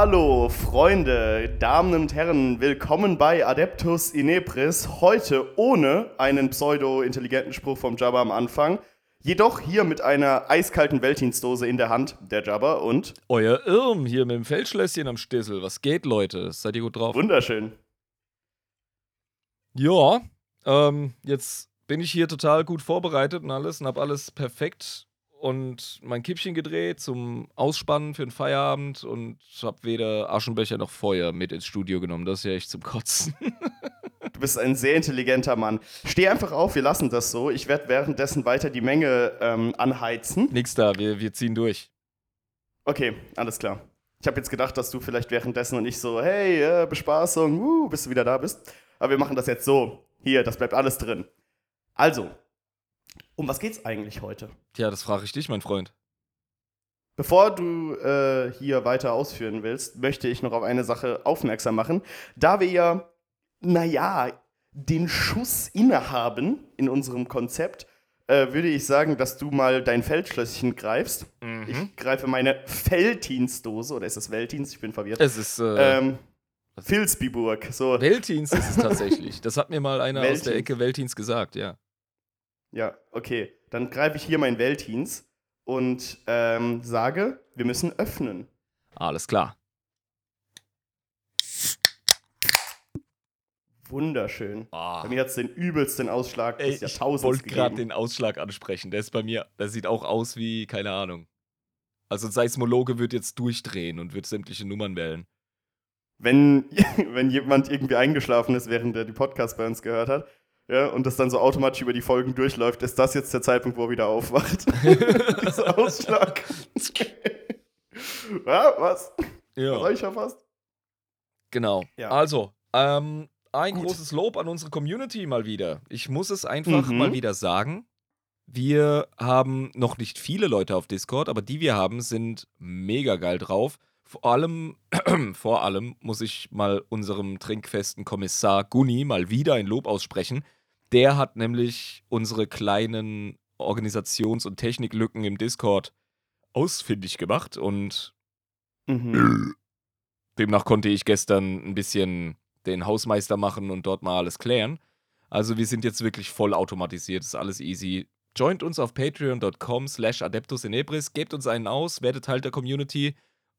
Hallo, Freunde, Damen und Herren, willkommen bei Adeptus Inepris. Heute ohne einen pseudo-intelligenten Spruch vom Jabba am Anfang. Jedoch hier mit einer eiskalten Weltdienstdose in der Hand, der Jabba und. Euer Irm hier mit dem Feldschlösschen am Stissel. Was geht, Leute? Seid ihr gut drauf? Wunderschön. Ja, ähm, jetzt bin ich hier total gut vorbereitet und alles und hab alles perfekt und mein Kippchen gedreht zum Ausspannen für den Feierabend und hab weder Aschenbecher noch Feuer mit ins Studio genommen. Das ist ja echt zum Kotzen. Du bist ein sehr intelligenter Mann. Steh einfach auf, wir lassen das so. Ich werde währenddessen weiter die Menge ähm, anheizen. Nix da, wir, wir ziehen durch. Okay, alles klar. Ich habe jetzt gedacht, dass du vielleicht währenddessen und ich so, hey, äh, Bespaßung, uh, bis du wieder da bist. Aber wir machen das jetzt so. Hier, das bleibt alles drin. Also, um was geht's eigentlich heute? Tja, das frage ich dich, mein Freund. Bevor du äh, hier weiter ausführen willst, möchte ich noch auf eine Sache aufmerksam machen. Da wir ja, naja, den Schuss innehaben in unserem Konzept, äh, würde ich sagen, dass du mal dein Feldschlösschen greifst. Mhm. Ich greife meine Felddienstdose, oder ist das Weltdienst? Ich bin verwirrt. Es ist äh, ähm, Filzbiburg. So, Weltdienst ist es tatsächlich. Das hat mir mal einer aus der. Ecke Weltdienst gesagt, ja. Ja, okay. Dann greife ich hier meinen Weltdienst und ähm, sage, wir müssen öffnen. Alles klar. Wunderschön. Ah. Bei mir hat es den übelsten Ausschlag Ey, des ich Jahrtausends wollte gerade den Ausschlag ansprechen. Der ist bei mir, der sieht auch aus wie, keine Ahnung. Also ein Seismologe wird jetzt durchdrehen und wird sämtliche Nummern wählen. Wenn, wenn jemand irgendwie eingeschlafen ist, während er die Podcast bei uns gehört hat, ja, und das dann so automatisch über die Folgen durchläuft, ist das jetzt der Zeitpunkt, wo er wieder aufwacht. Dieser Ausschlag. ja, was? Was hab ich verfasst? Genau. Ja. Also, ähm, ein Gut. großes Lob an unsere Community mal wieder. Ich muss es einfach Mhm. mal wieder sagen. Wir haben noch nicht viele Leute auf Discord, aber die wir haben, sind mega geil drauf. Vor allem, vor allem muss ich mal unserem trinkfesten Kommissar Gunni mal wieder ein Lob aussprechen. Der hat nämlich unsere kleinen Organisations- und Techniklücken im Discord ausfindig gemacht und Mhm. Demnach konnte ich gestern ein bisschen den Hausmeister machen und dort mal alles klären. Also wir sind jetzt wirklich voll automatisiert, ist alles easy. Joint uns auf patreon.com slash adeptusinebris, gebt uns einen aus, werdet Teil der Community.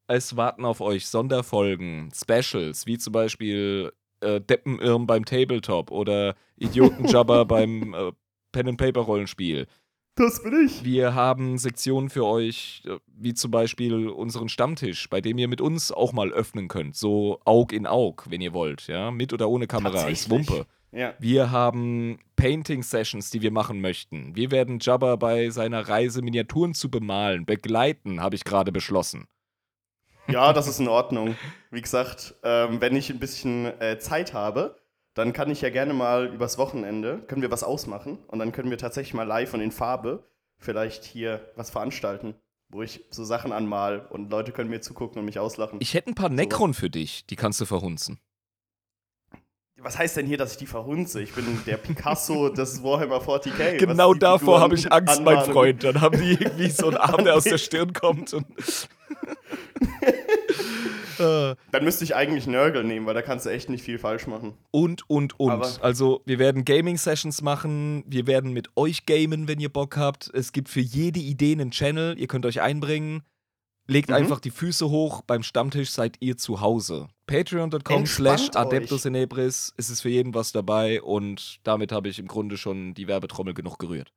Es warten auf euch Sonderfolgen, Specials, wie zum Beispiel äh, Deppenirm beim Tabletop oder Idiotenjabber beim äh, Pen-and-Paper-Rollenspiel. Das bin ich. Wir haben Sektionen für euch, äh, wie zum Beispiel unseren Stammtisch, bei dem ihr mit uns auch mal öffnen könnt. So Aug in Aug, wenn ihr wollt, ja. Mit oder ohne Kamera, ist? Wumpe. Ja. Wir haben Painting-Sessions, die wir machen möchten. Wir werden Jabba bei seiner Reise Miniaturen zu bemalen, begleiten, habe ich gerade beschlossen. Ja, das ist in Ordnung. Wie gesagt, ähm, wenn ich ein bisschen äh, Zeit habe, dann kann ich ja gerne mal übers Wochenende, können wir was ausmachen und dann können wir tatsächlich mal live und in Farbe vielleicht hier was veranstalten, wo ich so Sachen anmal und Leute können mir zugucken und mich auslachen. Ich hätte ein paar Necron für dich, die kannst du verhunzen. was heißt denn hier, dass ich die verhunze? Ich bin der Picasso des Warhammer 40k. was Genau davor habe ich Angst, mein anmalen. Freund. Dann haben die irgendwie so einen Arm, der aus der Stirn kommt. Und Dann müsste ich eigentlich Nörgel nehmen, weil da kannst du echt nicht viel falsch machen. Und, und, und. Aber- also, wir werden Gaming-Sessions machen. Wir werden mit euch gamen, wenn ihr Bock habt. Es gibt für jede Idee einen Channel. Ihr könnt euch einbringen. Legt Mhm. einfach die Füße hoch. Beim Stammtisch seid ihr zu Hause. Patreon.com slash Adeptus Inebris. Es ist für jeden was dabei. Und damit habe ich im Grunde schon die Werbetrommel genug gerührt.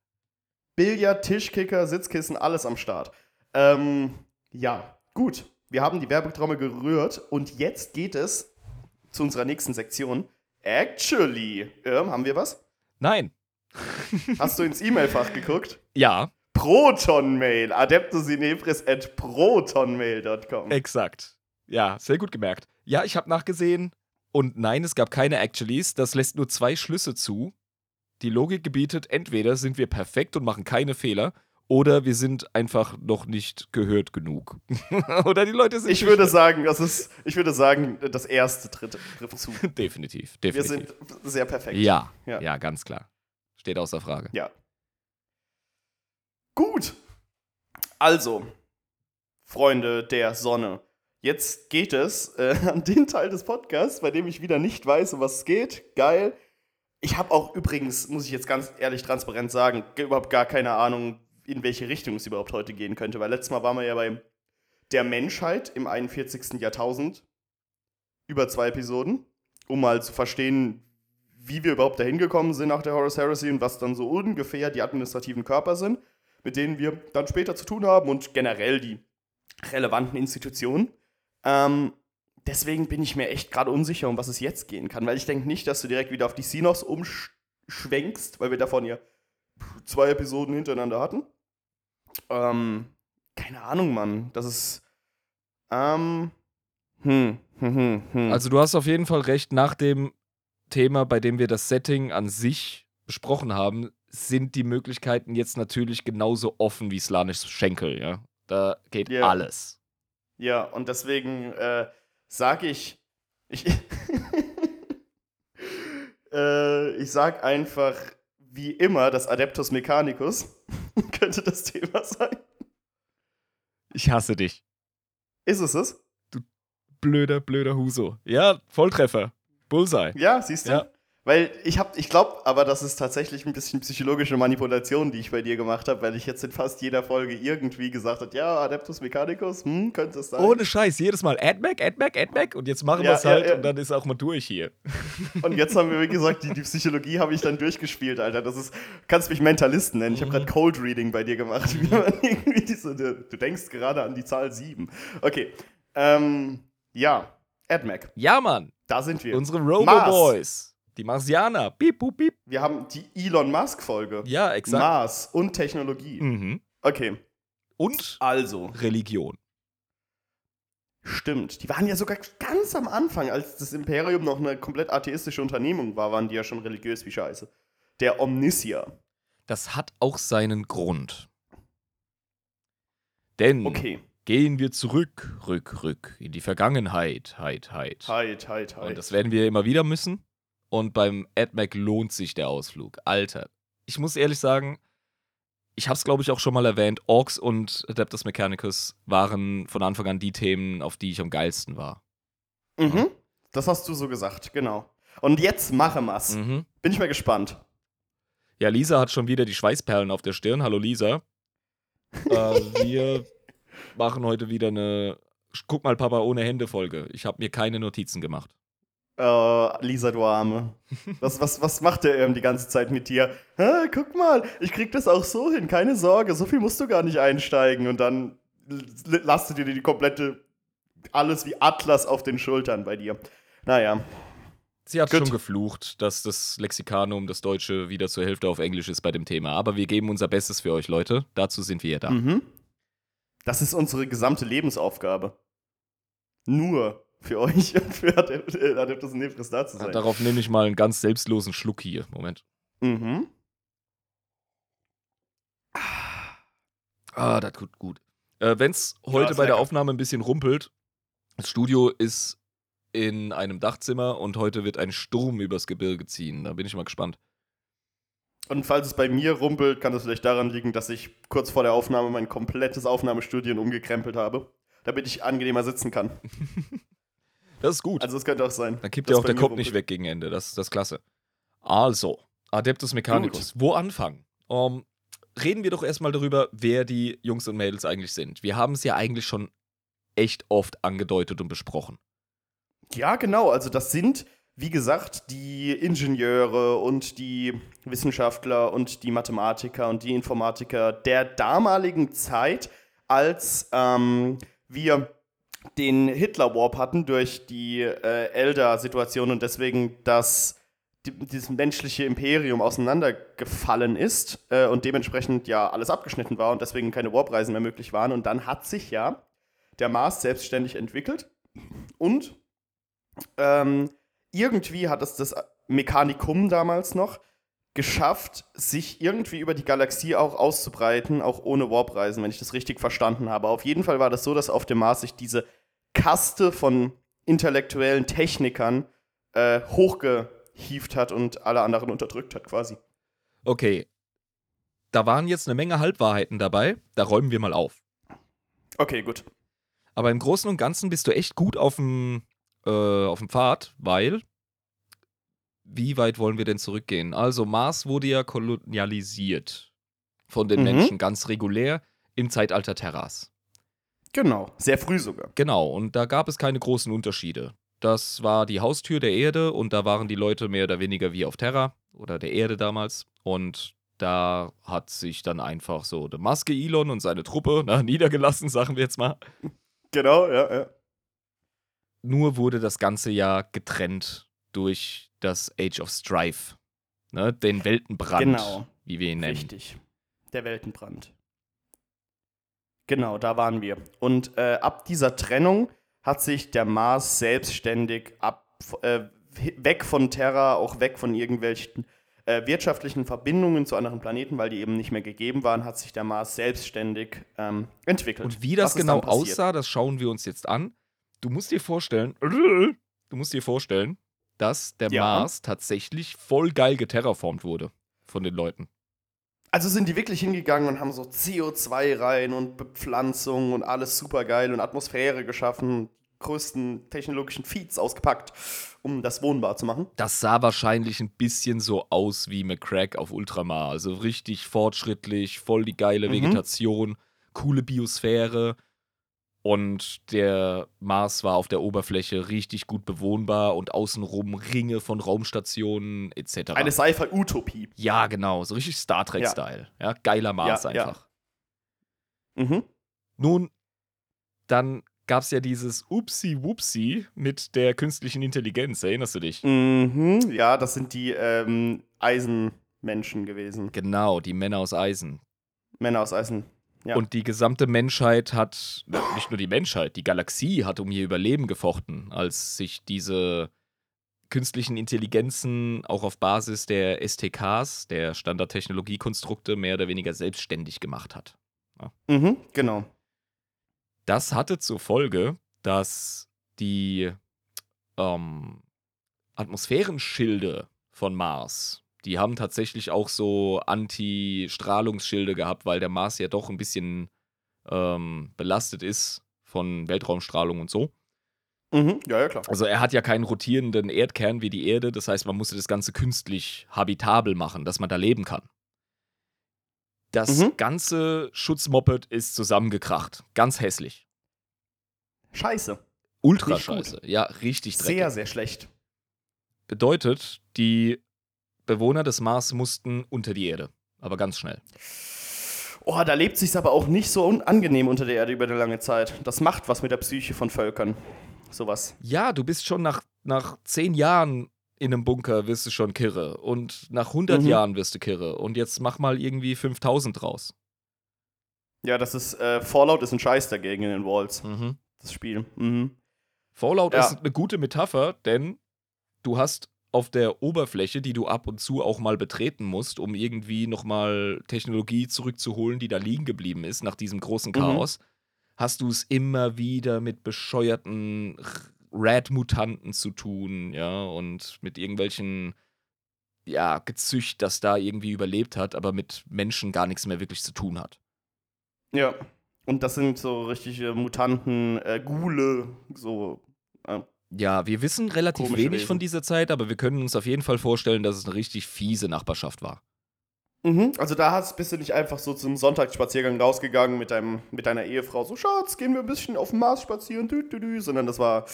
Billard, Tischkicker, Sitzkissen, alles am Start. Ähm, ja, gut. Wir haben die Werbetrommel gerührt und jetzt geht es zu unserer nächsten Sektion. Actually, ähm, haben wir was? Nein. Hast du ins E-Mail-Fach geguckt? Ja, Protonmail, adeptusinebris at protonmail.com. Exakt. Ja, sehr gut gemerkt. Ja, ich habe nachgesehen und nein, es gab keine Actuallys. Das lässt nur zwei Schlüsse zu. Die Logik gebietet, entweder sind wir perfekt und machen keine Fehler oder wir sind einfach noch nicht gehört genug. oder die Leute sind Ich würde sagen, das ist, ich würde sagen, das erste tritt, trifft zu. definitiv, Wir definitiv. sind sehr perfekt. ja, Ja. ja, ganz klar. Steht außer Frage. Ja. Gut. Also, Freunde der Sonne, jetzt geht es äh, an den Teil des Podcasts, bei dem ich wieder nicht weiß, um was es geht. Geil. Ich habe auch übrigens, muss ich jetzt ganz ehrlich transparent sagen, überhaupt gar keine Ahnung, in welche Richtung es überhaupt heute gehen könnte. Weil letztes Mal waren wir ja bei der Menschheit im 41. Jahrtausend über zwei Episoden, um mal zu verstehen, wie wir überhaupt dahin gekommen sind nach der Horus Heresy und was dann so ungefähr die administrativen Körper sind, mit denen wir dann später zu tun haben und generell die relevanten Institutionen. Ähm, deswegen bin ich mir echt gerade unsicher, um was es jetzt gehen kann, weil ich denke nicht, dass du direkt wieder auf die Sinos umschwenkst, weil wir davon ja zwei Episoden hintereinander hatten. Ähm, keine Ahnung, Mann. Das ist. Ähm. Hm, hm, hm, hm. Also du hast auf jeden Fall recht, nach dem Thema, bei dem wir das Setting an sich besprochen haben, sind die Möglichkeiten jetzt natürlich genauso offen wie Slanisch Schenkel, ja. Da geht Ja. alles. Ja, und deswegen äh, sage ich, ich, äh, ich sag einfach, wie immer, das Adeptus Mechanicus könnte das Thema sein. Ich hasse dich. Ist es es? Blöder, blöder Huso. Ja, Volltreffer. Bullseye. Ja, siehst du? Ja. Weil ich hab, ich glaube aber, das ist tatsächlich ein bisschen psychologische Manipulation, die ich bei dir gemacht habe, weil ich jetzt in fast jeder Folge irgendwie gesagt habe, ja, Adeptus Mechanicus, hm, könnte es sein. Ohne Scheiß, jedes Mal AdMac, AdMac, AdMac und jetzt machen Ja, wir es ja, halt ja. und dann ist auch mal durch hier. Und jetzt haben wir, wie gesagt, die, die Psychologie habe ich dann durchgespielt, Alter. Das ist, kannst mich Mentalisten nennen. Ich habe gerade Cold Reading bei dir gemacht. Diese, du, denkst gerade an die Zahl 7. Okay. Ähm, ja, AdMac, Ja, Mann. da sind wir. Unsere. Robo-Boys. Die Marsianer. Piep, pup, piep. Wir haben die Elon Musk-Folge. Ja, exakt. Mars und Technologie. Mhm. Okay, Und also, Religion. stimmt. Die waren ja sogar ganz am Anfang, als das Imperium noch eine komplett atheistische Unternehmung war, waren die ja schon religiös wie Scheiße. Der Omnisia. Das hat auch seinen Grund. Denn Okay. gehen wir zurück, rück, rück, in die Vergangenheit, heit, heit. Heit, heit, heit. Und das werden wir immer wieder müssen. Und beim AdMac lohnt sich der Ausflug. Alter, ich muss ehrlich sagen, ich habe es glaube ich auch schon mal erwähnt, Orks und Adeptus Mechanicus waren von Anfang an die Themen, auf die ich am geilsten war. Mhm. Das hast du so gesagt, genau. Und jetzt mache mal's. Mhm. Bin ich mal gespannt. Ja, Lisa hat schon wieder die Schweißperlen auf der Stirn. Hallo Lisa. äh, wir machen heute wieder eine Guck mal, Papa ohne Hände Folge. Ich habe mir keine Notizen gemacht. Äh, Lisa, du Arme. Was, was, was macht der ähm, die ganze Zeit mit dir? Hä, guck mal, ich krieg das auch so hin, keine Sorge, so viel musst du gar nicht einsteigen. Und dann l- lasst du dir die komplette, alles wie Atlas auf den Schultern bei dir. Naja, Sie hat Gut. schon geflucht, dass das Lexikanum, das Deutsche, wieder zur Hälfte auf Englisch ist bei dem Thema. Aber wir geben unser Bestes für euch, Leute. Dazu sind wir ja da. mhm. das ist unsere gesamte Lebensaufgabe. Nur für euch und für Adept- Adeptus Nefris da zu sein. Darauf nehme ich mal einen ganz selbstlosen Schluck hier. Moment. Mhm. Ah, das tut gut. Äh, Wenn es heute ist bei der. Aufnahme ein bisschen rumpelt, das Studio ist in einem Dachzimmer und heute wird ein Sturm übers Gebirge ziehen. Da bin ich mal gespannt. Und falls es bei mir rumpelt, kann das vielleicht daran liegen, dass ich kurz vor der Aufnahme mein komplettes Aufnahmestudio umgekrempelt habe, damit ich angenehmer sitzen kann. Das ist gut. Also es könnte auch sein. Dann kippt ja auch der Kopf nicht weg gegen Ende. Das, das ist klasse. Also, Adeptus Mechanicus. Wo anfangen? Ähm, reden wir doch erstmal darüber, wer die Jungs und Mädels eigentlich sind. Wir haben es ja eigentlich schon echt oft angedeutet und besprochen. Ja, genau. Also das sind, wie gesagt, die Ingenieure und die Wissenschaftler und die Mathematiker und die Informatiker der damaligen Zeit, als ähm, wir den Hitler-Warp hatten durch die äh, Elder-Situation und deswegen das die- dieses menschliche Imperium auseinandergefallen ist äh, und dementsprechend ja alles abgeschnitten war und deswegen keine Warp-Reisen mehr möglich waren. Und dann hat sich ja der Mars selbstständig entwickelt und ähm, irgendwie hat es das Mechanikum damals noch geschafft, sich irgendwie über die Galaxie auch auszubreiten, auch ohne Warp-Reisen, wenn ich das richtig verstanden habe. Auf jeden Fall war das so, dass auf dem Mars sich diese Kaste von intellektuellen Technikern äh, hochgehieft hat und alle anderen unterdrückt hat, quasi. Okay. Da waren jetzt eine Menge Halbwahrheiten dabei. Da räumen wir mal auf. Okay, gut. Aber im Großen und Ganzen bist du echt gut auf dem, äh, auf dem Pfad, weil. Wie weit wollen wir denn zurückgehen? Also, Mars wurde ja kolonialisiert von den Mhm. Menschen ganz regulär im Zeitalter Terras. Genau, sehr früh sogar. Genau, und da gab es keine großen Unterschiede. Das war die Haustür der Erde und da waren die Leute mehr oder weniger wie auf Terra oder der Erde damals. Und da hat sich dann einfach so der Maske Elon und seine Truppe na, niedergelassen, sagen wir jetzt mal. Genau, ja, ja. Nur wurde das ganze ja getrennt durch das Age of Strife. Ne, den Weltenbrand, Genau. wie wir ihn nennen. Richtig. Der Weltenbrand. Genau, da waren wir. Und äh, ab dieser Trennung hat sich der Mars selbstständig ab, äh, weg von Terra, auch weg von irgendwelchen äh, wirtschaftlichen Verbindungen zu anderen Planeten, weil die eben nicht mehr gegeben waren, hat sich der Mars selbstständig ähm, entwickelt. Und wie das Was genau aussah, das schauen wir uns jetzt an. Du musst dir vorstellen, du musst dir vorstellen, dass der Ja. Mars tatsächlich voll geil geterraformt wurde von den Leuten. Also sind die wirklich hingegangen und haben so CO2 rein und Bepflanzung und alles super geil und Atmosphäre geschaffen, größten technologischen Feats ausgepackt, um das wohnbar zu machen. Das sah wahrscheinlich ein bisschen so aus wie McCrack auf Ultramar. Also richtig fortschrittlich, voll die geile Mhm. Vegetation, coole Biosphäre. Und der Mars war auf der Oberfläche richtig gut bewohnbar und außenrum Ringe von Raumstationen etc. Eine Sci-Fi-Utopie. Ja, genau, so richtig Star Trek-Style. Ja. geiler Mars Ja, ja. einfach. Mhm. Nun, dann gab es ja dieses Upsi-Wupsi mit der künstlichen Intelligenz, erinnerst du dich? Mhm. Ja, das sind die ähm, Eisenmenschen gewesen. Genau, die Männer aus Eisen. Männer aus Eisen. Ja. Und die gesamte Menschheit hat, nicht nur die Menschheit, die Galaxie hat um ihr Überleben gefochten, als sich diese künstlichen Intelligenzen auch auf Basis der STKs, der Standardtechnologiekonstrukte, mehr oder weniger selbstständig gemacht hat. Mhm, genau. Das hatte zur Folge, dass die ähm, Atmosphärenschilde von Mars, die haben tatsächlich auch so Anti-Strahlungsschilde gehabt, weil der Mars ja doch ein bisschen ähm, belastet ist von Weltraumstrahlung und so. Mhm. Ja, ja, klar. Also er hat ja keinen rotierenden Erdkern wie die Erde, das heißt, man musste das Ganze künstlich habitabel machen, dass man da leben kann. Das Mhm. ganze Schutzmoped ist zusammengekracht. Ganz hässlich. Scheiße. Ultra scheiße. Ja, richtig dreckig. Sehr, sehr schlecht. Bedeutet, die Bewohner des Mars mussten unter die Erde. Aber ganz schnell. Oh, da lebt sich's aber auch nicht so unangenehm unter der Erde über eine lange Zeit. Das macht was mit der Psyche von Völkern. Sowas. Ja, du bist schon nach, nach zehn Jahren in einem Bunker, wirst du schon kirre. Und nach 100 Mhm. Jahren wirst du kirre. Und jetzt mach mal irgendwie 5000 draus. Ja, das ist, äh, Fallout ist ein Scheiß dagegen in den Walls, Mhm. das Spiel. Mhm. Fallout Ja. ist eine gute Metapher, denn du hast auf der Oberfläche, die du ab und zu auch mal betreten musst, um irgendwie nochmal Technologie zurückzuholen, die da liegen geblieben ist nach diesem großen Mhm. Chaos, hast du es immer wieder mit bescheuerten Rat-Mutanten zu tun, ja, und mit irgendwelchen, ja, Gezücht, das da irgendwie überlebt hat, aber mit Menschen gar nichts mehr wirklich zu tun hat. Ja. Und das sind so richtige Mutanten, äh, Gule, so. Äh, Ja, wir wissen relativ Komische wenig von Wesen. dieser Zeit, aber wir können uns auf jeden Fall vorstellen, dass es eine richtig fiese Nachbarschaft war. Mhm. Also da hast, bist du nicht einfach so zum Sonntagsspaziergang rausgegangen mit, deinem, mit deiner Ehefrau, so Schatz, gehen wir ein bisschen auf dem Mars spazieren, dü, dü, dü, sondern das war,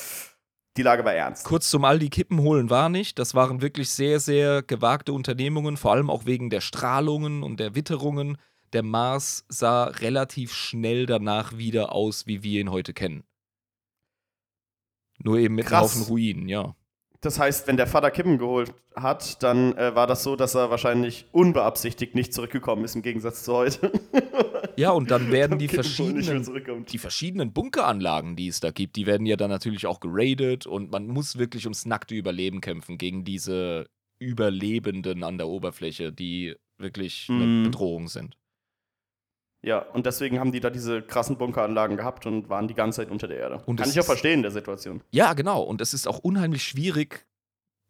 die Lage war ernst. Kurz zum Aldi Kippen holen war nicht. Das waren wirklich sehr, sehr gewagte Unternehmungen, vor allem auch wegen der Strahlungen und der Witterungen. Der Mars sah relativ schnell danach wieder aus, wie wir ihn heute kennen. Nur eben mit einem. Haufen Ruinen, ja. Das heißt, wenn der Vater Kippen geholt hat, dann äh, war das so, dass er wahrscheinlich unbeabsichtigt nicht zurückgekommen ist, im Gegensatz zu heute. Ja, und dann werden die Kippen verschiedenen die verschiedenen Bunkeranlagen, die es da gibt, die werden ja dann natürlich auch geradet und man muss wirklich ums nackte Überleben kämpfen gegen diese Überlebenden an der Oberfläche, die wirklich eine Mhm. Bedrohung sind. Ja, und deswegen haben die da diese krassen Bunkeranlagen gehabt und waren die ganze Zeit unter der Erde. Und Kann ich auch verstehen in der Situation. Ja, genau. Und es ist auch unheimlich schwierig,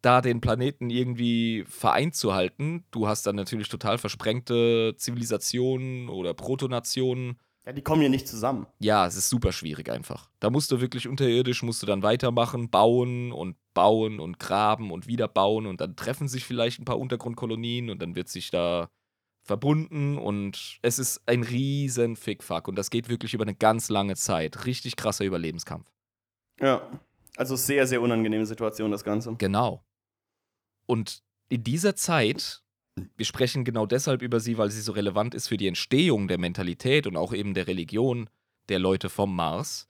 da den Planeten irgendwie vereint zu halten. Du hast dann natürlich total versprengte Zivilisationen oder Protonationen. Ja, die kommen hier nicht zusammen. Ja, es ist super schwierig einfach. Da musst du wirklich unterirdisch, musst du dann weitermachen, bauen und bauen und graben und wieder bauen und dann treffen sich vielleicht ein paar Untergrundkolonien und dann wird sich da verbunden und es ist ein riesen Fickfuck und das geht wirklich über eine ganz lange Zeit. Richtig krasser Überlebenskampf. Ja. Also sehr, sehr unangenehme Situation, das Ganze. Genau. Und in dieser Zeit, wir sprechen genau deshalb über sie, weil sie so relevant ist für die Entstehung der Mentalität und auch eben der Religion der Leute vom Mars.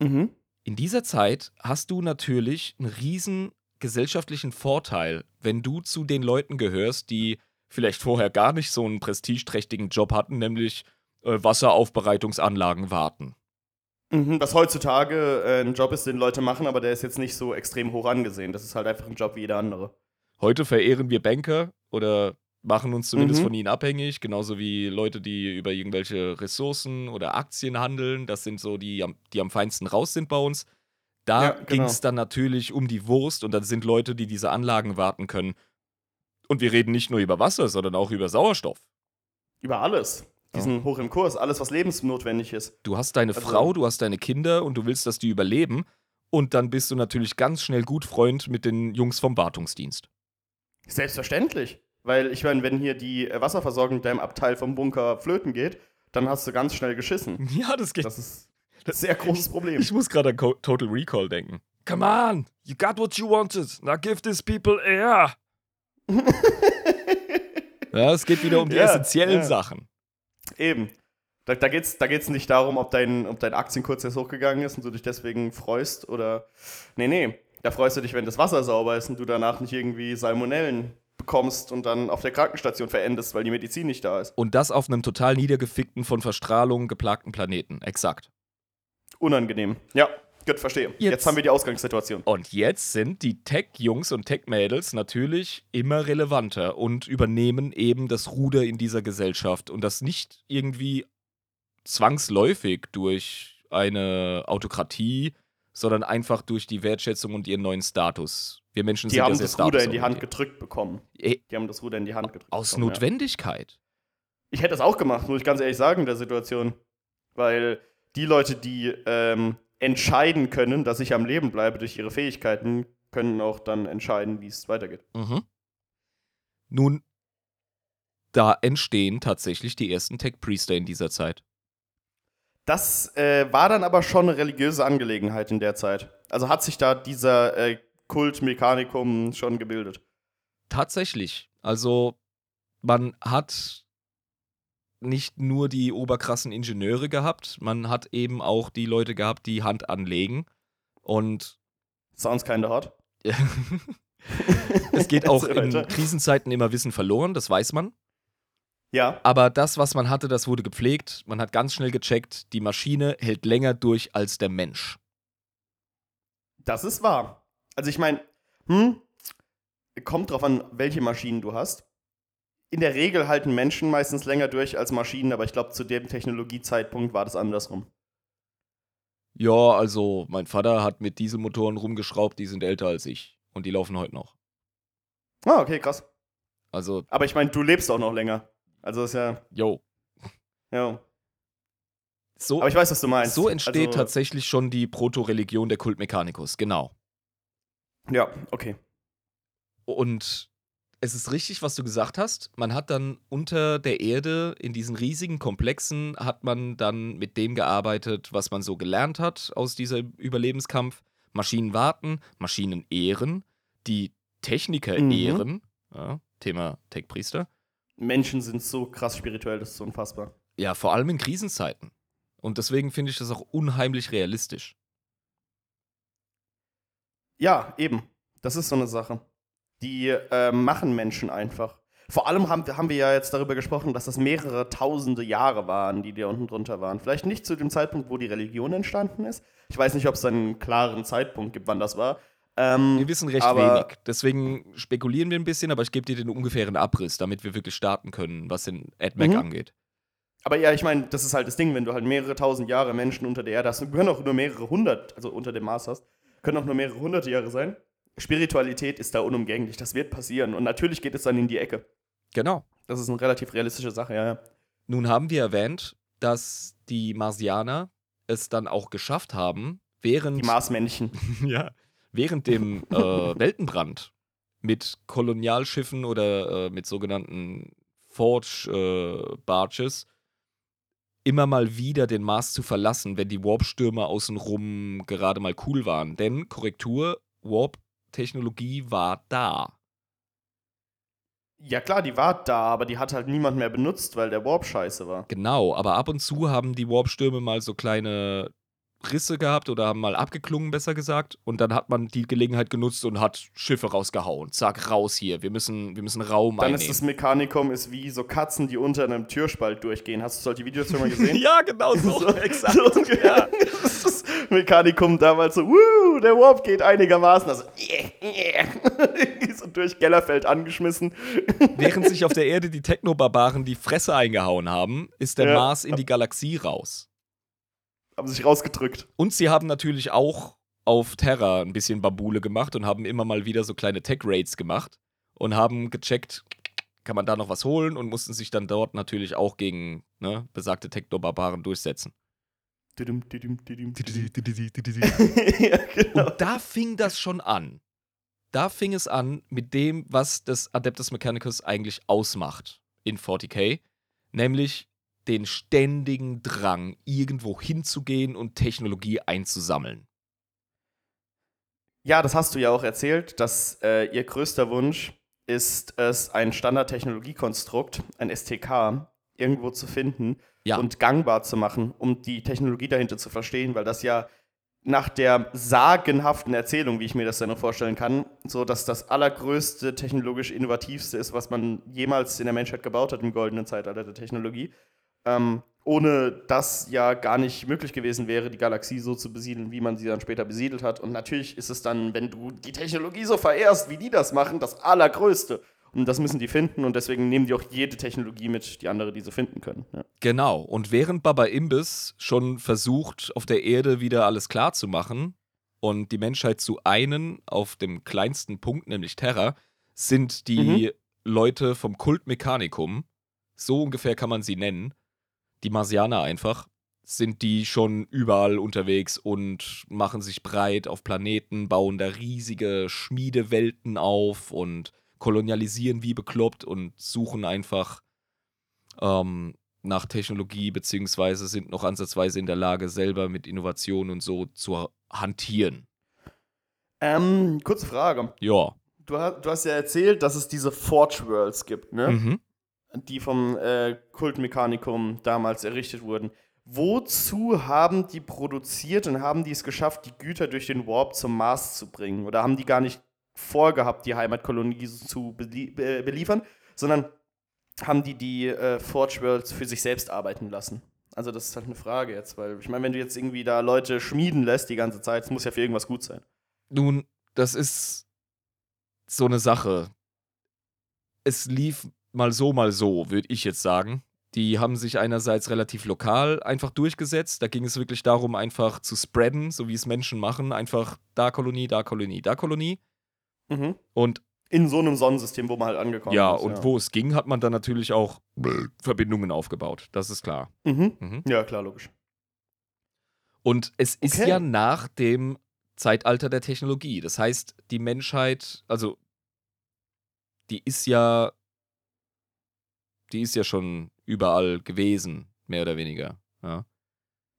Mhm. In dieser Zeit hast du natürlich einen riesen gesellschaftlichen Vorteil, wenn du zu den Leuten gehörst, die vielleicht vorher gar nicht so einen prestigeträchtigen Job hatten, nämlich äh, Wasseraufbereitungsanlagen warten. Mhm, was heutzutage äh, ein Job ist, den Leute machen, aber der ist jetzt nicht so extrem hoch angesehen. Das ist halt einfach ein Job wie jeder andere. Heute verehren wir Banker oder machen uns zumindest Mhm. von ihnen abhängig, genauso wie Leute, die über irgendwelche Ressourcen oder Aktien handeln. Das sind so die, die am feinsten raus sind bei uns. Da Ja, ging genau. es dann natürlich um die Wurst und dann sind Leute, die diese Anlagen warten können. Und wir reden nicht nur über Wasser, sondern auch über Sauerstoff. Über alles. Die Ja. sind hoch im Kurs, alles, was lebensnotwendig ist. Du hast deine Also- Frau, du hast deine Kinder und du willst, dass die überleben. Und dann bist du natürlich ganz schnell gut Freund mit den Jungs vom Wartungsdienst. Selbstverständlich. Weil ich meine, wenn hier die Wasserversorgung in deinem Abteil vom Bunker flöten geht, dann hast du ganz schnell geschissen. Ja, das geht. Das ist ein sehr großes Problem. Ich muss gerade an Co Total Recall denken. Come on, you got what you wanted. Now give these people air. ja, es geht wieder um die Ja, essentiellen ja. Sachen. Eben. Da, da geht es da geht's nicht darum, ob dein, ob dein Aktienkurs jetzt hochgegangen ist und du dich deswegen freust oder. Nee, nee. Da freust du dich, wenn das Wasser sauber ist und du danach nicht irgendwie Salmonellen bekommst und dann auf der Krankenstation verendest, weil die Medizin nicht da ist. Und das auf einem total niedergefickten, von Verstrahlung geplagten Planeten. Exakt. Unangenehm. Ja, gut, verstehe. Jetzt, Jetzt- haben wir die Ausgangssituation. Und jetzt sind die Tech-Jungs und Tech-Mädels natürlich immer relevanter und übernehmen eben das Ruder in dieser Gesellschaft. Und das nicht irgendwie zwangsläufig durch eine Autokratie, sondern einfach durch die Wertschätzung und ihren neuen Status. Wir Menschen Die sind haben ja das Ruder in die Hand gedrückt bekommen. Eh, Die haben das Ruder in die Hand gedrückt. Aus bekommen, ja. Notwendigkeit. Ich hätte das auch gemacht, muss ich ganz ehrlich sagen, in der Situation. Weil die Leute, die ähm, entscheiden können, dass ich am Leben bleibe durch ihre Fähigkeiten, können auch dann entscheiden, wie es weitergeht. Mhm. Nun, da entstehen tatsächlich die ersten Tech-Priester in dieser Zeit. Das äh, war dann aber schon eine religiöse Angelegenheit in der Zeit. Also hat sich da dieser äh, Kult Mechanicum schon gebildet. Tatsächlich. Also, man hat nicht nur die oberkrassen Ingenieure gehabt, man hat eben auch die Leute gehabt, die Hand anlegen. Und Sounds kinda hot. es geht auch in. Krisenzeiten immer Wissen verloren, das weiß man. Ja, Aber das, was man hatte, das wurde gepflegt. Man hat ganz schnell gecheckt, die Maschine hält länger durch als der Mensch. das ist wahr. Also ich meine, hm, kommt drauf an, welche Maschinen du hast. In der Regel halten Menschen meistens länger durch als Maschinen, aber ich glaube, zu dem Technologiezeitpunkt war das andersrum. Ja, also mein Vater hat mit Dieselmotoren rumgeschraubt, die sind älter als ich. Und die laufen heute noch. Ah, okay, krass. Also, Aber ich meine, du lebst auch noch länger. Also ist ja, yo. ja. So, Aber ich weiß, was du meinst. so entsteht also, tatsächlich schon die Proto-Religion der Kult Mechanicus, genau. Ja, okay. Und es ist richtig, was du gesagt hast. Man hat dann unter der Erde in diesen riesigen Komplexen hat man dann mit dem gearbeitet, was man so gelernt hat aus diesem Überlebenskampf. Maschinen warten, Maschinen ehren, die Techniker Mhm. ehren. Ja, Thema Tech-Priester. Menschen sind so krass spirituell, das ist so unfassbar. Ja, vor allem in Krisenzeiten. Und deswegen finde ich das auch unheimlich realistisch. Ja, eben. Das ist so eine Sache. Die äh, machen Menschen einfach. Vor allem haben, haben wir ja jetzt darüber gesprochen, dass das mehrere tausende Jahre waren, die da unten drunter waren. Vielleicht nicht zu dem Zeitpunkt, wo die Religion entstanden ist. Ich weiß nicht, ob es einen klaren Zeitpunkt gibt, wann das war. Ähm, Wir wissen recht wenig. Deswegen spekulieren wir ein bisschen, aber ich gebe dir den ungefähren Abriss, damit wir wirklich starten können, was den AdMac Mhm. angeht. Aber ja, ich meine, das ist halt das Ding, wenn du halt mehrere tausend Jahre Menschen unter der Erde hast, und können auch nur mehrere hundert, also unter dem Mars hast, können auch nur mehrere hunderte Jahre sein. Spiritualität ist da unumgänglich, das wird passieren. Und natürlich geht es dann in die Ecke. Genau. Das ist eine relativ realistische Sache, ja, ja. Nun haben wir erwähnt, dass die Marsianer es dann auch geschafft haben, während, Die Marsmännchen. ja, während dem äh, Weltenbrand mit Kolonialschiffen oder äh, mit sogenannten Forge äh, Barges immer mal wieder den Mars zu verlassen, wenn die Warp-Stürme außenrum gerade mal cool waren. Denn Korrektur, Warp-Technologie war da. Ja klar, die war da, aber die hat halt niemand mehr benutzt, weil der Warp scheiße war. Genau, aber ab und zu haben die Warp-Stürme mal so kleine Risse gehabt oder haben mal abgeklungen, besser gesagt. Und dann hat man die Gelegenheit genutzt und hat Schiffe rausgehauen. Zack, raus hier. Wir müssen, wir müssen Raum Dann einnehmen. ist das Mechanikum ist wie so Katzen, die unter einem Türspalt durchgehen. Hast du solche Videos schon mal gesehen? ja, genau so. So, exakt. So, ja. Mechanikum damals so, wuh, der Warp geht einigermaßen. Also, yeah, yeah. so durch Gellerfeld angeschmissen. Während sich auf der Erde die Technobarbaren die Fresse eingehauen haben, ist der Ja. Mars in die Galaxie raus. Haben sich rausgedrückt. Und sie haben natürlich auch auf Terra ein bisschen Babule gemacht und haben immer mal wieder so kleine Tech-Raids gemacht und haben gecheckt, kann man da noch was holen und mussten sich dann dort natürlich auch gegen ne, besagte Technobarbaren durchsetzen. Ja, genau. Und da fing das schon an. Da fing es an mit dem, was das Adeptus Mechanicus eigentlich ausmacht in 40k, nämlich den ständigen Drang, irgendwo hinzugehen und Technologie einzusammeln. Ja, das hast du ja auch erzählt, dass äh, ihr größter Wunsch ist es, ein Standard-Technologiekonstrukt, ein STK, irgendwo zu finden Ja. und gangbar zu machen, um die Technologie dahinter zu verstehen, weil das ja nach der sagenhaften Erzählung, wie ich mir das dann noch vorstellen kann, so dass das allergrößte, technologisch innovativste ist, was man jemals in der Menschheit gebaut hat im goldenen Zeitalter der Technologie. Ähm, ohne das ja gar nicht möglich gewesen wäre, die Galaxie so zu besiedeln, wie man sie dann später besiedelt hat. Und natürlich ist es dann, wenn du die Technologie so verehrst, wie die das machen, das Allergrößte. Und das müssen die finden und deswegen nehmen die auch jede Technologie mit, die andere diese finden können. Ja. Genau. Und während Baba Imbis schon versucht, auf der Erde wieder alles klar zu machen und die Menschheit zu einen auf dem kleinsten Punkt, nämlich Terra, sind die Leute vom Kult Mechanicum, so ungefähr kann man sie nennen, die Marsianer einfach, sind die schon überall unterwegs und machen sich breit auf Planeten, bauen da riesige Schmiedewelten auf und kolonialisieren wie bekloppt und suchen einfach ähm, nach Technologie, beziehungsweise sind noch ansatzweise in der Lage, selber mit Innovation und so zu hantieren. Ähm, kurze Frage. Ja. Du, hast- du hast ja erzählt, dass es diese Forge Worlds gibt, ne? Mhm. die vom äh, Kultmechanikum damals errichtet wurden. Wozu haben die produziert und haben die es geschafft, die Güter durch den Warp zum Mars zu bringen? Oder haben die gar nicht vorgehabt, die Heimatkolonie zu belie be beliefern, sondern haben die die äh, Forge Worlds für sich selbst arbeiten lassen? Also das ist halt eine Frage jetzt, weil ich meine, wenn du jetzt irgendwie da Leute schmieden lässt die ganze Zeit, das muss ja für irgendwas gut sein. Nun, das ist so eine Sache. Es lief mal so, mal so, würde ich jetzt sagen. Die haben sich einerseits relativ lokal einfach durchgesetzt. Da ging es wirklich darum, einfach zu spreaden, so wie es Menschen machen. Einfach da Kolonie, da Kolonie, da Kolonie. Mhm. Und In so einem Sonnensystem, wo man halt angekommen ja, ist. und wo es ging, hat man dann natürlich auch Verbindungen aufgebaut. Das ist klar. Mhm. Mhm. Ja, klar, logisch. Und es ist Okay. ja nach dem Zeitalter der Technologie. Das heißt, die Menschheit, also die ist ja, die ist ja schon überall gewesen, mehr oder weniger. Ja.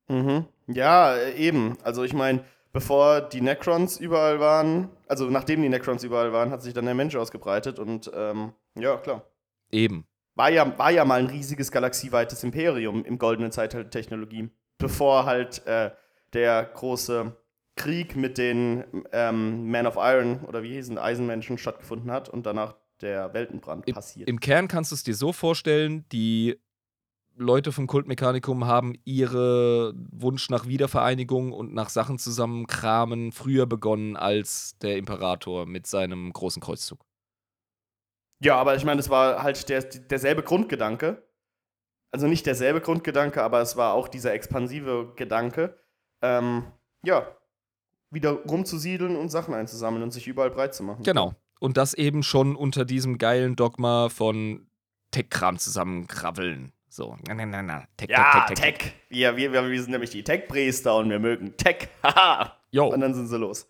Mhm. Ja, äh, eben. Also ich meine, bevor die Necrons überall waren, also nachdem die Necrons überall waren, hat sich dann der Mensch ausgebreitet und ähm, ja, klar. Eben. War ja, war ja mal ein riesiges galaxieweites Imperium im goldenen Zeitalter der Technologie. Bevor halt äh, der große Krieg mit den ähm, Man of Iron oder wie hießen Eisenmenschen stattgefunden hat und danach der Weltenbrand passiert. Im Kern kannst du es dir so vorstellen, die Leute vom Kultmechanikum haben ihre Wunsch nach Wiedervereinigung und nach Sachen zusammenkramen früher begonnen als der Imperator mit seinem großen Kreuzzug. Ja, aber ich meine, es war halt der, derselbe Grundgedanke. Also nicht derselbe Grundgedanke, aber es war auch dieser expansive Gedanke. Ähm, ja, wieder rumzusiedeln und Sachen einzusammeln und sich überall breit zu machen. Genau. Und das eben schon unter diesem geilen Dogma von Tech-Kram zusammenkrabbeln. So, na, na, na, na. Tech, Ja, Tech. Wir, wir, wir, wir sind nämlich die Tech-Priester und wir mögen Tech. Haha. Und dann sind sie los.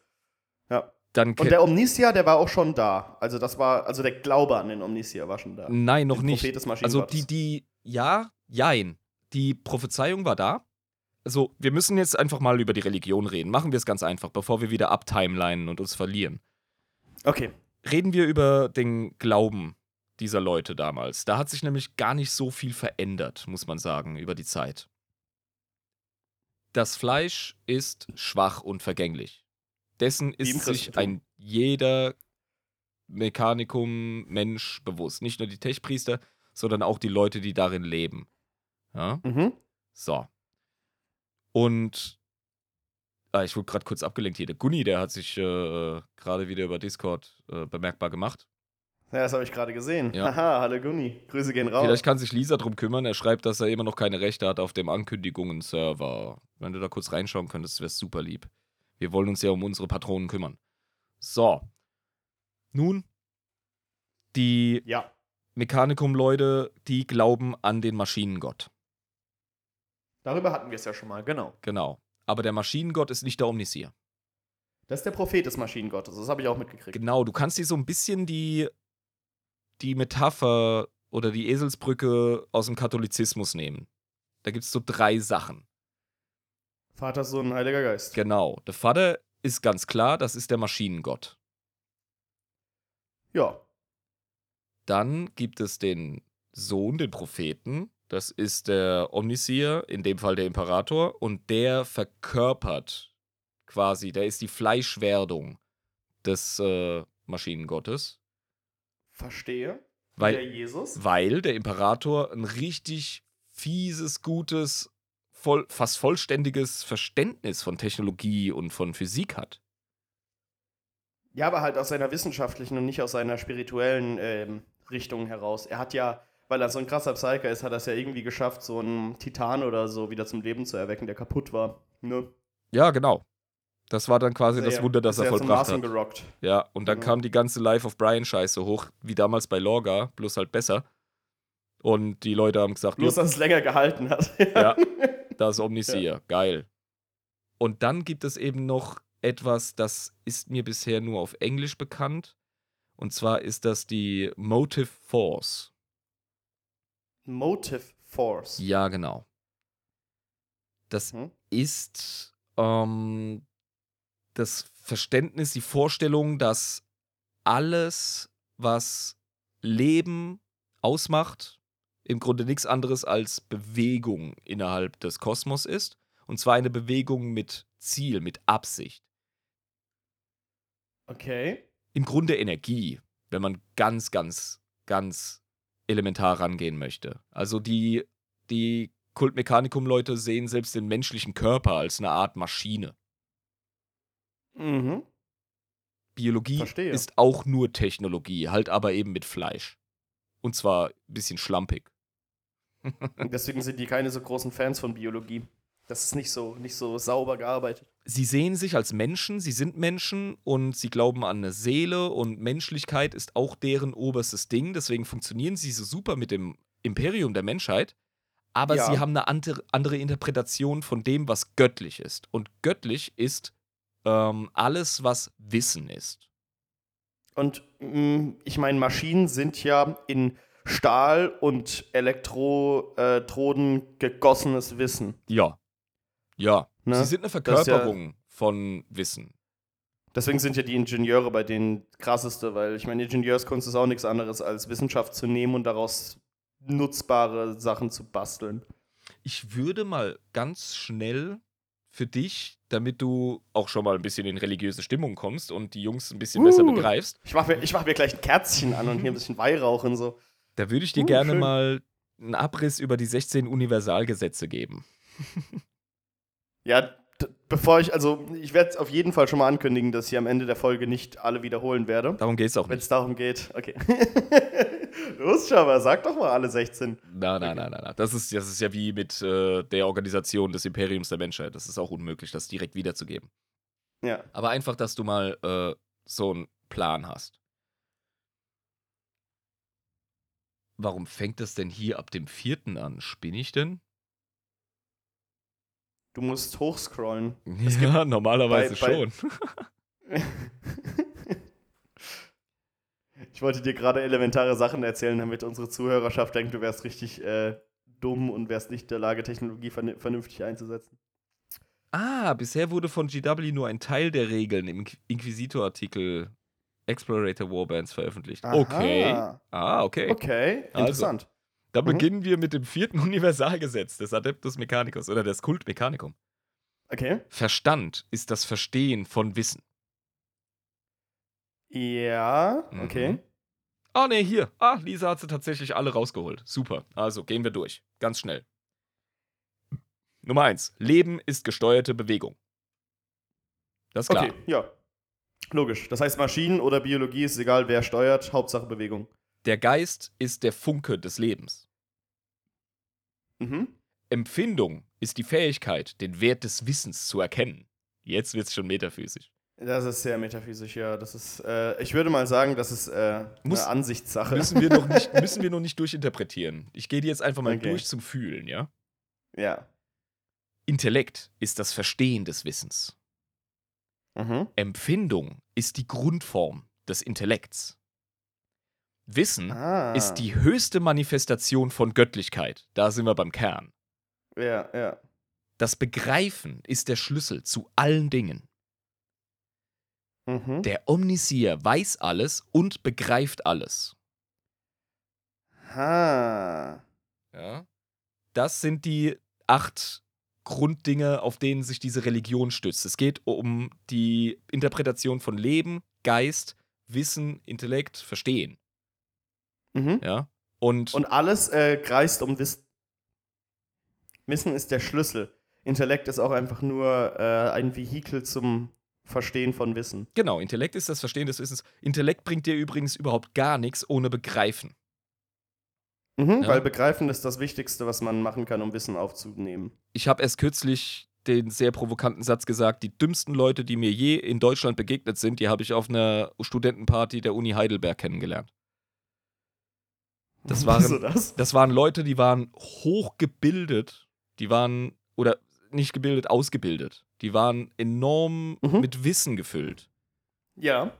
Ja. dann Und der Omnisia, der war auch schon da. Also das war, also der Glaube an den Omnisia war schon da. Nein, noch Den nicht. Prophet des Also die, die, ja, jein. Die Prophezeiung war da. Also, wir müssen jetzt einfach mal über die Religion reden. Machen wir es ganz einfach, bevor wir wieder abtimelinen und uns verlieren. Okay. Reden wir über den Glauben dieser Leute damals. Da hat sich nämlich gar nicht so viel verändert, muss man sagen, über die Zeit. Das Fleisch ist schwach und vergänglich. Dessen ist sich ein jeder Mechanikum Mensch bewusst. Nicht nur die Techpriester, sondern auch die Leute, die darin leben. Ja? Mhm. So. Und ah, ich wurde gerade kurz abgelenkt hier. Der Gunni, der hat sich äh, gerade wieder über Discord äh, bemerkbar gemacht. Ja, das habe ich gerade gesehen. Ja. Haha, hallo Gunni. Grüße gehen raus. Vielleicht kann sich Lisa drum kümmern. Er schreibt, dass er immer noch keine Rechte hat auf dem Ankündigungen-Server. Wenn du da kurz reinschauen könntest, wäre super lieb. Wir wollen uns ja um unsere Patronen kümmern. So. Nun, die ja. Mechanikum-Leute, die glauben an den Maschinengott. Darüber hatten wir es ja schon mal, genau. Genau. Aber der Maschinengott ist nicht der Omnisier. Das ist der Prophet des Maschinengottes. Das habe ich auch mitgekriegt. Genau, du kannst dir so ein bisschen die, die Metapher oder die Eselsbrücke aus dem Katholizismus nehmen. Da gibt es so drei Sachen. Vater, Sohn, Heiliger Geist. Genau. Der Vater ist ganz klar, das ist der Maschinengott. Ja. Dann gibt es den Sohn, den Propheten. Das ist der Omnisier, in dem Fall der Imperator. Und der verkörpert quasi, der ist die Fleischwerdung des äh, Maschinengottes. Verstehe. Weil, der Jesus. weil der Imperator ein richtig fieses, gutes, voll, fast vollständiges Verständnis von Technologie und von Physik hat. Ja, aber halt aus seiner wissenschaftlichen und nicht aus seiner spirituellen ähm, Richtung heraus. Er hat ja, weil er so ein krasser Psyker ist, hat er es ja irgendwie geschafft, so einen Titan oder so wieder zum Leben zu erwecken, der kaputt war. Ne? Ja, genau. Das war dann quasi Ist das ja- Wunder, das er ja vollbracht hat. gerockt. Ja, und dann Genau. kam die ganze Life of Brian Scheiße hoch, wie damals bei Lorga, bloß halt besser. Und die Leute haben gesagt, Bloß, dass es länger gehalten hat. Ja. Das Omnisier, geil. Und dann gibt es eben noch etwas, das ist mir bisher nur auf Englisch bekannt. Und zwar ist das die Motive Force. Motive Force. Ja, genau. Das Hm? ist ähm, das Verständnis, die Vorstellung, dass alles, was Leben ausmacht, im Grunde nichts anderes als Bewegung innerhalb des Kosmos ist. Und zwar eine Bewegung mit Ziel, mit Absicht. Okay. Im Grunde Energie, wenn man ganz, ganz, ganz elementar rangehen möchte. Also die, die Kultmechanikum-Leute sehen selbst den menschlichen Körper als eine Art Maschine. Mhm. Biologie Verstehe. ist auch nur Technologie, halt aber eben mit Fleisch. Und zwar ein bisschen schlampig. Deswegen sind die keine so großen Fans von Biologie. Das ist nicht so, nicht so sauber gearbeitet. Sie sehen sich als Menschen, sie sind Menschen und sie glauben an eine Seele und Menschlichkeit ist auch deren oberstes Ding. Deswegen funktionieren sie so super mit dem Imperium der Menschheit. Aber Ja. sie haben eine andere Interpretation von dem, was göttlich ist. Und göttlich ist ähm, alles, was Wissen ist. Und mh, ich meine, Maschinen sind ja in Stahl und Elektroden gegossenes Wissen. Ja. Ja. Ne? Sie sind eine ist ja- Verkörperung von Wissen. Deswegen sind ja die Ingenieure bei denen krasseste, weil ich meine, Ingenieurskunst ist auch nichts anderes als Wissenschaft zu nehmen und daraus nutzbare Sachen zu basteln. Ich würde mal ganz schnell für dich, damit du auch schon mal ein bisschen in religiöse Stimmung kommst und die Jungs ein bisschen besser Uh. begreifst, Ich mache mir, ich mach mir gleich ein Kerzchen an und hier ein bisschen Weihrauch und so. da würde ich dir Uh, gerne schön. mal einen Abriss über die 16 Universalgesetze geben. Ja, bevor ich, also ich werde auf jeden Fall schon mal ankündigen, dass ich am Ende der Folge nicht alle wiederholen werde. Darum geht es auch Wenn nicht. es darum geht, okay. Los, Schaba, sag doch mal alle 16. Nein, nein, nein, nein, nein. Das ist, das ist ja wie mit äh, der Organisation des Imperiums der Menschheit. Das ist auch unmöglich, das direkt wiederzugeben. Ja. Aber einfach, dass du mal äh, so einen Plan hast. warum fängt das denn hier ab dem vierten an? Spinne ich denn? Du musst hochscrollen. ja, normalerweise bei- bei- schon. Ich wollte dir gerade elementare Sachen erzählen, damit unsere Zuhörerschaft denkt, du wärst richtig äh, dumm und wärst nicht in der Lage, Technologie vern vernünftig einzusetzen. Ah, bisher wurde von GW nur ein Teil der Regeln im Inqu- Inquisitor-Artikel Explorator Warbands veröffentlicht. Okay. Aha. Ah, okay. Okay, Also. interessant. Da Mhm. beginnen wir mit dem vierten Universalgesetz des Adeptus Mechanicus oder des Kult Mechanicum. Okay. Verstand ist das Verstehen von Wissen. Ja, Mhm. Ah, nee, hier. Ah, Lisa hat sie tatsächlich alle rausgeholt. Super. Also gehen wir durch. Ganz schnell. Nummer eins. Leben ist gesteuerte Bewegung. Das ist klar. Okay, ja. Logisch. Das heißt, Maschinen oder Biologie ist egal, wer steuert, Hauptsache Bewegung. Der Geist ist der Funke des Lebens. Mhm. Empfindung ist die Fähigkeit, den Wert des Wissens zu erkennen. Jetzt wird's schon metaphysisch. Das ist sehr metaphysisch, ja. Das ist, äh, ich würde mal sagen, das ist äh, Muss- eine Ansichtssache. Müssen wir noch nicht, müssen wir noch nicht durchinterpretieren. Ich gehe die jetzt einfach mal Okay. durch zum Fühlen, ja? ja. Intellekt ist das Verstehen des Wissens. Mhm. Empfindung ist die Grundform des Intellekts. Wissen Ah. ist die höchste Manifestation von Göttlichkeit. Da sind wir beim Kern. Ja, ja. Das Begreifen ist der Schlüssel zu allen Dingen. Mhm. Der Omnisier weiß alles und begreift alles. Ha. Ja. Das sind die acht Grunddinge, auf denen sich diese Religion stützt. Es geht um die Interpretation von Leben, Geist, Wissen, Intellekt, Verstehen. Mhm. Ja. Und, Und alles äh, kreist um Wissen. Wissen ist der Schlüssel. Intellekt ist auch einfach nur äh, ein Vehikel zum Verstehen von Wissen. genau, Intellekt ist das Verstehen des Wissens. Intellekt bringt dir übrigens überhaupt gar nichts ohne Begreifen. Mhm, Ja. Weil Begreifen ist das Wichtigste, was man machen kann, um Wissen aufzunehmen. Ich habe erst kürzlich den sehr provokanten Satz gesagt, die dümmsten Leute, die mir je in Deutschland begegnet sind, die habe ich auf einer Studentenparty der Uni Heidelberg kennengelernt. Das waren- das? Das waren Leute, die waren hochgebildet, die waren, oder nicht gebildet, ausgebildet. Die waren enorm Mhm. mit Wissen gefüllt. Ja.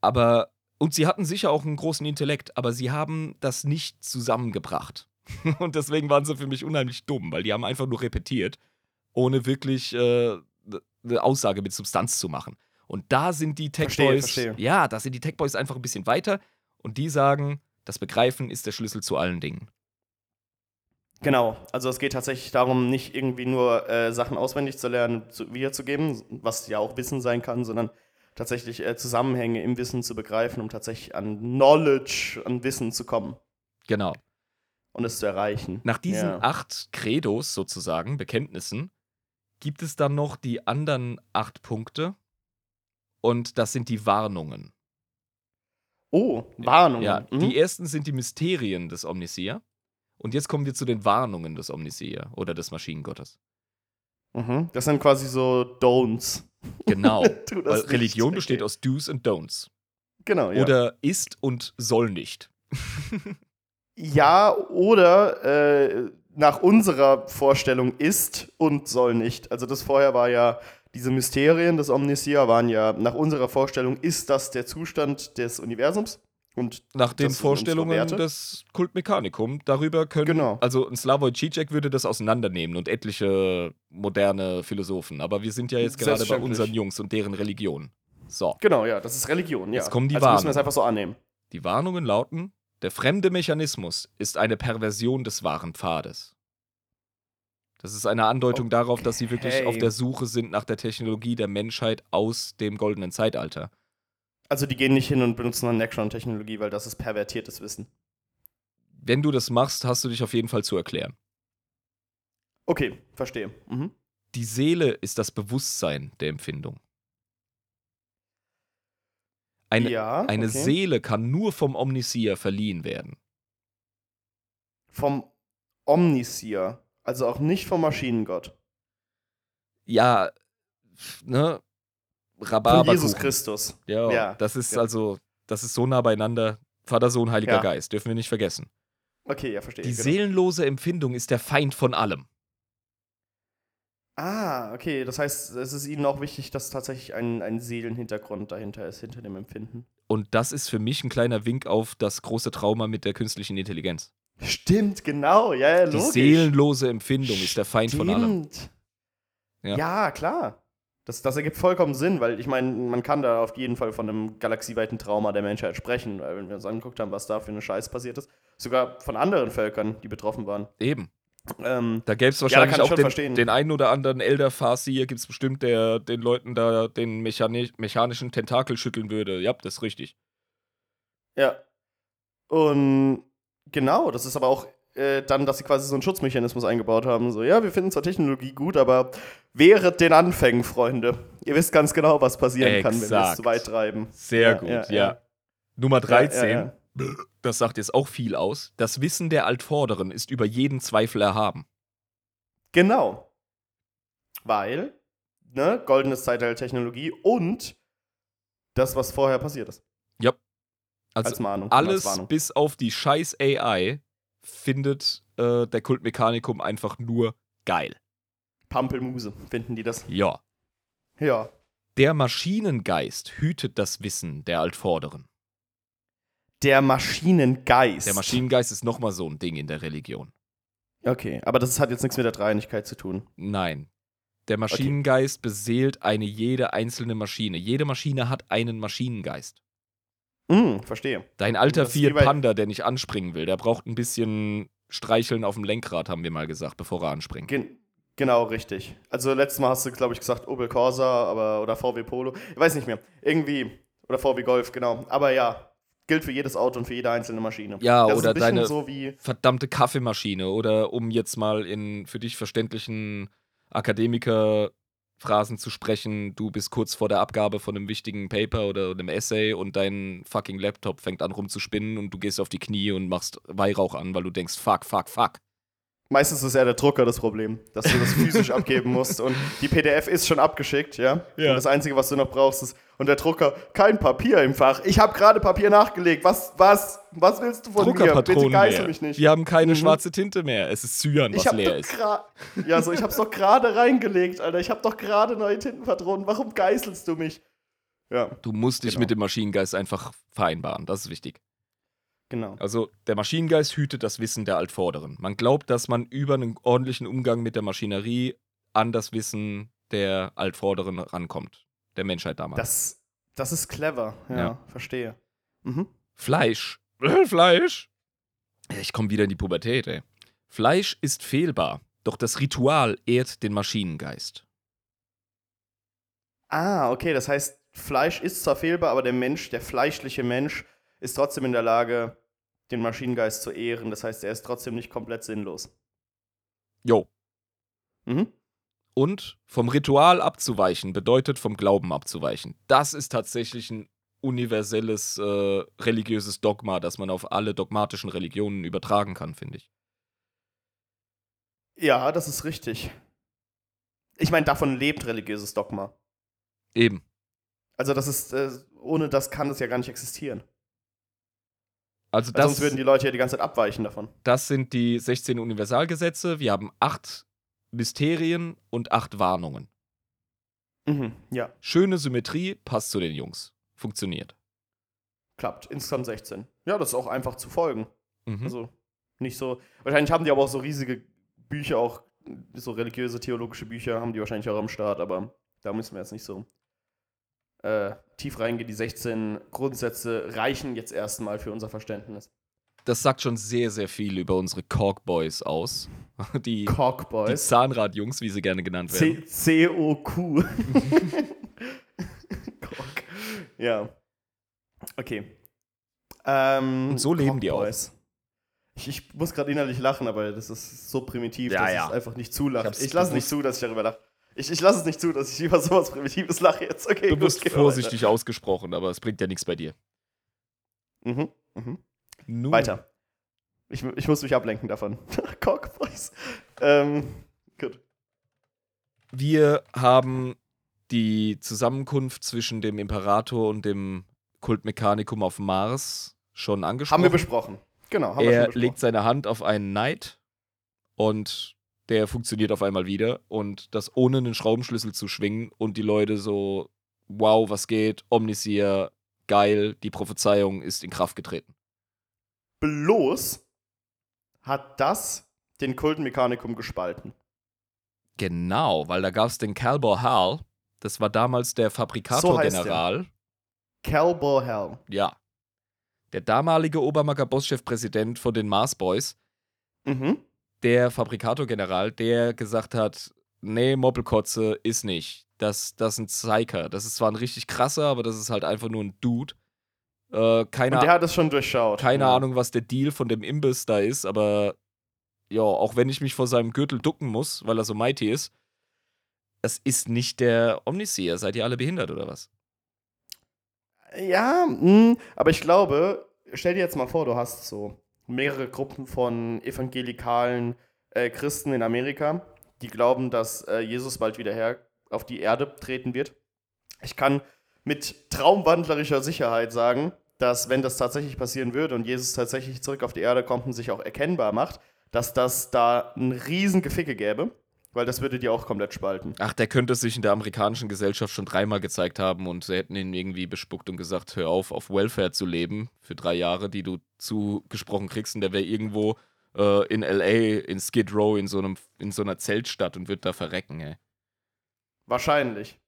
Aber, und sie hatten sicher auch einen großen Intellekt, aber sie haben das nicht zusammengebracht. Und deswegen waren sie für mich unheimlich dumm, weil die haben einfach nur repetiert, ohne wirklich äh, eine Aussage mit Substanz zu machen. Und da sind die Tech Verstehe, Boys, verstehe. ja, da sind die Tech Boys einfach ein bisschen weiter und die sagen, das Begreifen ist der Schlüssel zu allen Dingen. Genau, also es geht tatsächlich darum, nicht irgendwie nur äh, Sachen auswendig zu lernen, zu, wiederzugeben, was ja auch Wissen sein kann, sondern tatsächlich äh, Zusammenhänge im Wissen zu begreifen, um tatsächlich an Knowledge, an Wissen zu kommen Genau. und es zu erreichen. Nach diesen Ja. acht Credos sozusagen, Bekenntnissen, gibt es dann noch die anderen acht Punkte. Und das sind die Warnungen. Oh, Warnung. Ja, Mhm. die ersten sind die Mysterien des Omnisia. Und jetzt kommen wir zu den Warnungen des Omnisia oder des Maschinengottes. mhm. Das sind quasi so Don'ts. Genau. Weil nicht. Religion Okay. besteht aus Do's und Don'ts. Genau, ja. Oder ist und soll nicht. Ja, oder äh, nach unserer Vorstellung ist und soll nicht. Also das vorher war ja, diese Mysterien des Omnisia waren ja, nach unserer Vorstellung ist das der Zustand des Universums. Und Nach den Vorstellungen des Kult Mechanicum. Darüber können. Genau. Also ein Slavoj Žižek würde das auseinandernehmen und etliche moderne Philosophen. Aber wir sind ja jetzt gerade bei unseren Jungs und deren Religion. So. genau, ja, das ist Religion, ja. Jetzt kommen die also müssen wir Warnungen. es einfach so annehmen. Die Warnungen lauten: Der fremde Mechanismus ist eine Perversion des wahren Pfades. Das ist eine Andeutung darauf, dass sie wirklich Okay. auf der Suche sind nach der Technologie der Menschheit aus dem goldenen Zeitalter. Also die gehen nicht hin und benutzen dann Necron-Technologie, weil das ist pervertiertes Wissen. Wenn du das machst, hast du dich auf jeden Fall zu erklären. Okay, verstehe. Mhm. Die Seele ist das Bewusstsein der Empfindung. Eine, ja, eine okay. Seele kann nur vom Omnisier verliehen werden. Vom Omnisier, also auch nicht vom Maschinengott. Ja, ne? Von Rhabarberkuchen. Jesus Christus. Ja, Ja, das ist ja. also, das ist so nah beieinander. Vater, Sohn, Heiliger Ja. Geist, dürfen wir nicht vergessen. Okay, ja, verstehe. Die genau. seelenlose Empfindung ist der Feind von allem. Ah, okay. Das heißt, es ist Ihnen auch wichtig, dass tatsächlich ein, ein Seelenhintergrund dahinter ist, hinter dem Empfinden. Und das ist für mich ein kleiner Wink auf das große Trauma mit der künstlichen Intelligenz. Stimmt, genau. Ja, ja, Die logisch. seelenlose Empfindung ist der Feind von allem. Stimmt. Ja. Ja, klar. Das, das ergibt vollkommen Sinn, weil ich meine, man kann da auf jeden Fall von einem galaxieweiten Trauma der Menschheit sprechen, weil wenn wir uns angeguckt haben, was da für eine Scheiß passiert ist, sogar von anderen Völkern, die betroffen waren. Eben. Ähm, Da gäbe es wahrscheinlich ich auch den, den einen oder anderen Elder Farsi, gibt es bestimmt, der den Leuten da den mechani mechanischen Tentakel schütteln würde. Ja, das ist richtig. ja. Und genau, das ist aber auch äh, dann, dass sie quasi so einen Schutzmechanismus eingebaut haben. So, ja, wir finden zwar Technologie gut, aber während den Anfängen, Freunde. Ihr wisst ganz genau, was passieren kann, wenn wir es Exakt. zu weit treiben. Sehr Ja, gut, ja, ja. Nummer 13, Ja, ja, das sagt jetzt auch viel aus. Das Wissen der Altvorderen ist über jeden Zweifel erhaben. Genau. Weil, ne, goldenes Zeitalter Technologie und das, was vorher passiert ist. Ja. Also Als Mahnung. alles Als bis auf die scheiß AI findet äh, der Kult Mechanicum einfach nur geil. Pampelmuse finden die das. Ja. Ja. Der Maschinengeist hütet das Wissen der Altvorderen. Der Maschinengeist. Der Maschinengeist ist nochmal so ein Ding in der Religion. Okay, aber das hat jetzt nichts mit der Dreieinigkeit zu tun. Nein. Der Maschinengeist beseelt eine jede einzelne Maschine. Jede Maschine hat einen Maschinengeist. Hm, verstehe. Dein alter Fiat Panda, der nicht anspringen will, der braucht ein bisschen Streicheln auf dem Lenkrad, haben wir mal gesagt, bevor er anspringt. Gen genau, richtig. Also letztes Mal hast du, glaube ich, gesagt Opel Corsa aber, oder VW Polo. Ich weiß nicht mehr. Irgendwie. Oder VW Golf, genau. Aber ja, gilt für jedes Auto und für jede einzelne Maschine. Ja, das ist oder deine- so wie. Verdammte Kaffeemaschine oder um jetzt mal in für dich verständlichen Akademiker-Phrasen zu sprechen, du bist kurz vor der Abgabe von einem wichtigen Paper oder einem Essay und dein fucking Laptop fängt an rumzuspinnen und du gehst auf die Knie und machst Weihrauch an, weil du denkst, fuck, fuck, fuck. Meistens ist ja der Drucker das Problem, dass du das physisch abgeben musst. Und die PDF ist schon abgeschickt, ja? Ja. Und das Einzige, was du noch brauchst, ist. Und der Drucker, kein Papier im Fach. Ich habe gerade Papier nachgelegt. Was, was, was willst du von mir? Bitte geißel mehr. mich nicht. Wir haben keine Mhm. schwarze Tinte mehr. Es ist Cyan, was leer doch ist. Ja, so, ich hab's doch gerade reingelegt, Alter. Ich hab doch gerade neue Tintenpatronen. Warum geißelst du mich? Ja, Du musst dich Genau. mit dem Maschinengeist einfach vereinbaren. Das ist wichtig. Genau. Also der Maschinengeist hütet das Wissen der Altvorderen. Man glaubt, dass man über einen ordentlichen Umgang mit der Maschinerie an das Wissen der Altvorderen rankommt. Der Menschheit damals. Das, das ist clever. Ja, Ja. verstehe. Mhm. Fleisch. Fleisch. Ich komme wieder in die Pubertät, ey. Fleisch ist fehlbar, doch das Ritual ehrt den Maschinengeist. Ah, okay, das heißt, Fleisch ist zwar fehlbar, aber der Mensch, der fleischliche Mensch, ist trotzdem in der Lage, den Maschinengeist zu ehren. Das heißt, er ist trotzdem nicht komplett sinnlos. Jo. Mhm. Und vom Ritual abzuweichen bedeutet vom Glauben abzuweichen. Das ist tatsächlich ein universelles äh, religiöses Dogma, das man auf alle dogmatischen Religionen übertragen kann, finde ich. Ja, das ist richtig. Ich meine, davon lebt religiöses Dogma. Eben. Also, das ist, äh, ohne das kann es ja gar nicht existieren. Also das, sonst würden die Leute ja die ganze Zeit abweichen davon. das sind die 16 Universalgesetze. Wir haben acht Mysterien und acht Warnungen. Mhm, ja, Schöne Symmetrie, passt zu den Jungs. Funktioniert. klappt. Insgesamt 16. Ja, das ist auch einfach zu folgen. Mhm. Also, nicht so. Wahrscheinlich haben die aber auch so riesige Bücher, auch so religiöse, theologische Bücher, haben die wahrscheinlich auch am Start, aber da müssen wir jetzt nicht so äh, tief reingehen. Die 16 Grundsätze reichen jetzt erstmal für unser Verständnis. Das sagt schon sehr, sehr viel über unsere Cork-Boys aus. Die, die. Zahnradjungs, wie sie gerne genannt werden. C-O-Q. Cock. Ja. Okay. Ähm, Und so leben die auch. Ich, ich muss gerade innerlich lachen, aber das ist so primitiv, Ja, dass ja. ich es einfach nicht zulache. Ich Ich, lasse nicht zu, dass ich darüber lache. Ich, ich lasse es nicht zu, dass ich über sowas Primitives lache jetzt. Okay, Bewusst gut, wir vorsichtig ausgesprochen, aber es bringt ja nichts bei dir. weiter. Mhm, mhm. Nun, Weiter. Ich, ich muss mich ablenken davon. Cockboys. Ähm, gut. Wir haben die Zusammenkunft zwischen dem Imperator und dem Kult Mechanicum auf Mars schon angesprochen. Haben wir besprochen. Genau, haben wir schon er besprochen. legt seine Hand auf einen Knight und der funktioniert auf einmal wieder und das ohne einen Schraubenschlüssel zu schwingen und die Leute so, wow, was geht, Omnisia, geil, die Prophezeiung ist in Kraft getreten. Bloß hat das den Kultenmechanikum gespalten. Genau, weil da gab es den Calbor Hal, das war damals der Fabrikator-General. Calbor Hell. ja. Der damalige Obermacker-Bosschef-Präsident von den Mars Boys, Mhm. Der Fabrikator-General, der gesagt hat, nee, Moppelkotze ist nicht. Das, das ist ein Psyker. Das ist zwar ein richtig krasser, aber das ist halt einfach nur ein Dude. Äh, keine Und der hat es schon durchschaut. keine ja. Ahnung, was der Deal von dem Imbiss da ist, aber ja, auch wenn ich mich vor seinem Gürtel ducken muss, weil er so mighty ist, das ist nicht der Omniseer. Seid ihr alle behindert oder was? Ja, mh, aber ich glaube, stell dir jetzt mal vor, du hast so mehrere Gruppen von evangelikalen äh, Christen in Amerika, die glauben, dass äh, Jesus bald wieder her auf die Erde treten wird. Ich kann mit traumwandlerischer Sicherheit sagen, dass wenn das tatsächlich passieren würde und Jesus tatsächlich zurück auf die Erde kommt und sich auch erkennbar macht, dass das da ein riesen Geficke gäbe, weil das würde die auch komplett spalten. Ach, der könnte sich in der amerikanischen Gesellschaft schon dreimal gezeigt haben und sie hätten ihn irgendwie bespuckt und gesagt, hör auf, auf Welfare zu leben für drei Jahre, die du zugesprochen kriegst und der wäre irgendwo äh, in L.A., in Skid Row, in so, einem, in so einer Zeltstadt und wird da verrecken, ey. Wahrscheinlich.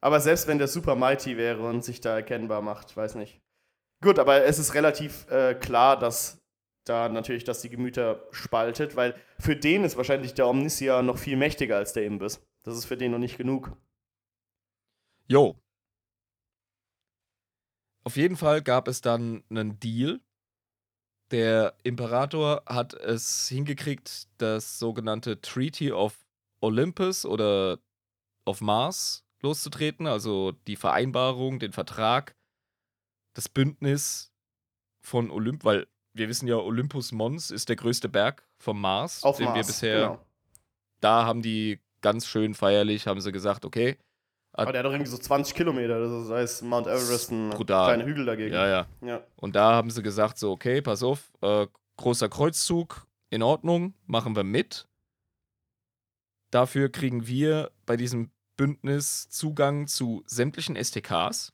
Aber selbst wenn der super mighty wäre und sich da erkennbar macht, weiß nicht. Gut, aber es ist relativ äh, klar, dass da natürlich das die Gemüter spaltet, weil für den ist wahrscheinlich der Omnisia noch viel mächtiger als der Imbiss. Das ist für den noch nicht genug. Jo. Auf jeden Fall gab es dann einen Deal. Der Imperator hat es hingekriegt, das sogenannte Treaty of Olympus oder of Mars loszutreten, also die Vereinbarung, den Vertrag, das Bündnis von Olymp, weil wir wissen ja, Olympus Mons ist der größte Berg vom Mars, Auf den Mars. wir bisher, Genau. da haben die ganz schön feierlich, haben sie gesagt, okay, Aber der hat doch irgendwie so 20 Kilometer. Das ist Mount Everest ein kleiner Hügel dagegen. ja, ja, ja. Und da haben sie gesagt, so, okay, pass auf, äh, großer Kreuzzug, in Ordnung, machen wir mit. Dafür kriegen wir bei diesem Bündnis Zugang zu sämtlichen STKs,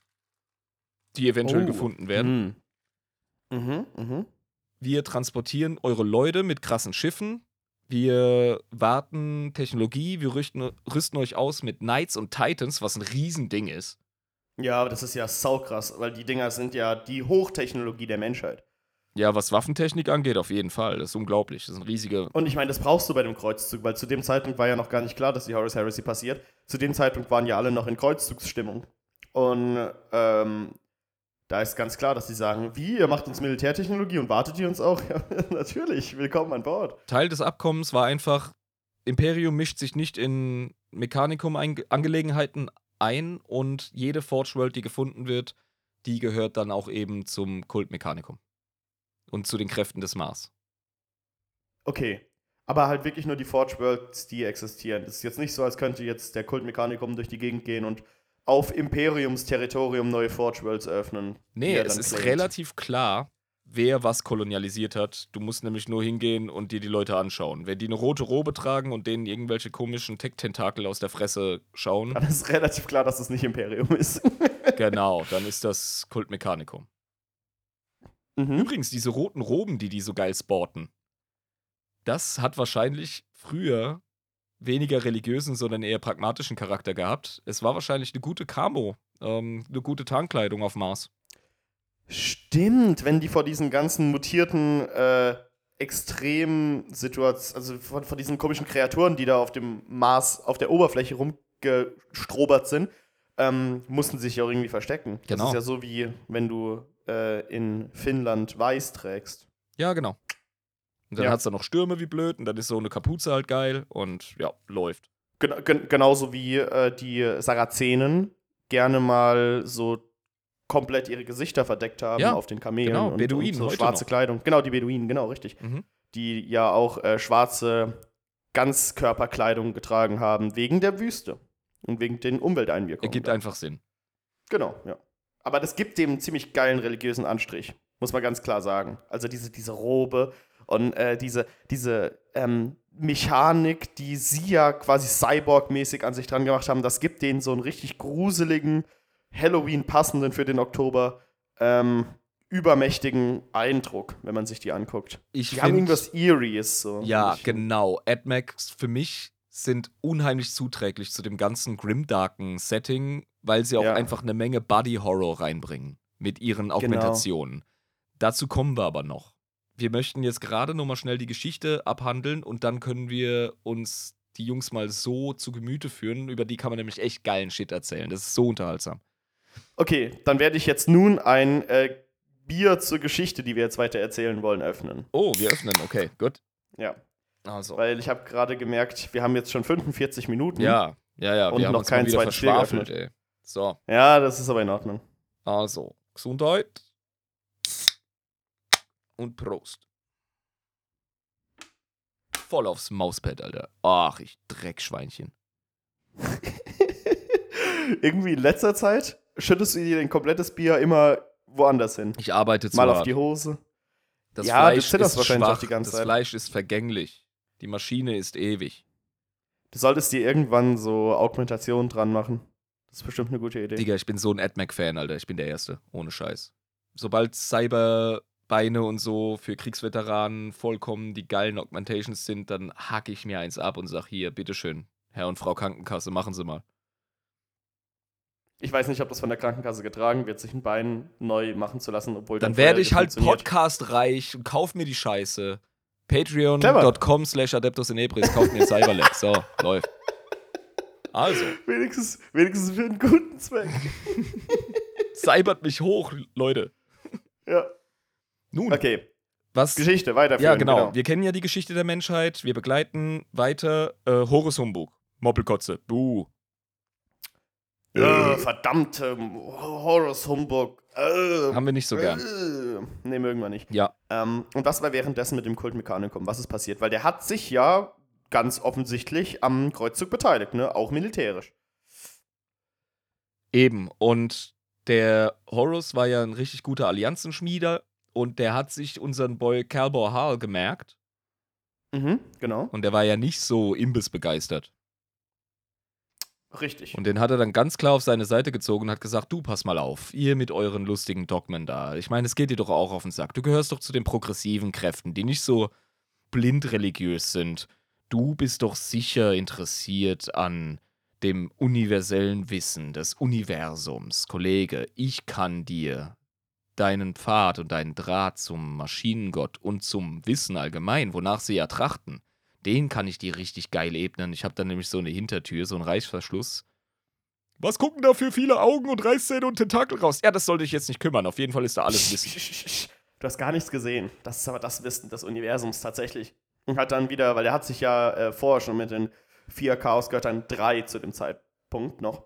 die eventuell Oh. gefunden werden. Mhm. Mhm, mhm. Wir transportieren eure Leute mit krassen Schiffen. Wir warten Technologie, wir rüsten, rüsten euch aus mit Knights und Titans, was ein Riesending ist. Ja, aber das ist ja saukrass, weil die Dinger sind ja die Hochtechnologie der Menschheit. Ja, was Waffentechnik angeht, auf jeden Fall. Das ist unglaublich. Das ist ein riesiger Und ich meine, das brauchst du bei dem Kreuzzug, weil zu dem Zeitpunkt war ja noch gar nicht klar, dass die Horus Heresy passiert. Zu dem Zeitpunkt waren ja alle noch in Kreuzzugsstimmung. Und ähm, da ist ganz klar, dass sie sagen, wie, ihr macht uns Militärtechnologie und wartet ihr uns auch? Ja, natürlich, willkommen an Bord. Teil des Abkommens war einfach, Imperium mischt sich nicht in Mechanikum-Angelegenheiten ein und jede Forge World, die gefunden wird, die gehört dann auch eben zum Kult Mechanicum. Und zu den Kräften des Mars. Okay. Aber halt wirklich nur die Forge Worlds, die existieren. Es ist jetzt nicht so, als könnte jetzt der Kult Mechanicum durch die Gegend gehen und auf Imperiums Territorium neue Forge Worlds eröffnen. Nee, er es ist claimt. relativ klar, wer was kolonialisiert hat. Du musst nämlich nur hingehen und dir die Leute anschauen. Wenn die eine rote Robe tragen und denen irgendwelche komischen Tech-Tentakel aus der Fresse schauen, Dann ist relativ klar, dass es nicht Imperium ist. genau, dann ist das Kult Mechanicum. mhm. Übrigens, diese roten Roben, die die so geil sporten, das hat wahrscheinlich früher weniger religiösen, sondern eher pragmatischen Charakter gehabt. Es war wahrscheinlich eine gute Camo, ähm, eine gute Tarnkleidung auf Mars. Stimmt, wenn die vor diesen ganzen mutierten äh, Extremsituationen, also vor, vor diesen komischen Kreaturen, die da auf dem Mars, auf der Oberfläche rumgestrobert sind, ähm, mussten sich auch irgendwie verstecken. Genau. Das ist ja so wie wenn du äh, in Finnland weiß trägst. Ja, genau. Und dann Ja. hat es da noch Stürme wie blöd und dann ist so eine Kapuze halt geil und ja, läuft. Gen gen genauso wie äh, die Sarazenen gerne mal so komplett ihre Gesichter verdeckt haben Ja, auf den Kamelen genau, und, Beduinen und so schwarze noch. Kleidung. Genau, die Beduinen, genau, richtig. Mhm. Die ja auch äh, schwarze Ganzkörperkleidung getragen haben, wegen der Wüste und wegen den Umwelteinwirkungen. Ergibt da. einfach Sinn. Genau, ja. Aber das gibt dem einen ziemlich geilen religiösen Anstrich. muss man ganz klar sagen. Also diese, diese Robe und äh, diese, diese ähm, Mechanik, die sie ja quasi Cyborg-mäßig an sich dran gemacht haben, das gibt denen so einen richtig gruseligen, Halloween-passenden für den Oktober, ähm, übermächtigen Eindruck, wenn man sich die anguckt. Ich Die haben irgendwas Eerie's so. Ja, Ich- genau. AdMacs für mich sind unheimlich zuträglich zu dem ganzen grimdarken Setting, weil sie auch Ja. einfach eine Menge Body Horror reinbringen mit ihren Genau. Augmentationen. Dazu kommen wir aber noch. Wir möchten jetzt gerade noch mal schnell die Geschichte abhandeln und dann können wir uns die Jungs mal so zu Gemüte führen. Über die kann man nämlich echt geilen Shit erzählen. Das ist so unterhaltsam. Okay, dann werde ich jetzt nun ein äh, Bier zur Geschichte, die wir jetzt weiter erzählen wollen, öffnen. Oh, wir öffnen. Okay, gut. Ja, Also. weil ich habe gerade gemerkt, wir haben jetzt schon 45 Minuten. Ja, ja, ja. Und wir haben noch uns mal keinen zweiten verschwafelt, ey. So. Ja, das ist aber in Ordnung. Also, Gesundheit und Prost. Voll aufs Mauspad, Alter. Ach, ich Dreckschweinchen. Irgendwie in letzter Zeit schüttest du dir dein komplettes Bier immer woanders hin. Ich arbeite zu Mal auf hart. die Hose. Das Ja, du Fleisch zitterst ist wahrscheinlich schwach, auch die ganze das Zeit. Fleisch ist vergänglich. Die Maschine ist ewig. Du solltest dir irgendwann so Augmentationen dran machen. Das ist bestimmt eine gute Idee. Digga, ich bin so ein AdMac-Fan, Alter. Ich bin der Erste. Ohne Scheiß. Sobald Cyberbeine und so für Kriegsveteranen vollkommen die geilen Augmentations sind, dann hacke ich mir eins ab und sag hier, bitteschön, Herr und Frau Krankenkasse, machen Sie mal. Ich weiß nicht, ob das von der Krankenkasse getragen wird, sich ein Bein neu machen zu lassen, obwohl Dann dein werde ich halt podcastreich und kauf mir die Scheiße. Patreon.com slash Adeptus in Ebris, kauft mir Cyberlex. So, läuft. Also, Wenigstens, wenigstens für einen guten Zweck. cybert mich hoch, Leute. ja. Nun, Okay, was. Geschichte, weiterführen. Ja, genau. Wir kennen ja die Geschichte der Menschheit. Wir begleiten weiter äh, Horus Humbug. Moppelkotze. Buh. Äh, verdammt, ähm, Horus Humbug. Äh, Haben wir nicht so gern. Äh, nee, mögen wir nicht. Ja. Ähm, und was war währenddessen mit dem Kult Mechanicum? Was ist passiert? Weil der hat sich ja ganz offensichtlich am Kreuzzug beteiligt, ne? Auch militärisch. Eben. Und der Horus war ja ein richtig guter Allianzenschmieder. Und der hat sich unseren Boy Calbor Hall gemerkt. Mhm, genau. Und der war ja nicht so imbissbegeistert. Richtig. Und den hat er dann ganz klar auf seine Seite gezogen und hat gesagt: Du, pass mal auf, ihr mit euren lustigen Dogmen da. Ich meine, es geht dir doch auch auf den Sack. Du gehörst doch zu den progressiven Kräften, die nicht so blind religiös sind. Du bist doch sicher interessiert an dem universellen Wissen des Universums. Kollege, ich kann dir deinen Pfad und deinen Draht zum Maschinengott und zum Wissen allgemein, wonach sie ja trachten, den kann ich dir richtig geil ebnen. Ich habe da nämlich so eine Hintertür, so einen Reißverschluss. Was gucken da für viele Augen und Reißzähne und Tentakel raus? Ja, das sollte ich jetzt nicht kümmern. Auf jeden Fall ist da alles Wissen. Du hast gar nichts gesehen. Das ist aber das Wissen des Universums tatsächlich. Und hat dann wieder, weil er hat sich ja äh, vorher schon mit den vier Chaosgöttern, drei zu dem Zeitpunkt noch,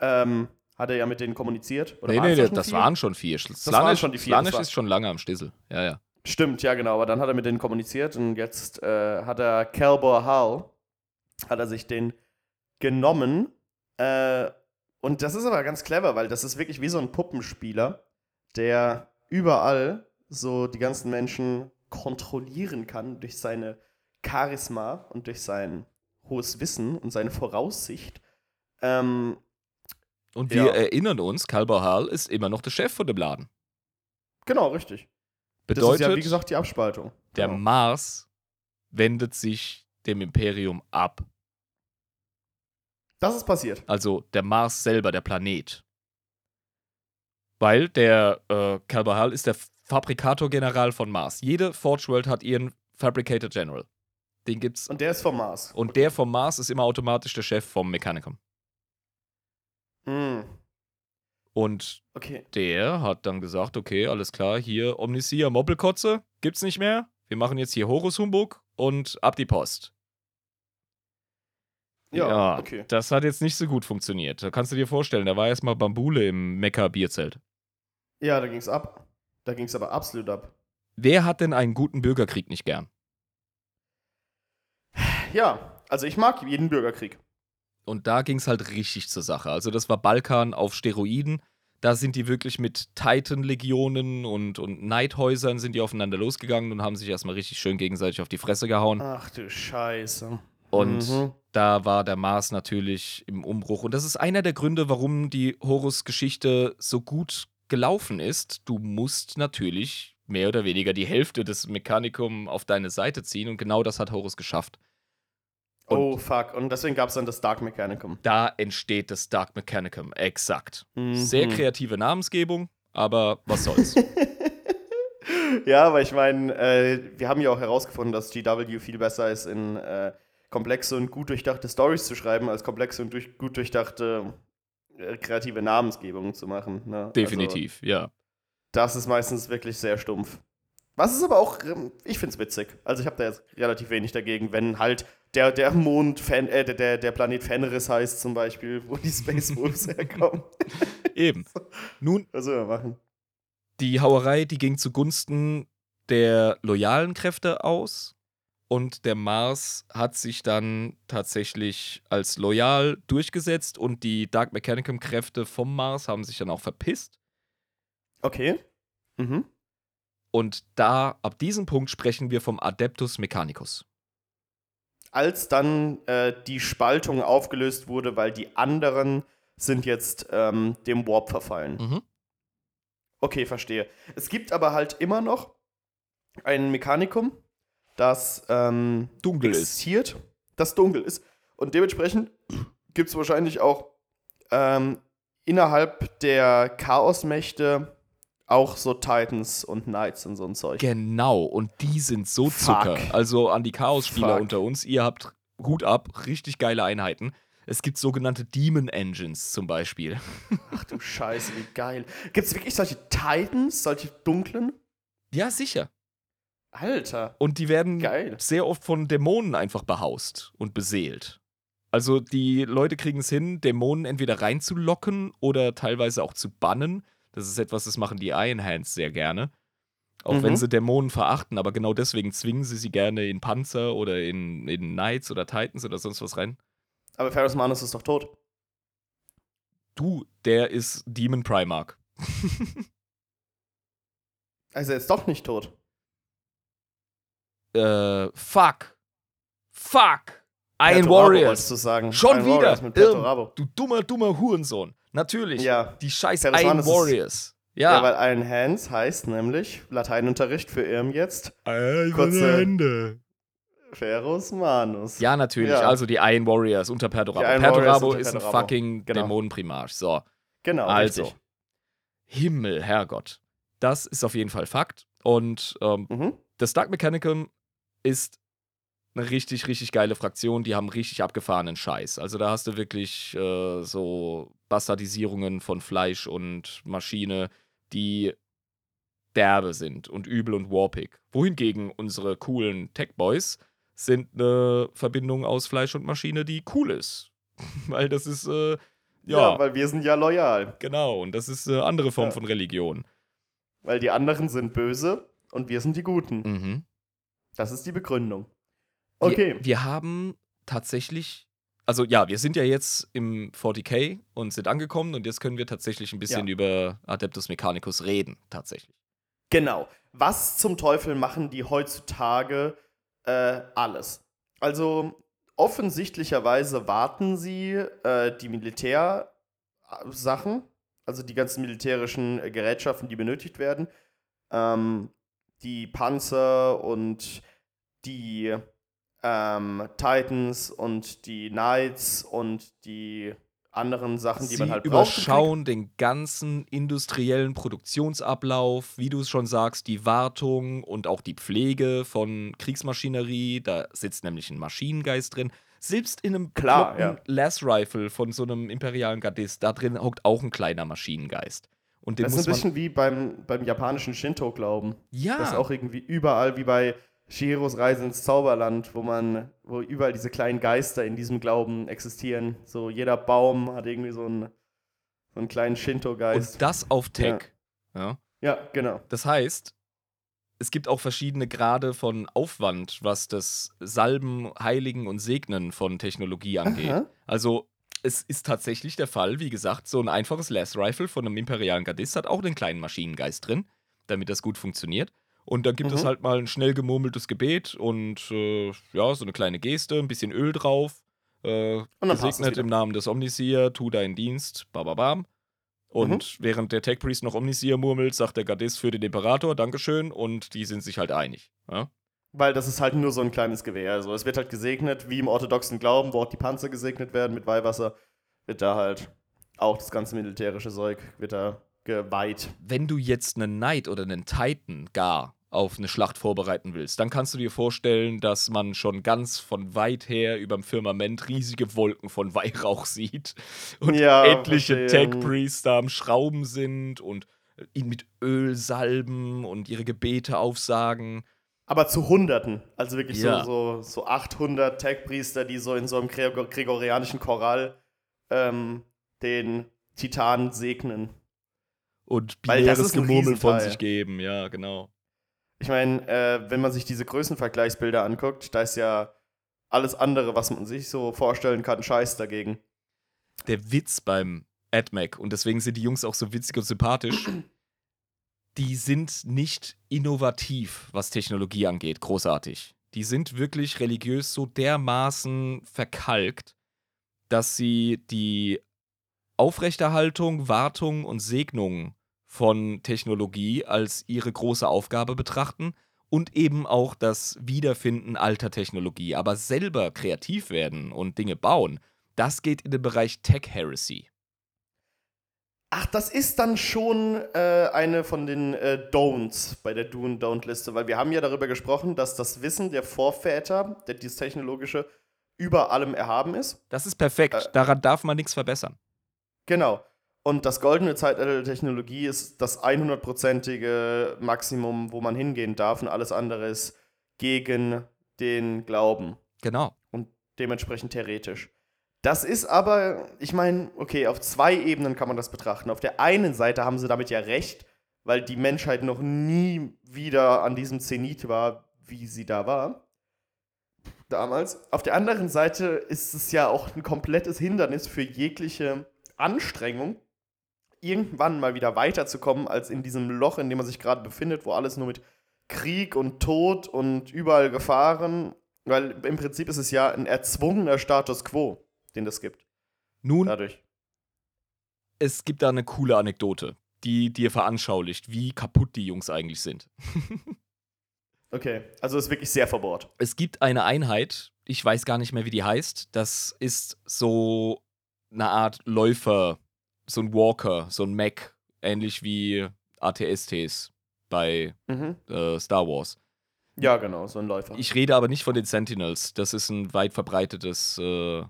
ähm, hat er ja mit denen kommuniziert. Oder Nee, nee, das vier? waren schon vier. waren schon die vier, das Slanisch ist schon lange am Stissel. Ja, ja. Stimmt, ja genau, aber dann hat er mit denen kommuniziert und jetzt äh, hat er Calbor Hall, hat er sich den genommen äh, und das ist aber ganz clever, weil das ist wirklich wie so ein Puppenspieler, der überall so die ganzen Menschen kontrollieren kann durch seine Charisma und durch sein hohes Wissen und seine Voraussicht. Ähm, Und Ja. wir erinnern uns, Kalber Hall ist immer noch der Chef von dem Laden. genau, richtig. Bedeutet, das ist ja, wie gesagt, die Abspaltung. der Genau. Mars wendet sich dem Imperium ab. Das ist passiert. Also der Mars selber, der Planet. Weil der äh, Kalber Hall ist der Fabrikator-General von Mars. Jede Forge World hat ihren Fabricator General. Den gibt's. Und der ist vom Mars. Und der vom Mars ist immer automatisch der Chef vom Mechanicum. Hm, Und okay. der hat dann gesagt, okay, alles klar, hier Omnisia Moppelkotze gibt's nicht mehr. Wir machen jetzt hier Horus Humbug und ab die Post. Ja, okay. Das hat jetzt nicht so gut funktioniert. Da kannst du dir vorstellen, da war erstmal Bambule im Mekka-Bierzelt. Ja, da ging's ab. Da ging's aber absolut ab. Wer hat denn einen guten Bürgerkrieg nicht gern? Ja, also ich mag jeden Bürgerkrieg. Und da ging es halt richtig zur Sache. Also das war Balkan auf Steroiden. Da sind die wirklich mit Titan-Legionen und, und Neidhäusern sind die aufeinander losgegangen und haben sich erstmal richtig schön gegenseitig auf die Fresse gehauen. Ach du Scheiße. Und Mhm. da war der Mars natürlich im Umbruch. Und das ist einer der Gründe, warum die Horus-Geschichte so gut gelaufen ist. Du musst natürlich mehr oder weniger die Hälfte des Mechanicum auf deine Seite ziehen. Und genau das hat Horus geschafft. Oh fuck. Und deswegen gab es dann das Dark Mechanicum. Da entsteht das Dark Mechanicum. Exakt. Mhm. Sehr kreative Namensgebung, aber was soll's. ja, aber ich meine, äh, wir haben ja auch herausgefunden, dass GW viel besser ist, in äh, komplexe und gut durchdachte Stories zu schreiben, als komplexe und durch, gut durchdachte äh, kreative Namensgebungen zu machen. Ne? Also, Definitiv, ja. das ist meistens wirklich sehr stumpf. Was ist aber auch, ähm, ich find's witzig. Also ich habe da jetzt relativ wenig dagegen, wenn halt der, der Mond, Fan, äh, der- der, Planet Fenris heißt zum Beispiel, wo die Space Wolves herkommen. Eben. Nun, Was soll man machen? die Hauerei, die ging zugunsten der loyalen Kräfte aus. Und der Mars hat sich dann tatsächlich als loyal durchgesetzt und die Dark Mechanicum-Kräfte vom Mars haben sich dann auch verpisst. Okay. Mhm. Und da, ab diesem Punkt, sprechen wir vom Adeptus Mechanicus. Als dann äh, die Spaltung aufgelöst wurde, weil die anderen sind jetzt ähm, dem Warp verfallen. Mhm. Okay, verstehe. Es gibt aber halt immer noch ein Mechanikum, das ähm, Dunkel ist. existiert, das dunkel ist. Und dementsprechend gibt es wahrscheinlich auch ähm, innerhalb der Chaosmächte auch so Titans und Knights und so ein Zeug. Genau, und die sind so Fuck. Zucker. Also an die Chaos-Spieler unter uns, ihr habt Hut ab, richtig geile Einheiten. Es gibt sogenannte Demon Engines zum Beispiel. Ach du Scheiße, wie geil. Gibt es wirklich solche Titans, solche dunklen? Ja, sicher. Alter. Und die werden Geil. sehr oft von Dämonen einfach behaust und beseelt. Also die Leute kriegen es hin, Dämonen entweder reinzulocken oder teilweise auch zu bannen. Das ist etwas, das machen die Iron Hands sehr gerne. Auch Mhm. wenn sie Dämonen verachten, aber genau deswegen zwingen sie sie gerne in Panzer oder in, in Knights oder Titans oder sonst was rein. Aber Ferris Manus ist doch tot. Du, der ist Demon Primarch. Also er ist doch nicht tot. Äh, fuck. Fuck. Iron sagen. Schon Iron wieder. Irm, du dummer, dummer Hurensohn. Natürlich. Ja. Die scheiß Ferris Iron Warriors. ja. Ja. weil Iron Hands heißt nämlich Lateinunterricht für Irm jetzt Eiserne Kurze- Hände. Ferus Manus. Ja, natürlich. Ja. Also die Iron Warriors unter Iron Perturabo unter ist ein fucking Genau. Dämonenprimarch. So. Genau, Also. richtig. Himmel, Herrgott. Das ist auf jeden Fall Fakt. Und ähm, Mhm. das Dark Mechanicum ist eine richtig, richtig geile Fraktion. Die haben richtig abgefahrenen Scheiß. Also da hast du wirklich äh, so Bastardisierungen von Fleisch und Maschine, die derbe sind und übel und warpig. Wohingegen unsere coolen Tech-Boys sind eine Verbindung aus Fleisch und Maschine, die cool ist. Weil das ist, äh, Ja. ja, weil wir sind ja loyal. genau. Und das ist eine andere Form Ja. von Religion. Weil die anderen sind böse und wir sind die Guten. Mhm. Das ist die Begründung. Okay. Wir, wir haben tatsächlich, also ja, wir sind ja jetzt im 40k und sind angekommen und jetzt können wir tatsächlich ein bisschen Ja. über Adeptus Mechanicus reden, tatsächlich. Genau. Was zum Teufel machen die heutzutage äh, alles? Also offensichtlicherweise warten sie äh, die Militärsachen, also die ganzen militärischen äh, Gerätschaften, die benötigt werden, ähm, die Panzer und die ähm, Titans und die Knights und die anderen Sachen, die Sie man halt braucht. überschauen den ganzen industriellen Produktionsablauf, wie du es schon sagst, die Wartung und auch die Pflege von Kriegsmaschinerie. Da sitzt nämlich ein Maschinengeist drin. Selbst in einem Klar, bekloppten Lass Rifle von so einem imperialen Gardist, da drin hockt auch ein kleiner Maschinengeist. Und den Das ist ein bisschen wie beim, beim japanischen Shinto-Glauben. Ja. Das ist auch irgendwie überall wie bei Shihiros Reise ins Zauberland, wo man, wo überall diese kleinen Geister in diesem Glauben existieren. So jeder Baum hat irgendwie so einen, so einen kleinen Shinto-Geist. Und das auf Tech. Ja. Ja, genau. Das heißt, es gibt auch verschiedene Grade von Aufwand, was das Salben, Heiligen und Segnen von Technologie angeht. Aha. Also es ist tatsächlich der Fall, wie gesagt, so ein einfaches Last Rifle von einem imperialen Gardist hat auch den kleinen Maschinengeist drin, damit das gut funktioniert. Und dann gibt mhm. es halt mal ein schnell gemurmeltes Gebet und äh, ja, so eine kleine Geste, ein bisschen Öl drauf. Äh, gesegnet im Namen des Omnisier, tu deinen Dienst, bababam. Und mhm. während der Tech Priest noch Omnisier murmelt, sagt der Gardist für den Imperator, Dankeschön, und die sind sich halt einig. Ja? Weil das ist halt nur so ein kleines Gewehr. Also es wird halt gesegnet, wie im orthodoxen Glauben, wo auch die Panzer gesegnet werden mit Weihwasser, wird da halt auch das ganze militärische Zeug wird da geweiht. Wenn du jetzt einen Knight oder einen Titan gar auf eine Schlacht vorbereiten willst, dann kannst du dir vorstellen, dass man schon ganz von weit her über dem Firmament riesige Wolken von Weihrauch sieht und ja, etliche Tech-Priests da am Schrauben sind und ihn mit Öl salben und ihre Gebete aufsagen. Aber zu Hunderten. Also wirklich ja. so, so, so 800 Tech-Priester, die so in so einem gregorianischen Choral ähm, den Titan segnen. Und binäres Gemurmel von sich geben, ja, genau. Ich meine, äh, wenn man sich diese Größenvergleichsbilder anguckt, da ist ja alles andere, was man sich so vorstellen kann, scheiß dagegen. Der Witz beim AdMac, und deswegen sind die Jungs auch so witzig und sympathisch, die sind nicht innovativ, was Technologie angeht, großartig. Die sind wirklich religiös so dermaßen verkalkt, dass sie die Aufrechterhaltung, Wartung und Segnung von Technologie als ihre große Aufgabe betrachten und eben auch das Wiederfinden alter Technologie. Aber selber kreativ werden und Dinge bauen, das geht in den Bereich Tech Heresy. Ach, das ist dann schon äh, eine von den äh, Don'ts bei der Do- and Don't-Liste, weil wir haben ja darüber gesprochen, dass das Wissen der Vorväter, der, dieses technologische, über allem erhaben ist. Das ist perfekt. Äh, Daran darf man nichts verbessern. Genau. Und das goldene Zeitalter der Technologie ist das 100%ige Maximum, wo man hingehen darf und alles andere ist gegen den Glauben. Genau. Und dementsprechend theoretisch. Das ist aber, ich meine, okay, auf zwei Ebenen kann man das betrachten. Auf der einen Seite haben sie damit ja recht, weil die Menschheit noch nie wieder an diesem Zenit war, wie sie da war. Damals. Auf der anderen Seite ist es ja auch ein komplettes Hindernis für jegliche Anstrengung, irgendwann mal wieder weiterzukommen, als in diesem Loch, in dem man sich gerade befindet, wo alles nur mit Krieg und Tod und überall Gefahren, weil im Prinzip ist es ja ein erzwungener Status quo den das gibt. Nun, Dadurch. es gibt da eine coole Anekdote, die dir veranschaulicht, wie kaputt die Jungs eigentlich sind. okay, also ist wirklich sehr verbohrt. Es gibt eine Einheit, ich weiß gar nicht mehr, wie die heißt. Das ist so eine Art Läufer, so ein Walker, so ein Mac, ähnlich wie ATSTs bei mhm. äh, Star Wars. Ja, genau, so ein Läufer. Ich rede aber nicht von den Sentinels. Das ist ein weit verbreitetes äh,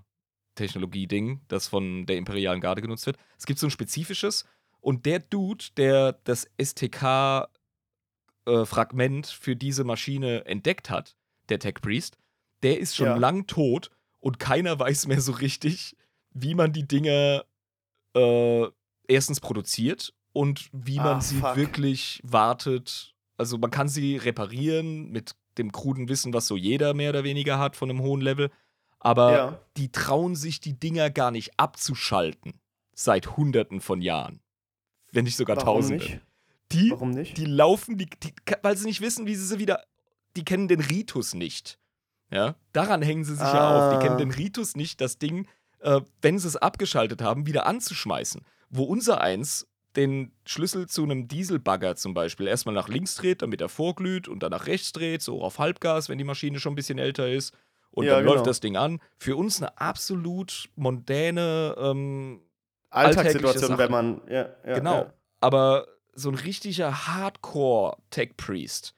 Technologie-Ding, das von der Imperialen Garde genutzt wird. Es gibt so ein spezifisches und der Dude, der das STK-Fragment äh, für diese Maschine entdeckt hat, der Tech Priest, der ist schon ja. lang tot und keiner weiß mehr so richtig, wie man die Dinger äh, erstens produziert und wie man ah, sie fuck. wirklich wartet. Also man kann sie reparieren mit dem kruden Wissen, was so jeder mehr oder weniger hat von einem hohen Level. Aber ja. die trauen sich die Dinger gar nicht abzuschalten. Seit Hunderten von Jahren. Wenn nicht sogar Warum Tausenden. Nicht? Die, Warum nicht? Die laufen, die, die, weil sie nicht wissen, wie sie sie wieder. Die kennen den Ritus nicht. Ja, daran hängen sie sich ah. ja auf. Die kennen ah. den Ritus nicht, das Ding, äh, wenn sie es abgeschaltet haben, wieder anzuschmeißen. Wo unser eins den Schlüssel zu einem Dieselbagger zum Beispiel erstmal nach links dreht, damit er vorglüht und dann nach rechts dreht, so auf Halbgas, wenn die Maschine schon ein bisschen älter ist und ja, dann genau. läuft das Ding an. Für uns eine absolut mondäne ähm, Alltagssituation, wenn man. Ja, ja, genau. Aber so ein richtiger Hardcore-Tech-Priest,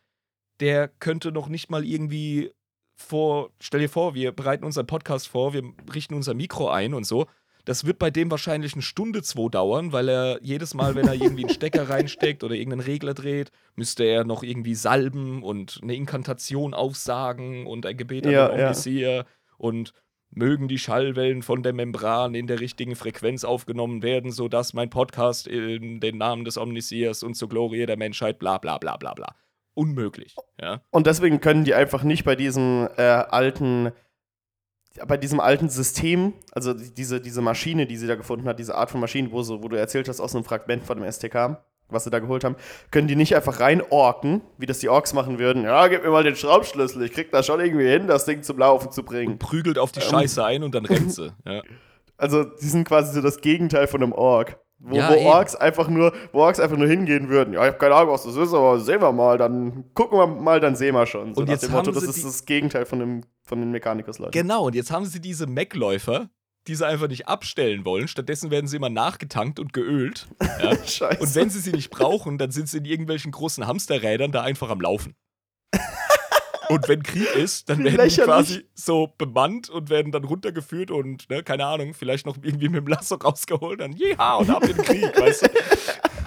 der könnte noch nicht mal irgendwie vor. Stell dir vor, wir bereiten unseren Podcast vor, wir richten unser Mikro ein und so. Das wird bei dem wahrscheinlich eine Stunde, zwei dauern, weil er jedes Mal, wenn er irgendwie einen Stecker reinsteckt oder irgendeinen Regler dreht, müsste er noch irgendwie salben und eine Inkantation aufsagen und ein Gebet an ja, den Omnisier ja. und mögen die Schallwellen von der Membran in der richtigen Frequenz aufgenommen werden, sodass mein Podcast in den Namen des Omnisiers und zur Glorie der Menschheit bla bla bla bla bla. Unmöglich. Ja? Und deswegen können die einfach nicht bei diesen äh, alten bei diesem alten System, also diese, diese Maschine, die sie da gefunden hat, diese Art von Maschine, wo, so, wo du erzählt hast aus einem Fragment von dem STK, was sie da geholt haben, können die nicht einfach reinorken, wie das die Orks machen würden. Ja, gib mir mal den Schraubschlüssel, ich krieg das schon irgendwie hin, das Ding zum Laufen zu bringen. Prügelt auf die Scheiße ein und dann rennt sie. Ja. Also, die sind quasi so das Gegenteil von einem Ork. Wo, Ja, wo. Orks einfach nur, wo Orks einfach nur hingehen würden. Ja, ich habe keine Ahnung, was das ist, aber sehen wir mal. Dann gucken wir mal, dann sehen wir schon. So Und jetzt dem Motto, haben das ist das Gegenteil von, dem, von den Mechanikus-Leuten. Genau, und jetzt haben sie diese Mac-Läufer, die sie einfach nicht abstellen wollen. Stattdessen werden sie immer nachgetankt und geölt. Ja. Scheiße. Und wenn sie sie nicht brauchen, dann sind sie in irgendwelchen großen Hamsterrädern da einfach am Laufen. Und wenn Krieg ist, dann Wie werden die lächerlich. quasi so bemannt und werden dann runtergeführt und, ne, keine Ahnung, vielleicht noch irgendwie mit dem Lasso rausgeholt, dann jeha und ab in den Krieg, weißt du?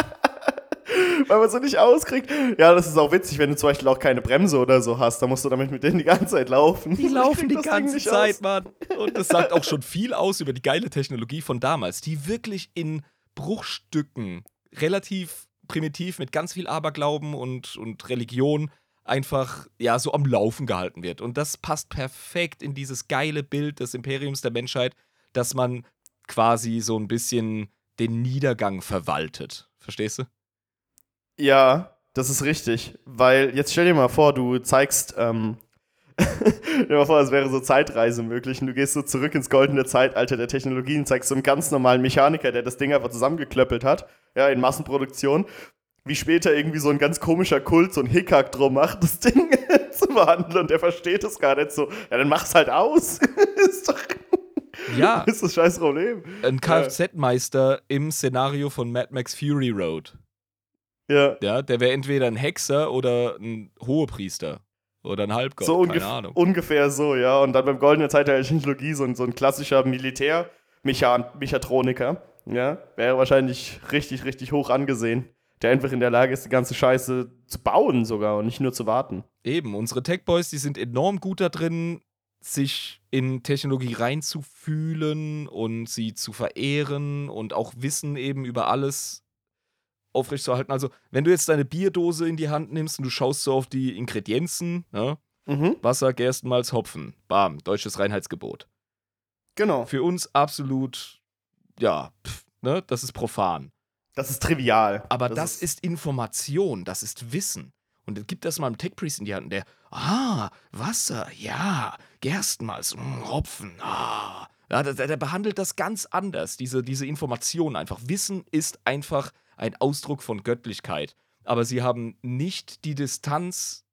Weil man so nicht auskriegt. Ja, das ist auch witzig, wenn du zum Beispiel auch keine Bremse oder so hast. Dann musst du damit mit denen die ganze Zeit laufen. Die laufen die ganze Zeit, aus. Mann. Und das sagt auch schon viel aus über die geile Technologie von damals, die wirklich in Bruchstücken relativ primitiv mit ganz viel Aberglauben und, und Religion einfach ja so am Laufen gehalten wird. Und das passt perfekt in dieses geile Bild des Imperiums der Menschheit, dass man quasi so ein bisschen den Niedergang verwaltet. Verstehst du? Ja, das ist richtig. Weil jetzt stell dir mal vor, du zeigst, ähm, stell dir mal vor, es wäre so Zeitreise möglich und du gehst so zurück ins goldene Zeitalter der Technologien, zeigst so einen ganz normalen Mechaniker, der das Ding einfach zusammengeklöppelt hat, ja, in Massenproduktion, wie später irgendwie so ein ganz komischer Kult so ein Hickhack drum macht, das Ding zu behandeln und der versteht es gar nicht so. Ja, dann mach's halt aus. ist doch Ja, ist das scheiß Problem. ein Kfz-Meister im Szenario von Mad Max Fury Road. Ja. Ja, der wäre entweder ein Hexer oder ein Hohepriester. Oder ein Halbgott, So keine Ahnung. ungefähr so, ja. Und dann beim goldenen Zeitalter der Technologie so ein, so ein klassischer Militär-Mechatroniker, ja, wäre wahrscheinlich richtig, richtig hoch angesehen. Der einfach in der Lage ist, die ganze Scheiße zu bauen sogar und nicht nur zu warten. Eben, unsere Tech-Boys, die sind enorm gut da drin, sich in Technologie reinzufühlen und sie zu verehren und auch Wissen eben über alles aufrechtzuerhalten. Also, wenn du jetzt deine Bierdose in die Hand nimmst und du schaust so auf die Ingredienzen, ne? Mhm, Wasser, Gerstenmalz, Hopfen, bam, deutsches Reinheitsgebot. genau. Für uns absolut, ja, pff, ne? Das ist profan. Das ist trivial. Aber das, ist, Information, das ist Wissen. Und dann gibt das mal einem Tech-Priest in die Hand der, ah, Wasser, ja, Gerstenmalz, mm, Hopfen, ah. Ja, der, der behandelt das ganz anders, diese, diese Information einfach. Wissen ist einfach ein Ausdruck von Göttlichkeit. Aber sie haben nicht die Distanz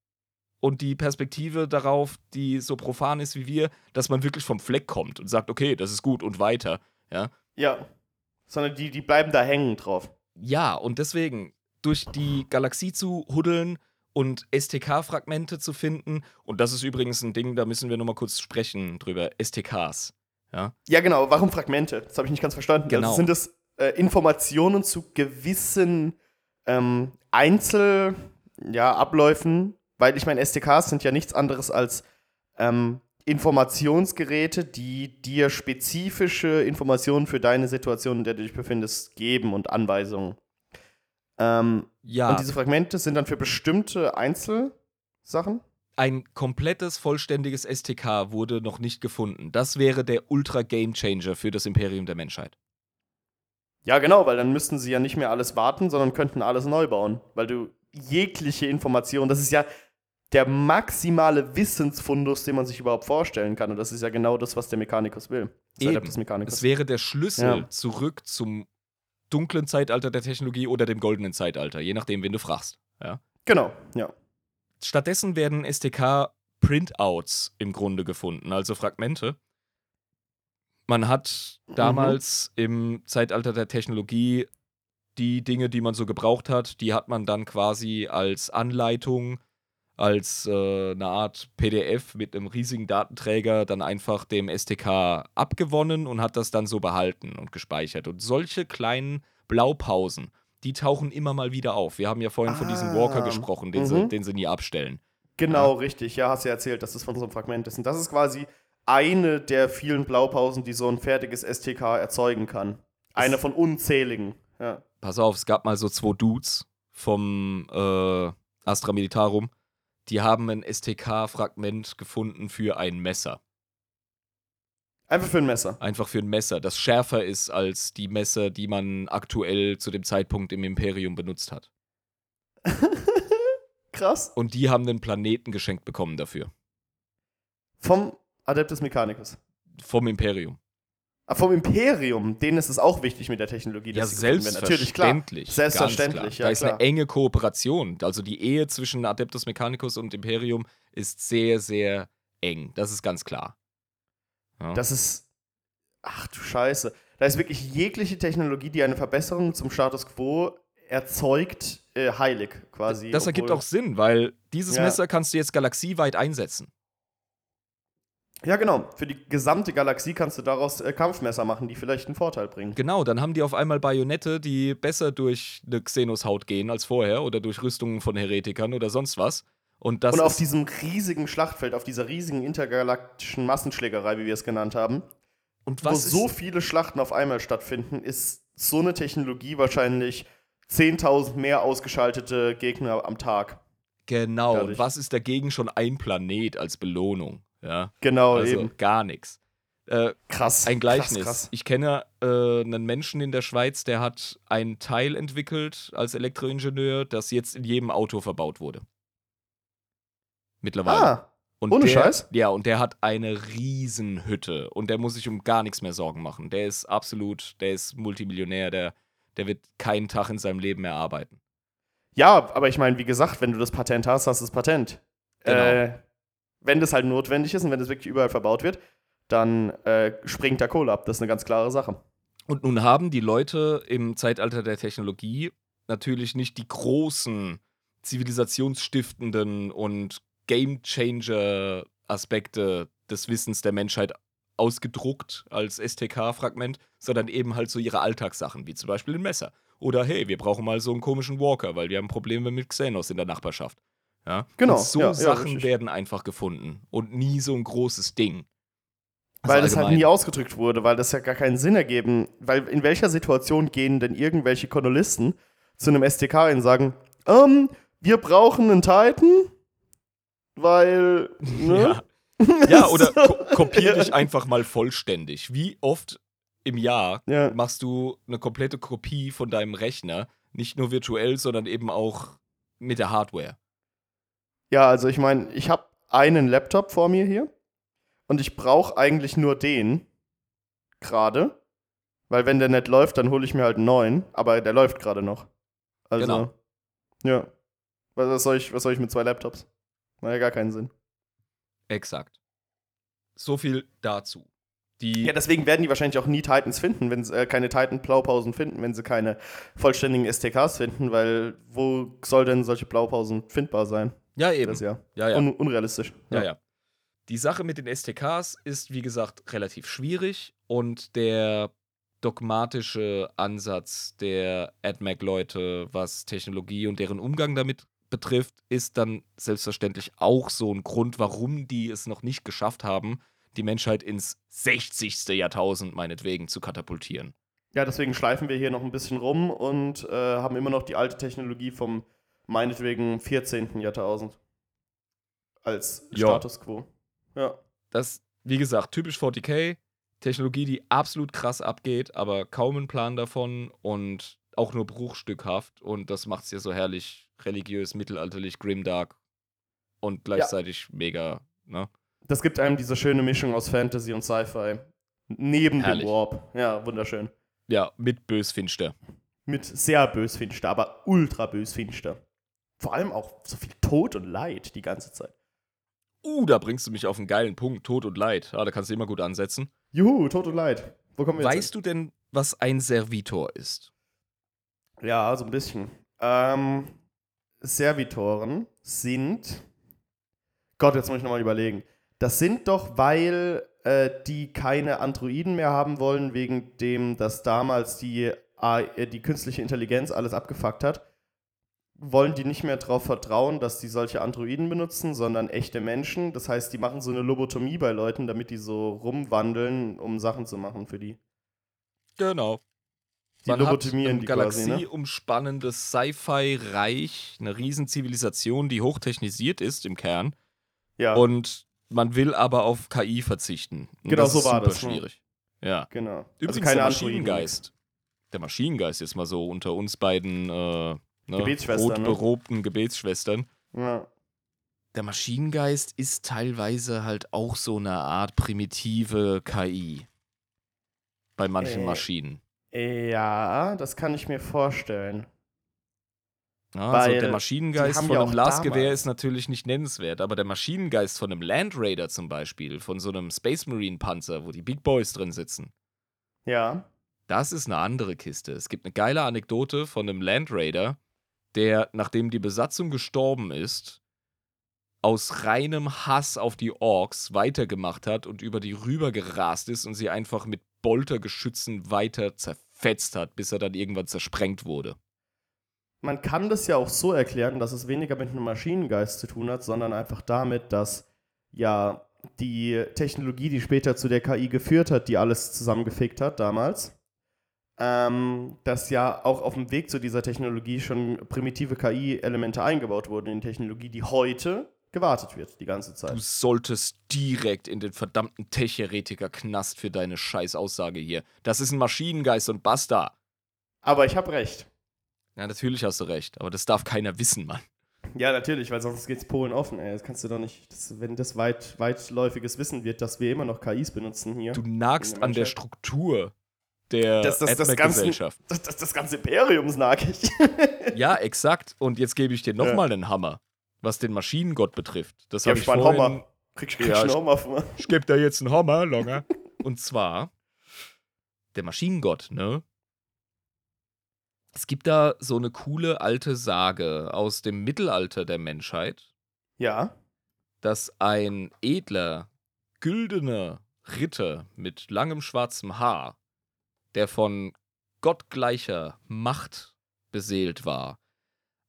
und die Perspektive darauf, die so profan ist wie wir, dass man wirklich vom Fleck kommt und sagt, okay, das ist gut und weiter. Ja, Ja. Sondern die, die bleiben da hängen drauf. Ja, und deswegen durch die Galaxie zu huddeln und STK-Fragmente zu finden, und das ist übrigens ein Ding, da müssen wir nochmal kurz sprechen drüber, STKs. Ja, Ja, genau. Warum Fragmente? Das habe ich nicht ganz verstanden. Genau. Also sind das äh, Informationen zu gewissen ähm, Einzel, ja, Abläufen? Weil ich meine, SDKs sind ja nichts anderes als ähm, Informationsgeräte, die dir spezifische Informationen für deine Situation, in der du dich befindest, geben und Anweisungen. Ähm, ja Und diese Fragmente sind dann für bestimmte Einzelsachen? ein komplettes, vollständiges STK wurde noch nicht gefunden. Das wäre der Ultra-Game-Changer für das Imperium der Menschheit. Ja, genau, weil dann müssten sie ja nicht mehr alles warten, sondern könnten alles neu bauen. Weil du jegliche Information, das ist ja der maximale Wissensfundus, den man sich überhaupt vorstellen kann. Und das ist ja genau das, was der Mechanikus will. Das Eben. Es wäre der Schlüssel Ja. zurück zum dunklen Zeitalter der Technologie oder dem goldenen Zeitalter, je nachdem, wen du fragst. Ja. Genau, ja. Stattdessen werden STK-Printouts im Grunde gefunden, also Fragmente. Man hat damals im Zeitalter der Technologie die Dinge, die man so gebraucht hat, die hat man dann quasi als Anleitung, als äh, eine Art PDF mit einem riesigen Datenträger dann einfach dem STK abgewonnen und hat das dann so behalten und gespeichert. Und solche kleinen Blaupausen, die tauchen immer mal wieder auf. Wir haben ja vorhin von diesem Ah, Walker gesprochen, den, sie, mhm. den sie nie abstellen. Genau, richtig. Ja, hast du ja erzählt, dass das von so einem Fragment ist. Und das ist quasi eine der vielen Blaupausen, die so ein fertiges STK erzeugen kann. Eine von unzähligen. Ja. Pass auf, es gab mal so zwei Dudes vom äh, Astra Militarum, die haben ein STK-Fragment gefunden für ein Messer. Einfach für ein Messer. Einfach für ein Messer, das schärfer ist als die Messer, die man aktuell zu dem Zeitpunkt im Imperium benutzt hat. Krass. Und die haben einen Planeten geschenkt bekommen dafür. Vom Adeptus Mechanicus. Vom Imperium. Ah, vom Imperium, denen ist es auch wichtig mit der Technologie. Ja, werden. Natürlich, klar. selbstverständlich. Selbstverständlich, ganz ja, klar. Da ist klar. eine enge Kooperation. Also die Ehe zwischen Adeptus Mechanicus und Imperium ist sehr, sehr eng. Das ist ganz klar. Ja. Das ist. Ach du Scheiße. Da ist wirklich jegliche Technologie, die eine Verbesserung zum Status quo erzeugt, äh, heilig quasi. das ergibt obwohl- auch Sinn, weil dieses Ja. Messer kannst du jetzt galaxieweit einsetzen. Ja, genau. Für die gesamte Galaxie kannst du daraus äh, Kampfmesser machen, die vielleicht einen Vorteil bringen. Genau, dann haben die auf einmal Bajonette, die besser durch eine Xenos-Haut gehen als vorher oder durch Rüstungen von Heretikern oder sonst was. Und das Und auf diesem riesigen Schlachtfeld, auf dieser riesigen intergalaktischen Massenschlägerei, wie wir es genannt haben, und wo so viele Schlachten auf einmal stattfinden, ist so eine Technologie wahrscheinlich 10.000 mehr ausgeschaltete Gegner am Tag. genau, und dadurch. was ist dagegen schon ein Planet als Belohnung? Ja, Genau, also eben. gar nichts. Äh, Krass. ein Gleichnis. Krass, krass. Ich kenne äh, einen Menschen in der Schweiz, der hat ein Teil entwickelt als Elektroingenieur, das jetzt in jedem Auto verbaut wurde. Mittlerweile. Ah, Und Ohne der, Scheiß? Ja, und der hat eine Riesenhütte und der muss sich um gar nichts mehr Sorgen machen. Der ist absolut, der ist Multimillionär, der, der wird keinen Tag in seinem Leben mehr arbeiten. ja, aber ich meine, wie gesagt, wenn du das Patent hast, hast du das Patent. Genau. Äh, wenn das halt notwendig ist und wenn das wirklich überall verbaut wird, dann äh, springt da Kohle ab. Das ist eine ganz klare Sache. Und nun haben die Leute im Zeitalter der Technologie natürlich nicht die großen zivilisationsstiftenden und Game-Changer-Aspekte des Wissens der Menschheit ausgedruckt als STK-Fragment, sondern eben halt so ihre Alltagssachen, wie zum Beispiel ein Messer. Oder hey, wir brauchen mal so einen komischen Walker, weil wir haben Probleme mit Xenos in der Nachbarschaft. Ja? Genau, Und so ja, ja, Sachen richtig. werden einfach gefunden und nie so ein großes Ding. Also Weil das halt nie ausgedrückt wurde, weil das ja gar keinen Sinn ergeben. Weil in welcher Situation gehen denn irgendwelche Kolonisten zu einem STK und sagen, ähm, wir brauchen einen Titan, weil, ne? Ja. ja, oder ko kopier dich einfach mal vollständig. Wie oft im Jahr Ja. machst du eine komplette Kopie von deinem Rechner? Nicht nur virtuell, sondern eben auch mit der Hardware. Ja, also ich meine, ich habe einen Laptop vor mir hier und ich brauche eigentlich nur den gerade, weil wenn der nicht läuft, dann hole ich mir halt einen neuen, aber der läuft gerade noch. Also, Genau. ja. Was was soll, ich, was soll ich mit zwei Laptops? Macht ja gar keinen Sinn. Exakt. So viel dazu. Die, Ja, deswegen werden die wahrscheinlich auch nie Titans finden, wenn sie äh, keine Titan-Blaupausen finden, wenn sie keine vollständigen STKs finden, weil wo soll denn solche Blaupausen findbar sein? Ja eben. Das ist ja, Ja, ja. Un unrealistisch. Ja, ja. Die Sache mit den STKs ist, wie gesagt, relativ schwierig und der dogmatische Ansatz der AdMac-Leute, was Technologie und deren Umgang damit betrifft, ist dann selbstverständlich auch so ein Grund, warum die es noch nicht geschafft haben, die Menschheit ins 60. Jahrtausend meinetwegen zu katapultieren. Ja, deswegen schleifen wir hier noch ein bisschen rum und äh, haben immer noch die alte Technologie vom meinetwegen 14. Jahrtausend als Ja. Status quo. Ja. Das, wie gesagt, typisch 40k, Technologie, die absolut krass abgeht, aber kaum einen Plan davon und auch nur bruchstückhaft und das macht es ja so herrlich religiös, mittelalterlich, grimdark und gleichzeitig mega, ne? Das gibt einem diese schöne Mischung aus Fantasy und Sci-Fi. Neben Herrlich. dem Warp. Ja, wunderschön. Ja, mit bösfinster. Mit sehr bösfinster, aber ultra bösfinster. Vor allem auch so viel Tod und Leid die ganze Zeit. Uh, da bringst du mich auf einen geilen Punkt, Tod und Leid. Ah, da kannst du immer gut ansetzen. Juhu, Tod und Leid. Wo kommen wir jetzt Weißt du denn, was ein Servitor ist? Ja, so ein bisschen. Ähm, Servitoren sind. Gott, jetzt muss ich nochmal überlegen. Das sind doch, weil äh, die keine Androiden mehr haben wollen, wegen dem, dass damals die, äh, die künstliche Intelligenz alles abgefuckt hat. Wollen die nicht mehr darauf vertrauen, dass die solche Androiden benutzen, sondern echte Menschen. Das heißt, die machen so eine Lobotomie bei Leuten, damit die so rumwandeln, um Sachen zu machen für die. Genau. Die Man hat lobotomieren ein die quasi, ne? galaxieumspannendes Sci-Fi-Reich, eine Riesenzivilisation, die hochtechnisiert ist im Kern. Ja. Und man will aber auf KI verzichten. Und Genau, so war das, ne? schwierig. Ja. Genau. Übrigens, also keine der. Maschinengeist. Der Maschinengeist ist mal so unter uns beiden äh, ne, Gebetsschwestern, ne? rotberobten Gebetsschwestern. Ja. Der Maschinengeist ist teilweise halt auch so eine Art primitive KI. Bei manchen Äh, Maschinen. ja, das kann ich mir vorstellen. Ja, also der Maschinengeist von ja einem Blasgewehr ist natürlich nicht nennenswert, aber der Maschinengeist von einem Land Raider zum Beispiel, von so einem Space Marine Panzer, wo die Big Boys drin sitzen, Ja. das ist eine andere Kiste. Es gibt eine geile Anekdote von einem Land Raider, der, nachdem die Besatzung gestorben ist, aus reinem Hass auf die Orks weitergemacht hat und über die rüber gerast ist und sie einfach mit Boltergeschützen weiter zerfetzt hat, bis er dann irgendwann zersprengt wurde. Man kann das ja auch so erklären, dass es weniger mit einem Maschinengeist zu tun hat, sondern einfach damit, dass ja die Technologie, die später zu der KI geführt hat, die alles zusammengefickt hat damals, ähm, dass ja auch auf dem Weg zu dieser Technologie schon primitive KI-Elemente eingebaut wurden in Technologie, die heute gewartet wird, die ganze Du Zeit. solltest direkt in den verdammten Tech-Heretiker-Knast für deine scheiß Aussage hier. Das ist ein Maschinengeist und basta. Aber ich habe recht. Ja, natürlich hast du recht, aber das darf keiner wissen, Mann. Ja, natürlich, weil sonst geht's Polen offen, ey. Das kannst du doch nicht, das, wenn das weit, weitläufiges Wissen wird, dass wir immer noch KIs benutzen hier. Du nagst der an der. Struktur der Das- das- das ganze- Admec-Gesellschaft. Das, das, das ganze Imperium nag ich. Ja, exakt. Und jetzt gebe ich dir Ja. nochmal einen Hammer, was den Maschinengott betrifft. Das Ja, habe ich vorhin... Hammer. Krieg, krieg Ja, einen Hammer von. Ich gebe da jetzt einen Hammer, Longer. Und zwar der Maschinengott, ne? Es gibt da so eine coole alte Sage aus dem Mittelalter der Menschheit, Ja. dass ein edler, güldener Ritter mit langem schwarzem Haar, der von gottgleicher Macht beseelt war,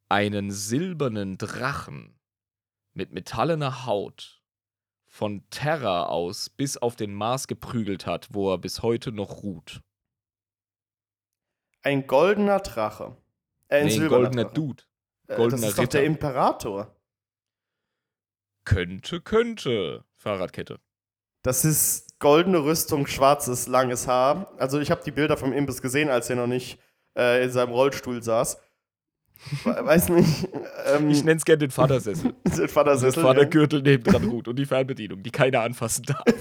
einen silbernen Drachen mit metallener Haut von Terra aus bis auf den Mars geprügelt hat, wo er bis heute noch ruht. Ein goldener Drache. Äh, ein Nee, ein goldener Drache. Dude. Äh, goldener das ist doch der Ritter. Imperator. Könnte, könnte. Fahrradkette. Das ist goldene Rüstung, schwarzes, langes Haar. Also ich habe die Bilder vom Imbiss gesehen, als er noch nicht äh, in seinem Rollstuhl saß. We- Weiß nicht. Ähm, Ich nenne es gerne den Vatersessel. den Der Vatersessel. ja. Vatergürtel neben dran ruht und die Fernbedienung, die keiner anfassen darf.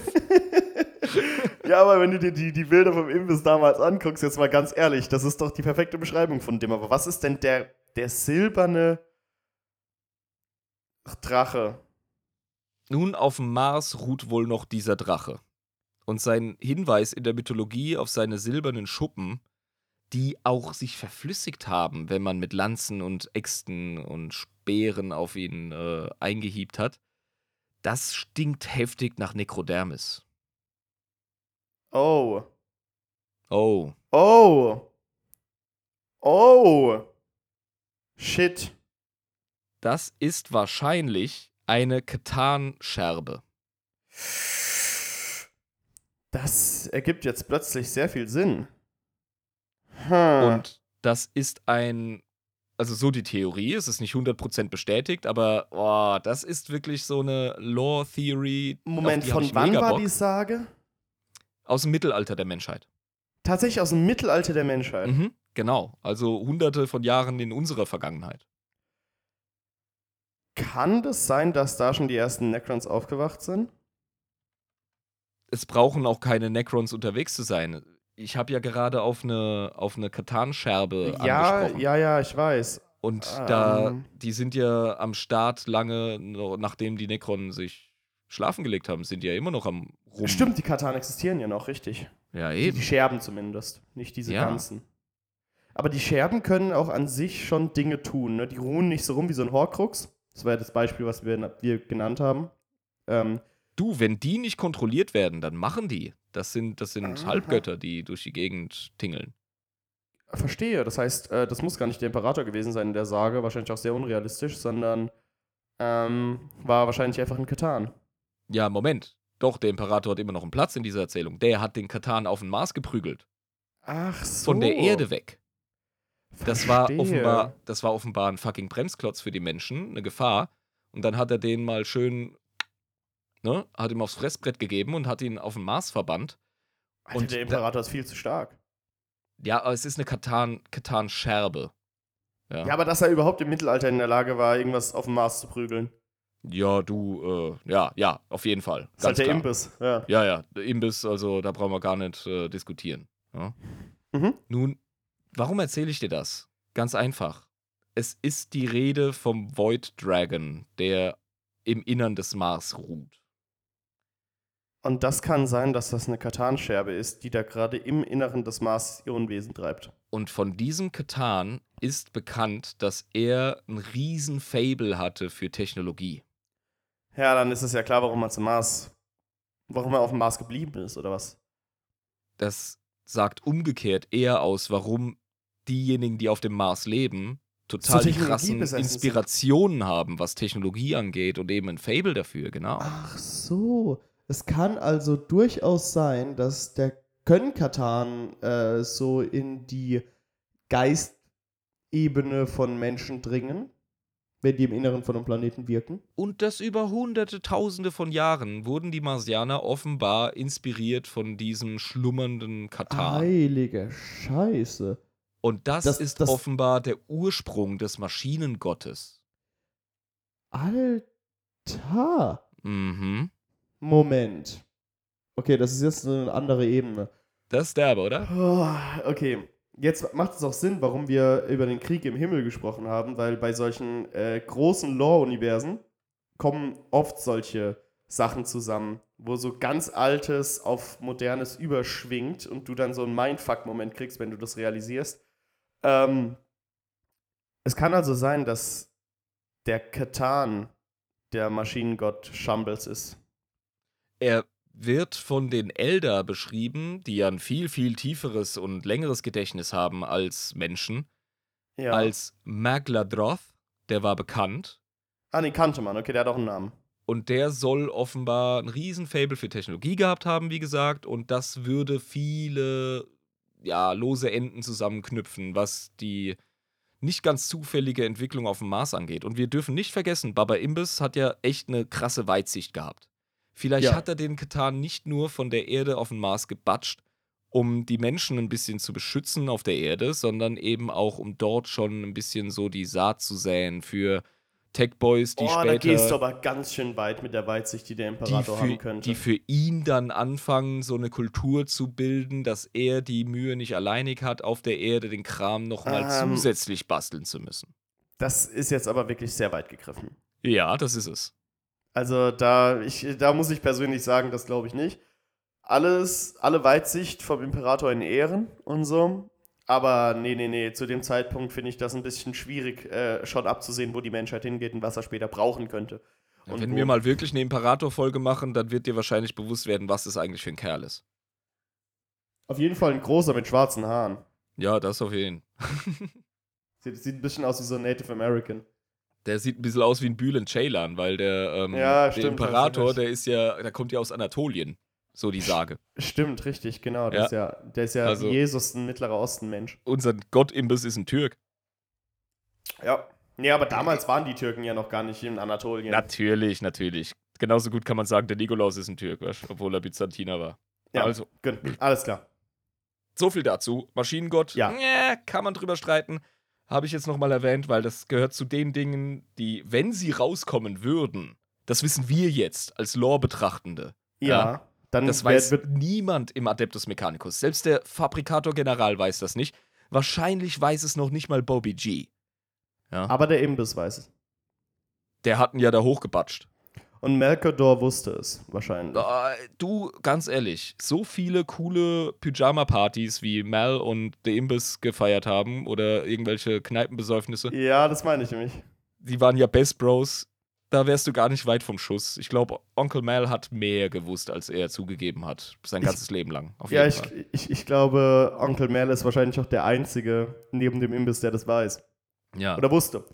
Ja, aber wenn du dir die, die Bilder vom Imbiss damals anguckst, jetzt mal ganz ehrlich, das ist doch die perfekte Beschreibung von dem. Aber was ist denn der, der silberne Drache? Nun, auf dem Mars ruht wohl noch dieser Drache. Und sein Hinweis in der Mythologie auf seine silbernen Schuppen, die auch sich verflüssigt haben, wenn man mit Lanzen und Äxten und Speeren auf ihn äh, eingehiebt hat, das stinkt heftig nach Nekrodermis. Oh. Oh, Oh. Oh. Shit. das ist wahrscheinlich eine Katan-Scherbe. Das ergibt jetzt plötzlich sehr viel Sinn. Hm. Und das ist ein, also so die Theorie, es ist nicht 100% bestätigt, aber oh, das ist wirklich so eine Lore-Theory. Moment, auf die hab von wann war die Sage? Aus dem Mittelalter der Menschheit. Tatsächlich aus dem Mittelalter der Menschheit. Mhm, genau, also hunderte von Jahren in unserer Vergangenheit. Kann das sein, dass da schon die ersten Necrons aufgewacht sind? Es brauchen auch keine Necrons unterwegs zu sein. Ich habe ja gerade auf eine, auf eine Katan-Scherbe Ja, angesprochen. ja, ja, ich weiß. Und da, Ähm. die sind ja am Start lange, nachdem die Necron sich schlafen gelegt haben, sind die ja immer noch am Rum. Stimmt, die Katan existieren ja noch, richtig. Ja, eben. die Scherben zumindest, nicht diese Ja. ganzen. Aber die Scherben können auch an sich schon Dinge tun. Ne? Die ruhen nicht so rum wie so ein Horcrux. Das war ja das Beispiel, was wir, wir genannt haben. Ähm, Du, wenn die nicht kontrolliert werden, dann machen die. Das sind, das sind Aha. Halbgötter, die durch die Gegend tingeln. verstehe. Das heißt, äh, das muss gar nicht der Imperator gewesen sein in der Sage, wahrscheinlich auch sehr unrealistisch, sondern ähm, war wahrscheinlich einfach ein Katan. Ja, Moment. Doch, der Imperator hat immer noch einen Platz in dieser Erzählung. Der hat den Katan auf den Mars geprügelt. Ach so. Von der Erde weg. Das war, offenbar, das war offenbar ein fucking Bremsklotz für die Menschen, eine Gefahr. Und dann hat er den mal schön ne, hat ihm aufs Fressbrett gegeben und hat ihn auf den Mars verbannt. Alter, Und der Imperator ist viel zu stark. Ja, aber es ist eine Katan, Katan-Scherbe. Ja. Ja, aber dass er überhaupt im Mittelalter in der Lage war, irgendwas auf dem Mars zu prügeln. Ja, du, äh, ja, ja, auf jeden Fall. Das ist halt der klar. Imbiss. Ja. Ja, ja, der Imbiss, also da brauchen wir gar nicht äh, diskutieren. Ja. Mhm. Nun, warum erzähle ich dir das? Ganz einfach. Es ist die Rede vom Void Dragon, der im Innern des Mars ruht. Und das kann sein, dass das eine Katanscherbe ist, die da gerade im Inneren des Mars ihr Unwesen treibt. Und von diesem Katan ist bekannt, dass er ein riesen Fable hatte für Technologie. Ja, dann ist es ja klar, warum er zum Mars, warum er auf dem Mars geblieben ist, oder was? Das sagt umgekehrt eher aus, warum diejenigen, die auf dem Mars leben, total die krassen. Inspirationen haben, was Technologie angeht und eben ein Fable dafür, genau. Ach so. Es kann also durchaus sein, dass der Kön-Katan äh, so in die Geistebene von Menschen dringen, wenn die im Inneren von einem Planeten wirken. Und das über hunderte, tausende von Jahren wurden die Marsianer offenbar inspiriert von diesem schlummernden Katan. Heilige Scheiße. Und das, Das- ist das- offenbar der Ursprung des Maschinengottes. Alter. Mhm. Moment. Okay, das ist jetzt eine andere Ebene. Das ist derbe, oder? Oh, Okay, jetzt macht es auch Sinn, warum wir über den Krieg im Himmel gesprochen haben, weil bei solchen äh, großen Lore-Universen kommen oft solche Sachen zusammen, wo so ganz Altes auf Modernes überschwingt und du dann so einen Mindfuck-Moment kriegst, wenn du das realisierst. Ähm, es kann also sein, dass der Katan der Maschinengott Shambles ist. Er wird von den Elder beschrieben, die ja ein viel, viel tieferes und längeres Gedächtnis haben als Menschen, Ja. als Magladroth, der war bekannt. ah, nee, kannte man. Okay, der hat auch einen Namen. Und der soll offenbar ein Riesenfable für Technologie gehabt haben, wie gesagt. Und das würde viele, ja, lose Enden zusammenknüpfen, was die nicht ganz zufällige Entwicklung auf dem Mars angeht. Und wir dürfen nicht vergessen, Baba Imbis hat ja echt eine krasse Weitsicht gehabt. Vielleicht Ja. hat er den Katan nicht nur von der Erde auf den Mars gebatscht, um die Menschen ein bisschen zu beschützen auf der Erde, sondern eben auch, um dort schon ein bisschen so die Saat zu säen für Tech-Boys, die oh, später da gehst du aber ganz schön weit mit der Weitsicht, die der die Imperator haben für, könnte. die für ihn dann anfangen, so eine Kultur zu bilden, dass er die Mühe nicht alleinig hat, auf der Erde den Kram nochmal Ähm. zusätzlich basteln zu müssen. das ist jetzt aber wirklich sehr weit gegriffen. Ja, das ist es. Also da, ich, da muss ich persönlich sagen, das glaube ich nicht. Alles, alle Weitsicht vom Imperator in Ehren und so. Aber nee, nee, nee, zu dem Zeitpunkt finde ich das ein bisschen schwierig, äh, schon abzusehen, wo die Menschheit hingeht und was er später brauchen könnte. Und Wenn wo- wir mal wirklich eine Imperator-Folge machen, dann wird dir wahrscheinlich bewusst werden, was das eigentlich für ein Kerl ist. Auf jeden Fall ein großer mit schwarzen Haaren. Ja, das auf jeden Sieht, sieht ein bisschen aus wie so ein Native American. Der sieht ein bisschen aus wie ein Bülent Ceylan, weil der, ähm, Ja, der stimmt, Imperator, der ist ja, der kommt ja aus Anatolien, so die Sage. Stimmt, richtig, genau. Der Ja. ist ja, der ist ja Also- Jesus, ein Mittlerer Osten-Mensch. Unser Gott-Imbiss ist ein Türk. Ja. Nee, aber damals waren die Türken ja noch gar nicht in Anatolien. Natürlich, natürlich. Genauso gut kann man sagen, der Nikolaus ist ein Türk, obwohl er Byzantiner war. Ja. Also, Gut, alles klar. so viel dazu. Maschinengott, Ja. kann man drüber streiten. Habe ich jetzt nochmal erwähnt, weil das gehört zu den Dingen, die, wenn sie rauskommen würden, das wissen wir jetzt als Lore-Betrachtende. Ja, Ja. dann Das weiß wird, niemand im Adeptus Mechanicus. Selbst der Fabrikator General weiß das nicht. Wahrscheinlich weiß es noch nicht mal Bobby G. Ja. aber der Imbiss weiß es. Der hat ihn ja da hochgebatscht. Und Melkador wusste es wahrscheinlich. Du, ganz ehrlich, so viele coole Pyjama-Partys wie Mal und der Imbiss gefeiert haben oder irgendwelche Kneipenbesäufnisse, Ja, das meine ich nämlich. die waren ja Best Bros. Da wärst du gar nicht weit vom Schuss. Ich glaube, Onkel Mal hat mehr gewusst, als er zugegeben hat. Sein Ich- ganzes Leben lang. Auf Ja, ich, ich, ich glaube, Onkel Mel ist wahrscheinlich auch der Einzige neben dem Imbiss, der das weiß. Ja. Oder wusste.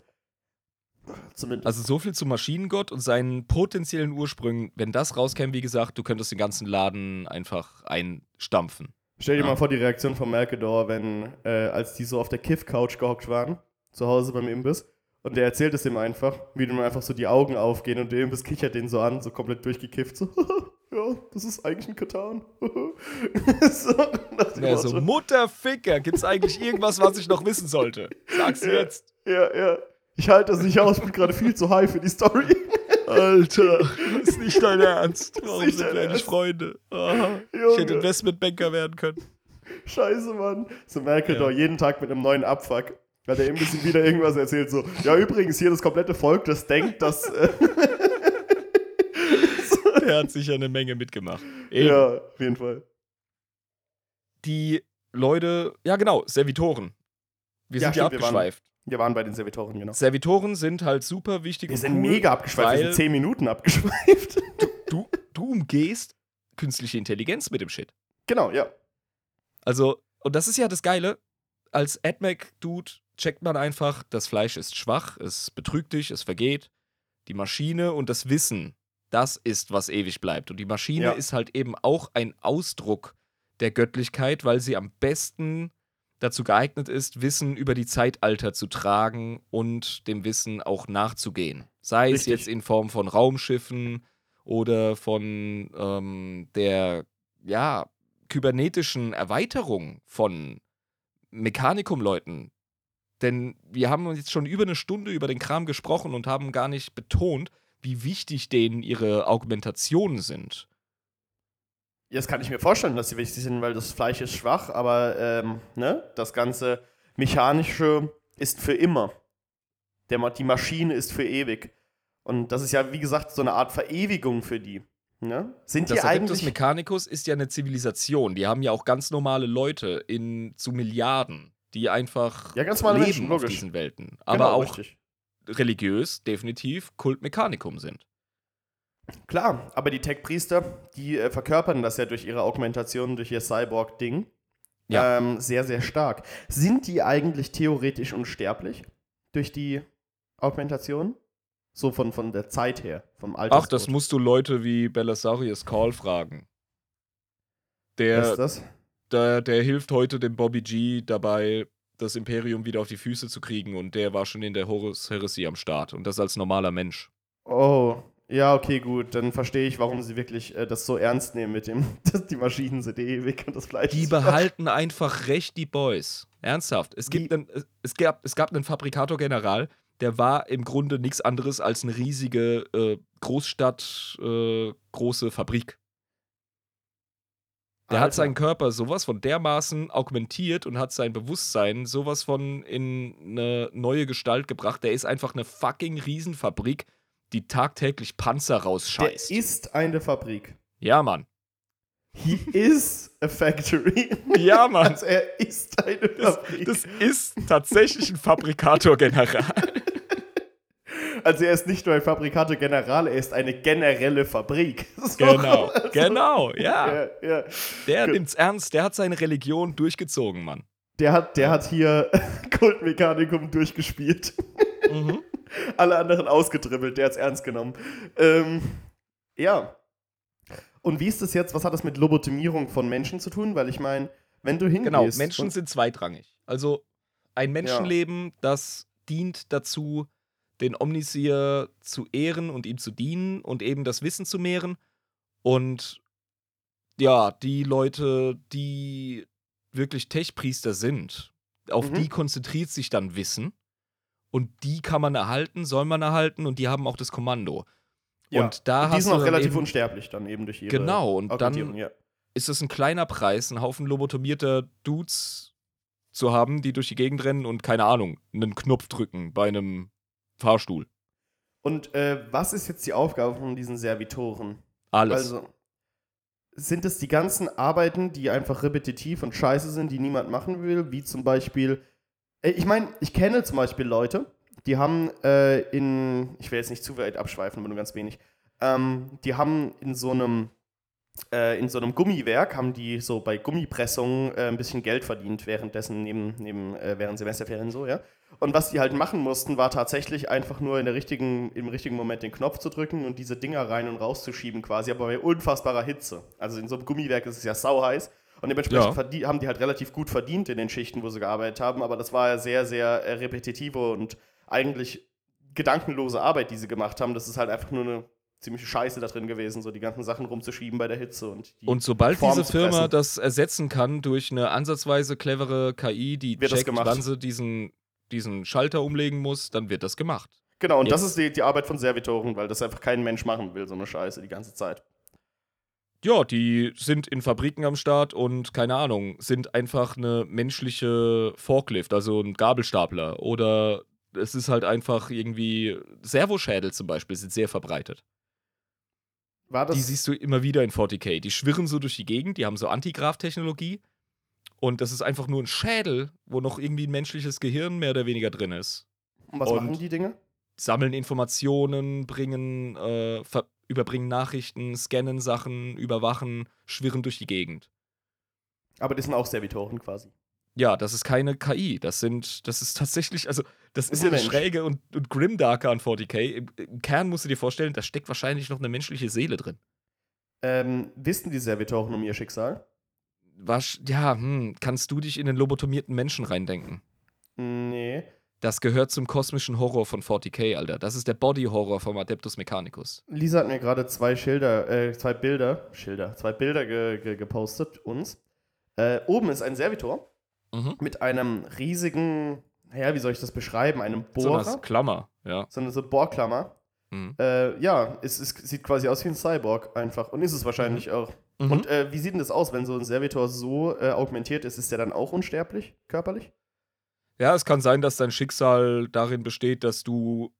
Zumindest. Also so viel zum Maschinengott und seinen potenziellen Ursprüngen. Wenn das rauskäme, wie gesagt, du könntest den ganzen Laden einfach einstampfen. Stell dir ja. mal vor, die Reaktion von Melkador, wenn, äh, als die so auf der Kiff-Couch gehockt waren, zu Hause beim Imbiss, Und der erzählt es ihm einfach, wie dem einfach so die Augen aufgehen und der Imbiss kichert den so an, so komplett durchgekifft. So, ja, das ist eigentlich ein Katan. so, ja, so Mutterficker, gibt's eigentlich irgendwas, was ich noch wissen sollte? Sag's ja, jetzt. Ja, ja. Ich halte das nicht aus, ich bin gerade viel zu high für die Story. Alter, das ist nicht dein Ernst. Warum sind wir eigentlich Freunde? Aha. Ich hätte Investmentbanker werden können. Scheiße, Mann. So merke ja. doch jeden Tag mit einem neuen Abfuck. Weil der eben bisschen wieder irgendwas erzählt, so, ja, übrigens, hier das komplette Volk, das denkt, dass. Äh der hat sicher eine Menge mitgemacht. Eben. Ja, auf jeden Fall. Die Leute, ja genau, Servitoren. Wir sind ja, stimmt, abgeschweift. Wir waren, wir waren, bei den Servitoren, genau. Servitoren sind halt super wichtig. Wir sind cool, mega abgeschweift, wir sind 10 Minuten abgeschweift. Du, du, du umgehst künstliche Intelligenz mit dem Shit. Genau, ja. Also, und das ist ja das Geile, als AdMac-Dude checkt man einfach, das Fleisch ist schwach, es betrügt dich, es vergeht. Die Maschine und das Wissen, das ist, was ewig bleibt. Und die Maschine ja. ist halt eben auch ein Ausdruck der Göttlichkeit, weil sie am besten dazu geeignet ist, Wissen über die Zeitalter zu tragen und dem Wissen auch nachzugehen. Sei Richtig. es jetzt in Form von Raumschiffen oder von ähm, der ja, kybernetischen Erweiterung von Mechanikum-Leuten, denn wir haben jetzt schon über eine Stunde über den Kram gesprochen und haben gar nicht betont, wie wichtig denen ihre Augmentationen sind. Jetzt kann ich mir vorstellen, dass sie wichtig sind, weil das Fleisch ist schwach, aber ähm, ne, das ganze Mechanische ist für immer. Der, die Maschine ist für ewig. Und das ist ja, wie gesagt, so eine Art Verewigung für die. Ne? Sind das die eigentlich. Mechanicus ist ja eine Zivilisation. Die haben ja auch ganz normale Leute in zu Milliarden die einfach ja, ganz leben Menschen, auf diesen Welten. Aber genau, auch richtig. religiös definitiv Kult Mechanicum sind. Klar, aber die Tech-Priester, die äh, verkörpern das ja durch ihre Augmentation, durch ihr Cyborg-Ding ja. ähm, sehr, sehr stark. Sind die eigentlich theoretisch unsterblich durch die Augmentation? So von, von der Zeit her, vom Alter. Ach, das musst du Leute wie Belisarius Call fragen. Der, Was ist das? der, der hilft heute dem Bobby G dabei, das Imperium wieder auf die Füße zu kriegen und der war schon in der Horus Heresy am Start und das als normaler Mensch. Oh, ja, okay, gut. Dann verstehe ich, warum sie wirklich äh, das so ernst nehmen mit dem, dass die Maschinen sind ewig und das Fleisch. Die behalten einfach recht, die Boys. Ernsthaft. Es, gibt einen, es, gab, es gab einen Fabrikator General, der war im Grunde nichts anderes als eine riesige äh, Großstadt, äh, große Fabrik. Der Alter. hat seinen Körper sowas von dermaßen augmentiert und hat sein Bewusstsein sowas von in eine neue Gestalt gebracht. Der ist einfach eine fucking Riesenfabrik, die tagtäglich Panzer rausscheißt. Der ist eine Fabrik. Ja, Mann. He is a factory. Ja, Mann. Also er ist eine Fabrik. Das, das ist tatsächlich ein Fabrikator-General. Also er ist nicht nur ein Fabrikator General, er ist eine generelle Fabrik. So. Genau, also, genau, ja. ja, ja. Der Gut. nimmt's ernst, der hat seine Religion durchgezogen, Mann. Der hat, der hat hier Kultmechanikum durchgespielt. Mhm. Alle anderen ausgedribbelt, der hat's ernst genommen. Ähm, ja. Und wie ist das jetzt, was hat das mit Lobotomierung von Menschen zu tun? Weil ich meine, wenn du hingehst... Genau, Menschen sind zweitrangig. Also ein Menschenleben, ja. das dient dazu, den Omnisier zu ehren und ihm zu dienen und eben das Wissen zu mehren. Und ja, die Leute, die wirklich Tech-Priester sind, auf mhm. die konzentriert sich dann Wissen. Und die kann man erhalten, soll man erhalten und die haben auch das Kommando. Ja, und da und die sind auch relativ eben, unsterblich dann eben durch ihre Genau, und dann ja. ist es ein kleiner Preis, einen Haufen lobotomierter Dudes zu haben, die durch die Gegend rennen und keine Ahnung, einen Knopf drücken bei einem Fahrstuhl. Und äh, was ist jetzt die Aufgabe von diesen Servitoren? Alles. Also, sind es die ganzen Arbeiten, die einfach repetitiv und scheiße sind, die niemand machen will, wie zum Beispiel, ich meine, ich kenne zum Beispiel Leute, die haben äh, in, ich will jetzt nicht zu weit abschweifen, aber nur ganz wenig, ähm, die haben in so einem äh, in so einem Gummiwerk haben die so bei Gummipressungen äh, ein bisschen Geld verdient währenddessen neben, neben äh, während Semesterferien so, ja. Und was die halt machen mussten, war tatsächlich einfach nur in der richtigen, im richtigen Moment den Knopf zu drücken und diese Dinger rein und rauszuschieben quasi, aber bei unfassbarer Hitze. Also in so einem Gummiwerk ist es ja sau heiß. Und dementsprechend ja. haben die halt relativ gut verdient in den Schichten, wo sie gearbeitet haben, aber das war ja sehr, sehr äh, repetitive und eigentlich gedankenlose Arbeit, die sie gemacht haben. Das ist halt einfach nur eine ziemliche Scheiße da drin gewesen, so die ganzen Sachen rumzuschieben bei der Hitze und die Und sobald Formen diese Firma das ersetzen kann durch eine ansatzweise clevere KI, die Wird das checkt, wann sie diesen, diesen Schalter umlegen muss, dann wird das gemacht. Genau, und das Jetzt- ist die, die Arbeit von Servitoren, weil das einfach kein Mensch machen will, so eine Scheiße die ganze Zeit. Ja, die sind in Fabriken am Start und keine Ahnung, sind einfach eine menschliche Forklift, also ein Gabelstapler. Oder es ist halt einfach irgendwie Servoschädel zum Beispiel sind sehr verbreitet. War das Die siehst du immer wieder in 40k. Die schwirren so durch die Gegend, die haben so Antigraph-Technologie. Und das ist einfach nur ein Schädel, wo noch irgendwie ein menschliches Gehirn mehr oder weniger drin ist. und was und- machen die Dinge? Sammeln Informationen, bringen, äh, ver- überbringen Nachrichten, scannen Sachen, überwachen, schwirren durch die Gegend. Aber die sind auch Servitoren quasi. Ja, das ist keine KI. Das sind, das ist tatsächlich, also, das ist Ist ja ein das Mensch. Schräge und, und Grimdarker an 40k. Im, Im Kern musst du dir vorstellen, da steckt wahrscheinlich noch eine menschliche Seele drin. Ähm, wissen die Servitoren um ihr Schicksal? Was, ja, hm, kannst du dich in den lobotomierten Menschen reindenken? Nee. Das gehört zum kosmischen Horror von 40k, Alter. Das ist der Body-Horror vom Adeptus Mechanicus. Lisa hat mir gerade zwei Schilder, äh, zwei Bilder, Schilder, zwei Bilder ge ge gepostet, uns. Äh, oben ist ein Servitor Mhm. mit einem riesigen, naja, wie soll ich das beschreiben? Einem So Bohrer. eine Klammer, ja. so eine so Bohrklammer. Mhm. Äh, ja, es, es sieht quasi aus wie ein Cyborg einfach. Und ist es wahrscheinlich auch. Mhm. Und äh, wie sieht denn das aus, wenn so ein Servitor so äh, augmentiert ist? Ist der dann auch unsterblich, körperlich? Ja, es kann sein, dass dein Schicksal darin besteht, dass du,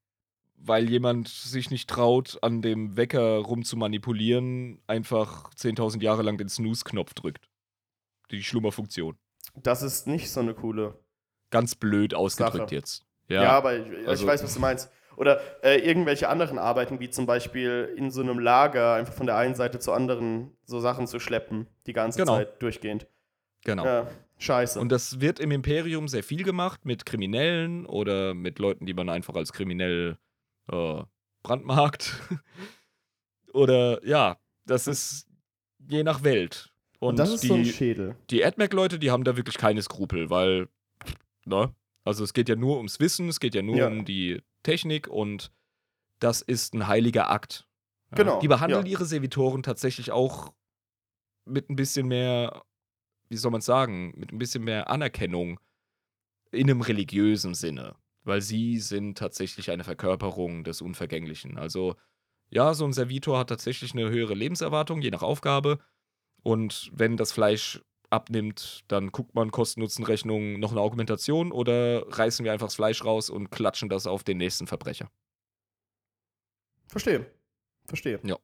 weil jemand sich nicht traut, an dem Wecker rumzumanipulieren, einfach 10.000 Jahre lang den Snooze-Knopf drückt. Die Schlummerfunktion. Das ist nicht so eine coole. Ganz blöd ausgedrückt Sache. jetzt. Ja, Ja, aber ich, also- ich weiß, was du meinst. Oder äh, irgendwelche anderen Arbeiten, wie zum Beispiel in so einem Lager einfach von der einen Seite zur anderen so Sachen zu schleppen, die ganze Genau. Zeit durchgehend. genau. Ja, scheiße. Und das wird im Imperium sehr viel gemacht mit Kriminellen oder mit Leuten, die man einfach als kriminell äh, brandmarkt. oder ja, das ist je nach Welt. Und, Und das ist die, so ein Schädel. die AdMac-Leute, die haben da wirklich keine Skrupel, weil, ne? Also es geht ja nur ums Wissen, es geht ja nur Ja. um die Technik und das ist ein heiliger Akt. Ja. Genau, Die behandeln ja. ihre Servitoren tatsächlich auch mit ein bisschen mehr, wie soll man sagen, mit ein bisschen mehr Anerkennung in einem religiösen Sinne. Weil sie sind tatsächlich eine Verkörperung des Unvergänglichen. Also, ja, so ein Servitor hat tatsächlich eine höhere Lebenserwartung, je nach Aufgabe. Und wenn das Fleisch abnimmt, dann guckt man Kosten-Nutzen-Rechnung noch eine Augmentation oder reißen wir einfach das Fleisch raus und klatschen das auf den nächsten Verbrecher. Verstehe. Verstehe. Ja.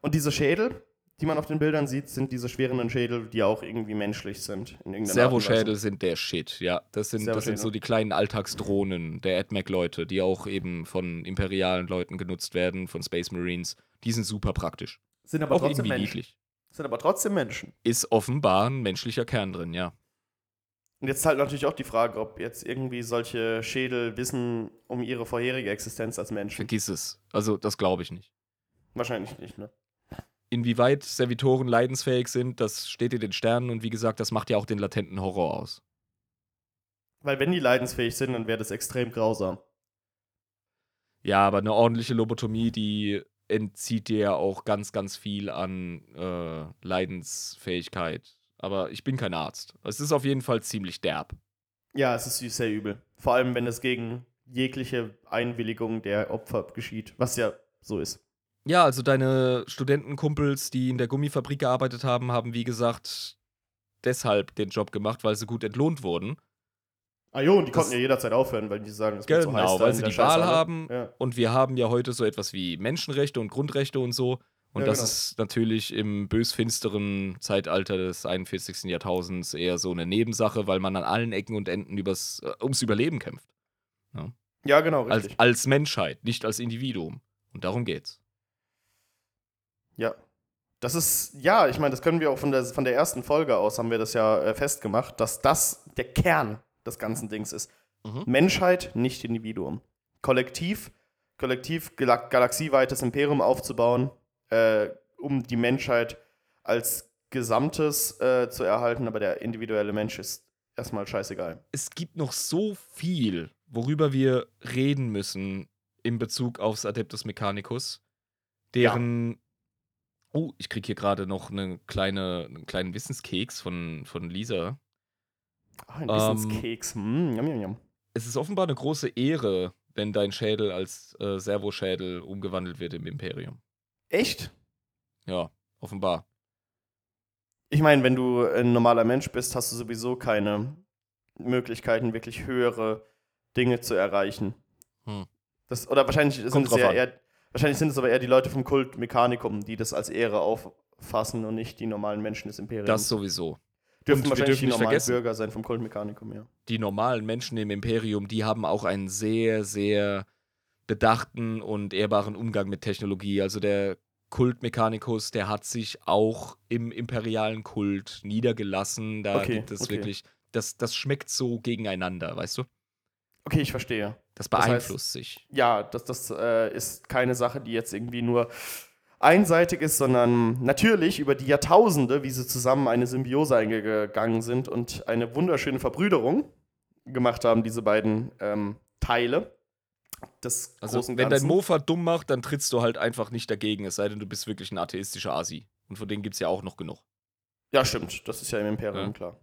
Und diese Schädel, die man auf den Bildern sieht, sind diese schwerenden Schädel, die auch irgendwie menschlich sind. Servoschädel sind der Shit, ja. Das sind, das sind so die kleinen Alltagsdrohnen der AdMac-Leute, die auch eben von imperialen Leuten genutzt werden, von Space Marines. Die sind super praktisch. Sind aber auch trotzdem irgendwie Menschen. niedlich. Sind aber trotzdem Menschen. Ist offenbar ein menschlicher Kern drin, ja. Und jetzt halt natürlich auch die Frage, ob jetzt irgendwie solche Schädel wissen um ihre vorherige Existenz als Menschen. Vergiss es. Also, das glaube ich nicht. Wahrscheinlich nicht, ne? Inwieweit Servitoren leidensfähig sind, das steht in den Sternen und wie gesagt, das macht ja auch den latenten Horror aus. Weil wenn die leidensfähig sind, dann wäre das extrem grausam. Ja, aber eine ordentliche Lobotomie, die entzieht dir ja auch ganz, ganz viel an äh, Leidensfähigkeit. Aber ich bin kein Arzt. Es ist auf jeden Fall ziemlich derb. Ja, es ist sehr übel. Vor allem, wenn es gegen jegliche Einwilligung der Opfer geschieht, was ja so ist. Ja, also deine Studentenkumpels, die in der Gummifabrik gearbeitet haben, haben wie gesagt deshalb den Job gemacht, weil sie gut entlohnt wurden. Ah jo, und die Das- konnten ja jederzeit aufhören, weil die sagen, es wird so heiß Genau, da weil sie die Wahl Scheißhalle. haben. Ja. Und wir haben ja heute so etwas wie Menschenrechte und Grundrechte und so. Und Ja, das genau. ist natürlich im bösfinsteren Zeitalter des 41. Jahrtausends eher so eine Nebensache, weil man an allen Ecken und Enden übers, äh, ums Überleben kämpft. ja, genau, Als, richtig. als Menschheit, nicht als Individuum. Und darum geht's. Ja. Das ist, ja, ich meine, das können wir auch von der, von der ersten Folge aus, haben wir das ja äh, festgemacht, dass das der Kern des ganzen Dings ist. Mhm. Menschheit, nicht Individuum. Kollektiv, kollektiv gala galaxieweites Imperium aufzubauen, äh, um die Menschheit als Gesamtes äh, zu erhalten, aber der individuelle Mensch ist erstmal scheißegal. Es gibt noch so viel, worüber wir reden müssen in Bezug aufs Adeptus Mechanicus, deren. Oh, ich krieg hier gerade noch eine kleine, einen kleinen Wissenskeks von, von Lisa. Ah, ein Ähm, Wissenskeks. Mm, yum, yum, yum. Es ist offenbar eine große Ehre, wenn dein Schädel als äh, Servoschädel umgewandelt wird im Imperium. Echt? Ja, offenbar. Ich meine, wenn du ein normaler Mensch bist, hast du sowieso keine Möglichkeiten, wirklich höhere Dinge zu erreichen. Hm. Das, oder wahrscheinlich sind, es ja eher, wahrscheinlich sind es aber eher die Leute vom Kult Mechanicum, die das als Ehre auffassen und nicht die normalen Menschen des Imperiums. Das sowieso. dürfen und wir wahrscheinlich dürfen die normalen Bürger sein vom Kult Mechanicum, ja. die normalen Menschen im Imperium, die haben auch einen sehr, sehr bedachten und ehrbaren Umgang mit Technologie. Also der Kult Mechanicus, der hat sich auch im imperialen Kult niedergelassen. Da Okay, gibt es okay. wirklich, das, das schmeckt so gegeneinander, weißt du? Okay, ich verstehe. Das Das heißt- beeinflusst sich. Ja, das, das äh, ist keine Sache, die jetzt irgendwie nur einseitig ist, sondern natürlich über die Jahrtausende, wie sie zusammen eine Symbiose eingegangen sind und eine wunderschöne Verbrüderung gemacht haben, diese beiden ähm, Teile des Also, großen wenn dein. Mofa dumm macht, dann trittst du halt einfach nicht dagegen, es sei denn, du bist wirklich ein atheistischer Asi. Und von denen gibt es ja auch noch genug. Ja, stimmt, das ist ja im Imperium Ja. klar.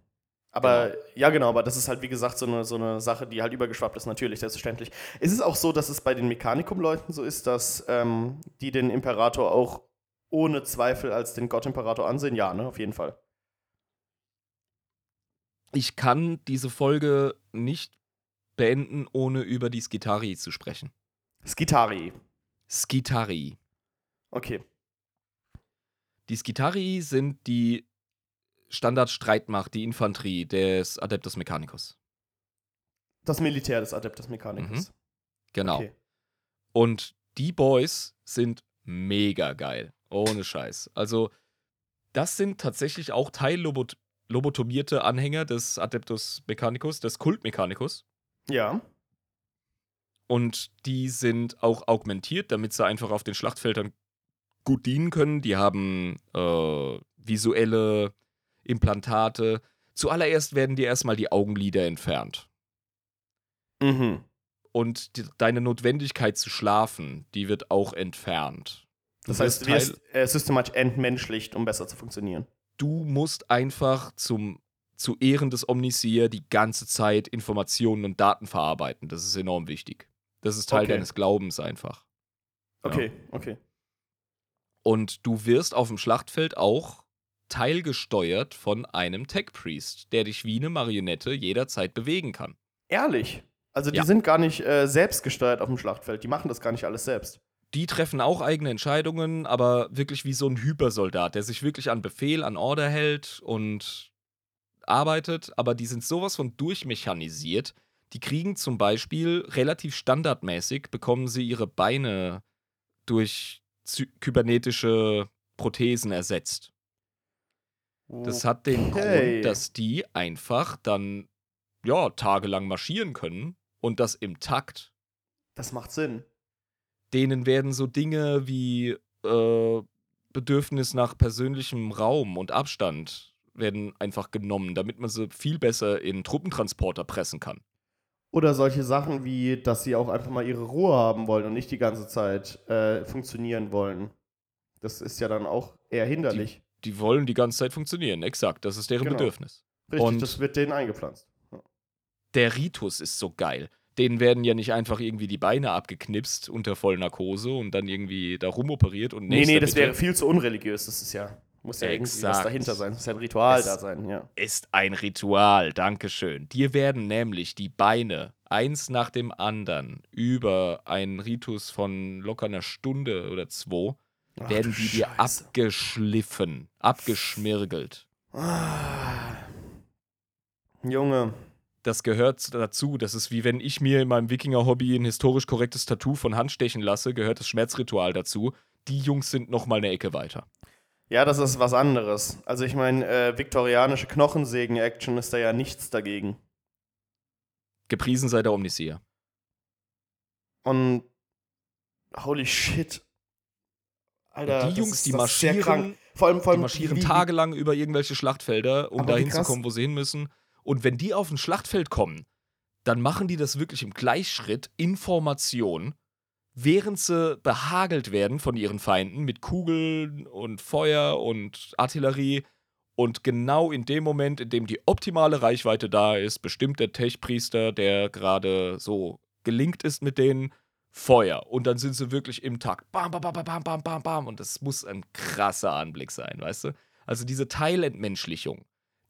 Aber ja, genau, aber das ist halt, wie gesagt, so eine, so eine Sache, die halt übergeschwappt ist, natürlich, selbstverständlich. Ist es auch so, dass es bei den Mechanikum-Leuten so ist, dass ähm, die den Imperator auch ohne Zweifel als den Gott-Imperator ansehen? Ja, ne, auf jeden Fall. Ich kann diese Folge nicht beenden, ohne über die Skitari zu sprechen. Skitari. Skitari. Okay. Die Skitari sind die Standardstreitmacht, die Infanterie des Adeptus Mechanicus. Das Militär des Adeptus Mechanicus. Genau. Okay. Und die Boys sind mega geil. Ohne Scheiß. Also, das sind tatsächlich auch teillobotomierte Anhänger des Adeptus Mechanicus, des Kult Mechanicus. Ja. Und die sind auch augmentiert, damit sie einfach auf den Schlachtfeldern gut dienen können. Die haben äh, visuelle Implantate. Zuallererst werden dir erstmal die Augenlider entfernt. Mhm. Und die, deine Notwendigkeit zu schlafen, die wird auch entfernt. Das Du heißt, du wirst äh, systematisch entmenschlicht, um besser zu funktionieren. du musst einfach zum, zu Ehren des Omnisier die ganze Zeit Informationen und Daten verarbeiten. Das ist enorm wichtig. Das ist Teil Okay. deines Glaubens einfach. Ja. Okay, okay. Und du wirst auf dem Schlachtfeld auch teilgesteuert von einem Tech-Priest, der dich wie eine Marionette jederzeit bewegen kann. Ehrlich. Also die Ja. sind gar nicht äh, selbstgesteuert auf dem Schlachtfeld. Die machen das gar nicht alles selbst. Die treffen auch eigene Entscheidungen, aber wirklich wie so ein Hypersoldat, der sich wirklich an Befehl, an Order hält und arbeitet, aber die sind sowas von durchmechanisiert. Die kriegen zum Beispiel relativ standardmäßig, bekommen sie ihre Beine durch kybernetische Prothesen ersetzt. Das hat den Okay. Grund, dass die einfach dann, ja, tagelang marschieren können und das im Takt. Das macht Sinn. Denen werden so Dinge wie äh, Bedürfnis nach persönlichem Raum und Abstand werden einfach genommen, damit man sie viel besser in Truppentransporter pressen kann. Oder solche Sachen wie, dass sie auch einfach mal ihre Ruhe haben wollen und nicht die ganze Zeit äh, funktionieren wollen. Das ist ja dann auch eher hinderlich. Die wollen die ganze Zeit funktionieren, exakt. Das ist deren Genau. Bedürfnis. Richtig, und- das wird denen eingepflanzt. Der Ritus ist so geil. Denen werden ja nicht einfach irgendwie die Beine abgeknipst unter Vollnarkose und dann irgendwie da rumoperiert und Nee, nee, das wäre viel zu unreligiös. Das ist ja, muss ja Exakt. dahinter sein. Muss ja ein Ritual Es- da sein, ja. ist ein Ritual, Dankeschön. Dir werden nämlich die Beine eins nach dem anderen über einen Ritus von locker einer Stunde oder zwei, Ach, werden die dir Scheiße. abgeschliffen, abgeschmirgelt. Ah. Junge. Das gehört dazu. Das ist wie wenn ich mir in meinem Wikinger-Hobby ein historisch korrektes Tattoo von Hand stechen lasse, gehört das Schmerzritual dazu. Die Jungs sind noch mal eine Ecke weiter. Ja, das ist was anderes. Also ich meine, äh, viktorianische Knochensägen-Action ist da ja nichts dagegen. Gepriesen sei der Omnisier. Und holy shit. Alter, die Jungs, ist- die marschieren, krank. Vor allem, vor Die allem marschieren wie- tagelang über irgendwelche Schlachtfelder, um dahin zu kommen, wo sie hin müssen. Und wenn die auf ein Schlachtfeld kommen, dann machen die das wirklich im Gleichschritt in Formation, während sie behagelt werden von ihren Feinden mit Kugeln und Feuer und Artillerie. Und genau in dem Moment, in dem die optimale Reichweite da ist, bestimmt der Tech-Priester, der gerade so gelingt ist mit denen, Feuer. Und dann sind sie wirklich im Takt. Bam, bam, bam, bam, bam, bam, bam. Und das muss ein krasser Anblick sein, weißt du? Also diese Teilentmenschlichung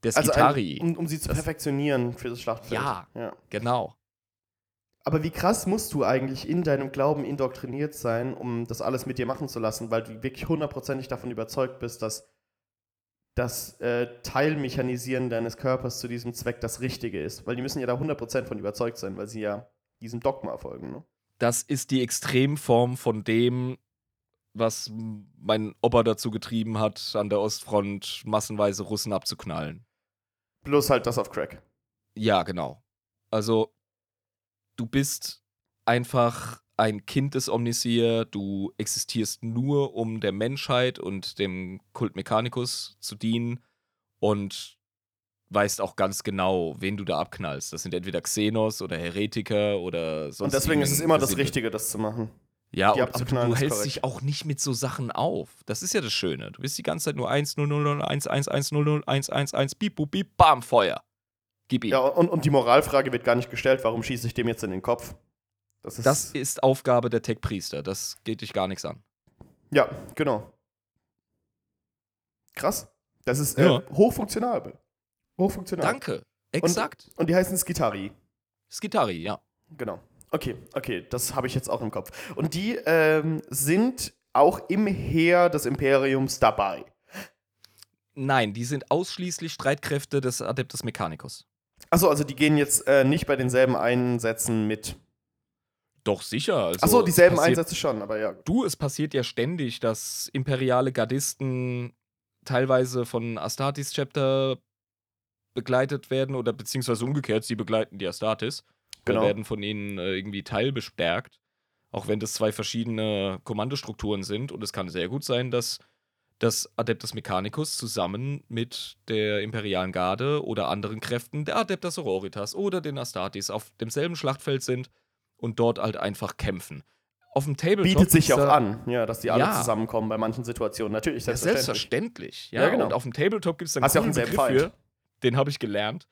des Also Gitari. ein, um, um sie zu perfektionieren für das Schlachtfeld. Ja. ja. genau. Aber wie krass musst du eigentlich in deinem Glauben indoktriniert sein, um das alles mit dir machen zu lassen, weil du wirklich hundertprozentig davon überzeugt bist, dass das äh, Teilmechanisieren deines Körpers zu diesem Zweck das Richtige ist. Weil die müssen ja da 100% von überzeugt sein, weil sie ja diesem Dogma folgen. Ne? Das ist die Extremform von dem, was mein Opa dazu getrieben hat, an der Ostfront massenweise Russen abzuknallen. Bloß halt das auf Crack. Ja, genau. Also, du bist einfach ein Kind des Omnisier, du existierst nur, um der Menschheit und dem Kult Mechanicus zu dienen und weißt auch ganz genau, wen du da abknallst. Das sind entweder Xenos oder Heretiker oder sonst Und deswegen ist es immer das. Richtige, das zu machen. Ja, und, aber du, hältst korrekt. dich auch nicht mit so Sachen auf. Das ist ja das Schöne. Du bist die ganze Zeit nur 1 0 0 0 1 1 1 0 0 1 1 1 bip bup bip bam Feuer. Gib ihm. Ja, und, und die Moralfrage wird gar nicht gestellt, warum schieße ich dem jetzt in den Kopf? Das ist. Das ist Aufgabe der Tech-Priester. Das geht dich gar nichts an. ja, genau. Krass. Das ist äh, Ja. hochfunktional. Hochfunktional. Danke. Exakt. Und die heißen Skitari. Skitari, ja. Genau. Okay, okay, das habe ich jetzt auch im Kopf. Und die ähm, sind auch im Heer des Imperiums dabei. Nein, die sind ausschließlich Streitkräfte des Adeptus Mechanicus. Achso, also die gehen jetzt äh, nicht bei denselben Einsätzen mit. Doch, sicher. Also Achso, es dieselben passiert- Einsätze schon, aber ja. Du, es passiert ja ständig, dass imperiale Gardisten teilweise von Astartes Chapter begleitet werden oder beziehungsweise umgekehrt, sie begleiten die Astartes. Genau. Oder werden von ihnen äh, irgendwie teilbestärkt. Auch wenn das zwei verschiedene Kommandostrukturen sind. Und es kann sehr gut sein, dass das Adeptus Mechanicus zusammen mit der Imperialen Garde oder anderen Kräften der Adeptus Auroritas oder den Astartes auf demselben Schlachtfeld sind und dort halt einfach kämpfen. Auf dem Tabletop Bietet sich auch an, ja, dass die alle Ja. zusammenkommen bei manchen Situationen. Natürlich, Ja, selbstverständlich. selbstverständlich. Ja, Ja, genau. Und auf dem Tabletop gibt es dann Hast ja auch coolen denselben Begriff für. Den habe ich gelernt.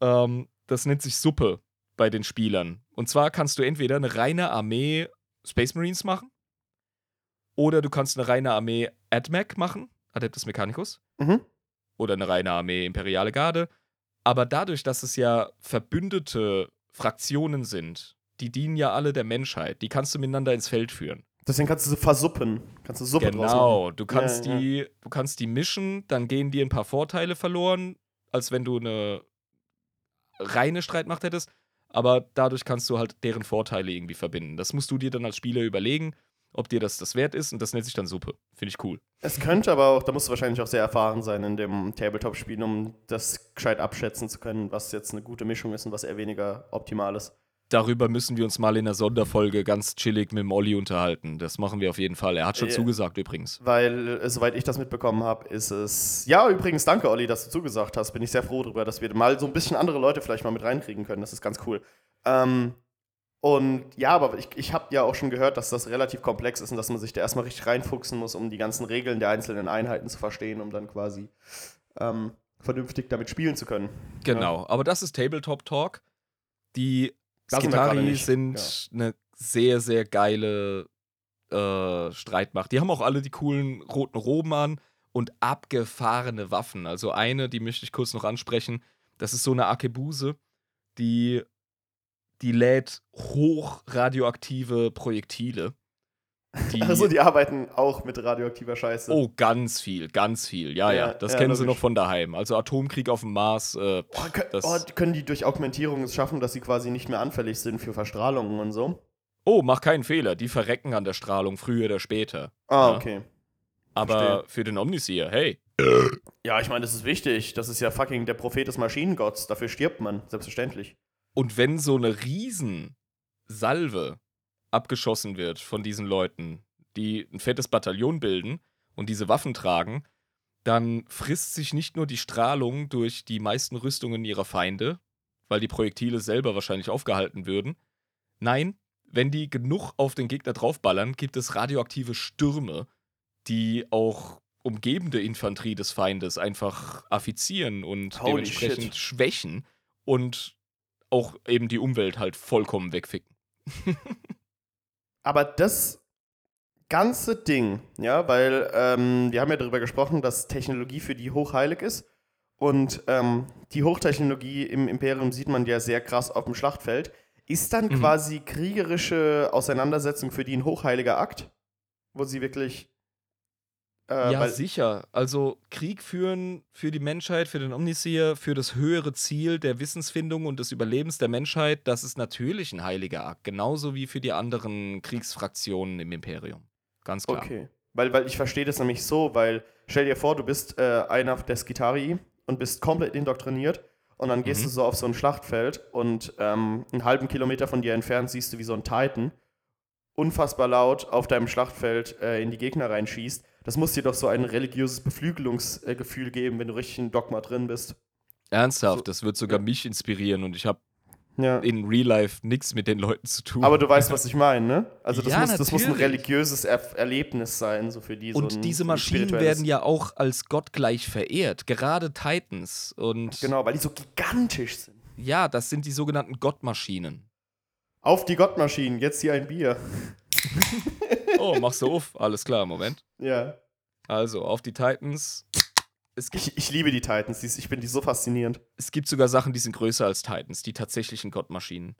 Ähm, das nennt sich Suppe bei den Spielern. Und zwar kannst du entweder eine reine Armee Space Marines machen oder du kannst eine reine Armee AdMech machen, Adeptus Mechanicus, Mhm. oder eine reine Armee Imperiale Garde. Aber dadurch, dass es ja verbündete Fraktionen sind, die dienen ja alle der Menschheit, die kannst du miteinander ins Feld führen. Deswegen kannst du sie versuppen. Kannst du Suppe. Genau, du kannst Ja, ja. die, du kannst die mischen, dann gehen dir ein paar Vorteile verloren, als wenn du eine reine Streitmacht hättest, aber dadurch kannst du halt deren Vorteile irgendwie verbinden. Das musst du dir dann als Spieler überlegen, ob dir das das wert ist und das nennt sich dann Suppe. Finde ich cool. Es könnte aber auch, da musst du wahrscheinlich auch sehr erfahren sein in dem Tabletop-Spiel, um das gescheit abschätzen zu können, was jetzt eine gute Mischung ist und was eher weniger optimal ist. Darüber müssen wir uns mal in einer Sonderfolge ganz chillig mit dem Olli unterhalten. Das machen wir auf jeden Fall. Er hat schon Ja. zugesagt übrigens. Weil, äh, soweit ich das mitbekommen habe, ist es. Ja, übrigens, danke, Olli, dass du zugesagt hast. Bin ich sehr froh darüber, dass wir mal so ein bisschen andere Leute vielleicht mal mit reinkriegen können. Das ist ganz cool. Ähm, und ja, aber ich, ich habe ja auch schon gehört, dass das relativ komplex ist und dass man sich da erstmal richtig reinfuchsen muss, um die ganzen Regeln der einzelnen Einheiten zu verstehen, um dann quasi ähm, vernünftig damit spielen zu können. Genau, aber das ist Tabletop Talk. Die Sind Skitari sind eine sehr, sehr geile äh, Streitmacht. Die haben auch alle die coolen roten Roben an und abgefahrene Waffen. Also eine, die möchte ich kurz noch ansprechen. Das ist so eine Akebuse, die, die lädt hochradioaktive Projektile. Die, Also, die arbeiten auch mit radioaktiver Scheiße. oh, ganz viel, ganz viel. Ja, ja, Ja, das ja, kennen sie logisch. noch von daheim. Also Atomkrieg auf dem Mars. Äh, Oh, kö- das- oh, können die durch Augmentierung es schaffen, dass sie quasi nicht mehr anfällig sind für Verstrahlungen und so? Oh, mach keinen Fehler, die verrecken an der Strahlung früher oder später. Ah, Ja. okay. Aber Verstehe. für den Omnisier, hey, Ja, ich meine, das ist wichtig. Das ist ja fucking der Prophet des Maschinengotts. Dafür stirbt man, selbstverständlich. und wenn so eine Riesensalve abgeschossen wird von diesen Leuten, die ein fettes Bataillon bilden und diese Waffen tragen, dann frisst sich nicht nur die Strahlung durch die meisten Rüstungen ihrer Feinde, weil die Projektile selber wahrscheinlich aufgehalten würden. Nein, wenn die genug auf den Gegner draufballern, gibt es radioaktive Stürme, die auch umgebende Infanterie des Feindes einfach affizieren und Holy dementsprechend shit. schwächen und auch eben die Umwelt halt vollkommen wegficken. Aber das ganze Ding, ja, weil ähm, wir haben ja darüber gesprochen, dass Technologie für die hochheilig ist. Und ähm, die Hochtechnologie im Imperium sieht man ja sehr krass auf dem Schlachtfeld. Ist dann Mhm. quasi kriegerische Auseinandersetzung für die ein hochheiliger Akt? Wo sie wirklich. Äh, ja, sicher. Also Krieg führen für die Menschheit, für den Omniseer, für das höhere Ziel der Wissensfindung und des Überlebens der Menschheit, das ist natürlich ein heiliger Akt. Genauso wie für die anderen Kriegsfraktionen im Imperium. Ganz klar. Okay. Weil, weil ich verstehe das nämlich so, weil stell dir vor, du bist äh, einer der Skitarii und bist komplett indoktriniert und dann gehst Mhm. du so auf so ein Schlachtfeld und ähm, einen halben Kilometer von dir entfernt siehst du, wie so ein Titan unfassbar laut auf deinem Schlachtfeld äh, in die Gegner reinschießt. Das muss dir doch so ein religiöses Beflügelungsgefühl geben, wenn du richtig in Dogma drin bist. Ernsthaft, So- das wird sogar ja. mich inspirieren und ich habe Ja. in Real Life nichts mit den Leuten zu tun. Aber du weißt, was ich meine, ne? Also das, Ja, muss, das muss ein religiöses er Erlebnis sein, so für die. so und ein, diese Maschinen werden ja auch als gottgleich verehrt, gerade Titans. Und Genau, weil die so gigantisch sind. ja, das sind die sogenannten Gottmaschinen. Auf die Gottmaschinen, jetzt hier ein Bier. Oh, machst du auf? Alles klar, Moment. Ja. Also, auf die Titans. Ich, ich liebe die Titans, ich finde die so faszinierend. es gibt sogar Sachen, die sind größer als Titans, die tatsächlichen Gottmaschinen.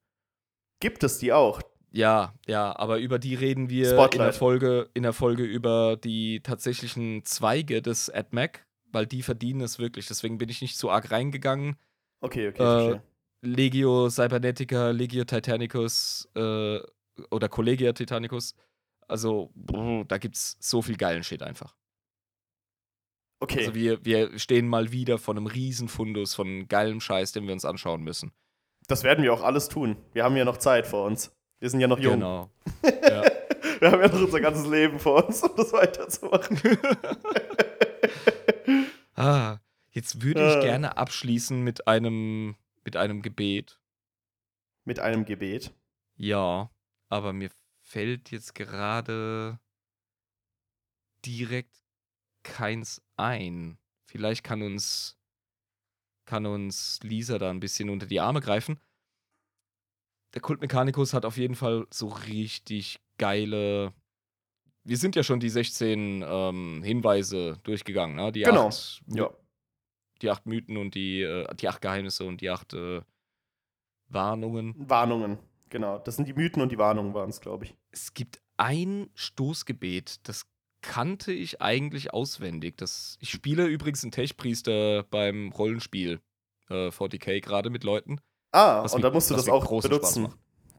Gibt es die auch? Ja, ja, aber über die reden wir in der, Folge, in der Folge über die tatsächlichen Zweige des AdMac, weil die verdienen es wirklich. Deswegen bin ich nicht so arg reingegangen. Okay, okay, Äh, verstehe. Legio Cybernetica, Legio Titanicus äh, oder Collegia Titanicus. Also, brr, da gibt's so viel geilen Shit einfach. Okay. Also wir, wir stehen mal wieder vor einem Riesenfundus von geilem Scheiß, den wir uns anschauen müssen. das werden wir auch alles tun. Wir haben ja noch Zeit vor uns. Wir sind ja noch jung. Genau. ja. Wir haben ja noch unser ganzes Leben vor uns, um das weiterzumachen. Ah, jetzt würde ich Äh. gerne abschließen mit einem, mit einem Gebet. Mit einem Gebet. Ja, aber mir fällt jetzt gerade direkt keins ein. Vielleicht kann uns, kann uns Lisa da ein bisschen unter die Arme greifen. Der Kult Mechanicus hat auf jeden Fall so richtig geile. Wir sind ja schon die 16 ähm, Hinweise durchgegangen, ne? Die Genau. acht, Ja. die acht Mythen und die, äh, die acht Geheimnisse und die acht äh, Warnungen. Warnungen. Genau. Das sind die Mythen und die Warnungen waren es, glaube ich. Es gibt ein Stoßgebet, das kannte ich eigentlich auswendig. Das, ich spiele übrigens einen Tech-Priester beim Rollenspiel äh, 40k gerade mit Leuten. Ah, und mir- da musst du das auch benutzen.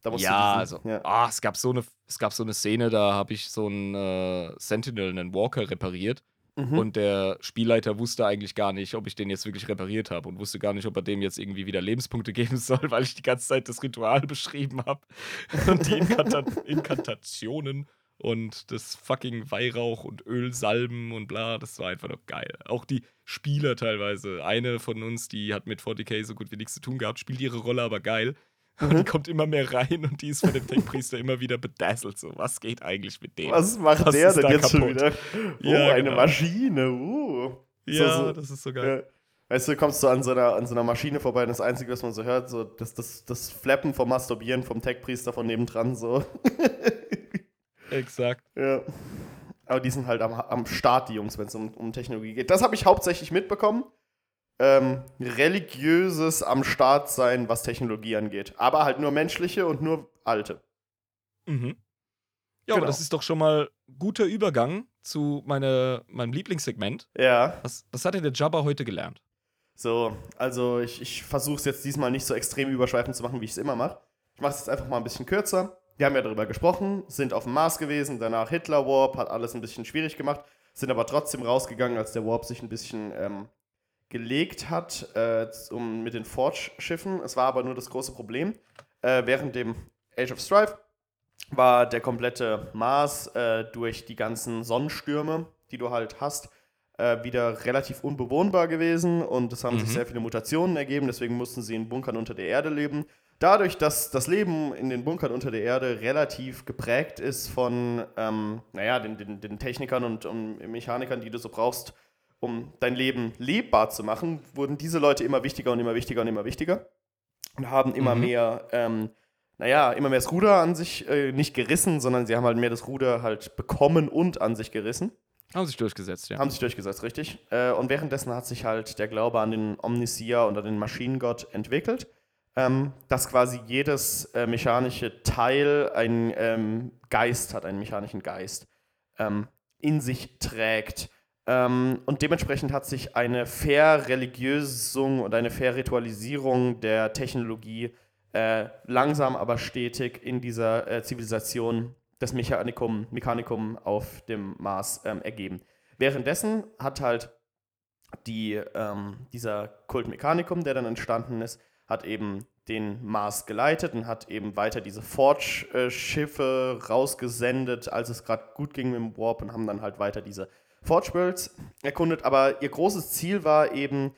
Da musst ja, du also, ja. ah, es gab so eine, es gab so eine Szene, da habe ich so einen äh, Sentinel, einen Walker repariert Mhm. und der Spielleiter wusste eigentlich gar nicht, ob ich den jetzt wirklich repariert habe und wusste gar nicht, ob er dem jetzt irgendwie wieder Lebenspunkte geben soll, weil ich die ganze Zeit das Ritual beschrieben habe und die Inkanta Inkantationen und das fucking Weihrauch und Ölsalben und bla, das war einfach noch geil. Auch die Spieler teilweise. Eine von uns, die hat mit 40k so gut wie nichts zu tun gehabt, spielt ihre Rolle aber geil. Und die kommt immer mehr rein und die ist von dem Tech-Priester immer wieder bedazzelt. So, was geht eigentlich mit dem? Was macht Was der denn jetzt schon kaputt? wieder? Oh, Ja, eine genau. Maschine. Uh. ja, so- das ist so geil. Ja. Weißt du, du kommst so an so, einer, an so einer Maschine vorbei und das Einzige, was man so hört, so das, das, das Flappen vom Masturbieren vom Tech-Priester von nebendran, so. Exakt. ja. Aber die sind halt am, am Start, die Jungs, wenn es um, um Technologie geht. Das habe ich hauptsächlich mitbekommen. Ähm, religiöses am Start sein, was Technologie angeht. Aber halt nur menschliche und nur alte. Mhm. Ja, aber Genau. das ist doch schon mal guter Übergang zu meine, meinem Lieblingssegment. Ja. Was, was hat denn der Jabba heute gelernt? So, also ich, ich versuche es jetzt diesmal nicht so extrem überschweifend zu machen, wie ich es immer mache. Ich mache es jetzt einfach mal ein bisschen kürzer. Wir haben ja darüber gesprochen, sind auf dem Mars gewesen, danach Hitler Warp, hat alles ein bisschen schwierig gemacht, sind aber trotzdem rausgegangen, als der Warp sich ein bisschen ähm, gelegt hat äh, um, mit den Forge-Schiffen. Es war aber nur das große Problem. Äh, während dem Age of Strife war der komplette Mars äh, durch die ganzen Sonnenstürme, die du halt hast, äh, wieder relativ unbewohnbar gewesen und es haben sich Mhm. sehr viele Mutationen ergeben, deswegen mussten sie in Bunkern unter der Erde leben. dadurch, dass das Leben in den Bunkern unter der Erde relativ geprägt ist von, ähm, naja, den, den, den Technikern und, und Mechanikern, die du so brauchst, um dein Leben lebbar zu machen, wurden diese Leute immer wichtiger und immer wichtiger und immer wichtiger und haben immer Mhm. mehr, ähm, naja, immer mehr das Ruder an sich äh, nicht gerissen, sondern sie haben halt mehr das Ruder halt bekommen und an sich gerissen. Haben sich durchgesetzt, ja. Haben sich durchgesetzt, richtig. Äh, und währenddessen hat sich halt der Glaube an den Omnisia und an den Maschinengott entwickelt, ähm, dass quasi jedes äh, mechanische Teil einen ähm, Geist hat, einen mechanischen Geist, ähm, in sich trägt. Ähm, und dementsprechend hat sich eine Verreligiösung und eine Verritualisierung der Technologie äh, langsam aber stetig in dieser äh, Zivilisation das Mechanikum, Mechanikum auf dem Mars ähm, ergeben. Währenddessen hat halt die, ähm, dieser Kult Mechanicum, der dann entstanden ist, hat eben den Mars geleitet und hat eben weiter diese Forge-Schiffe rausgesendet, als es gerade gut ging mit dem Warp und haben dann halt weiter diese Forge Worlds erkundet. Aber ihr großes Ziel war eben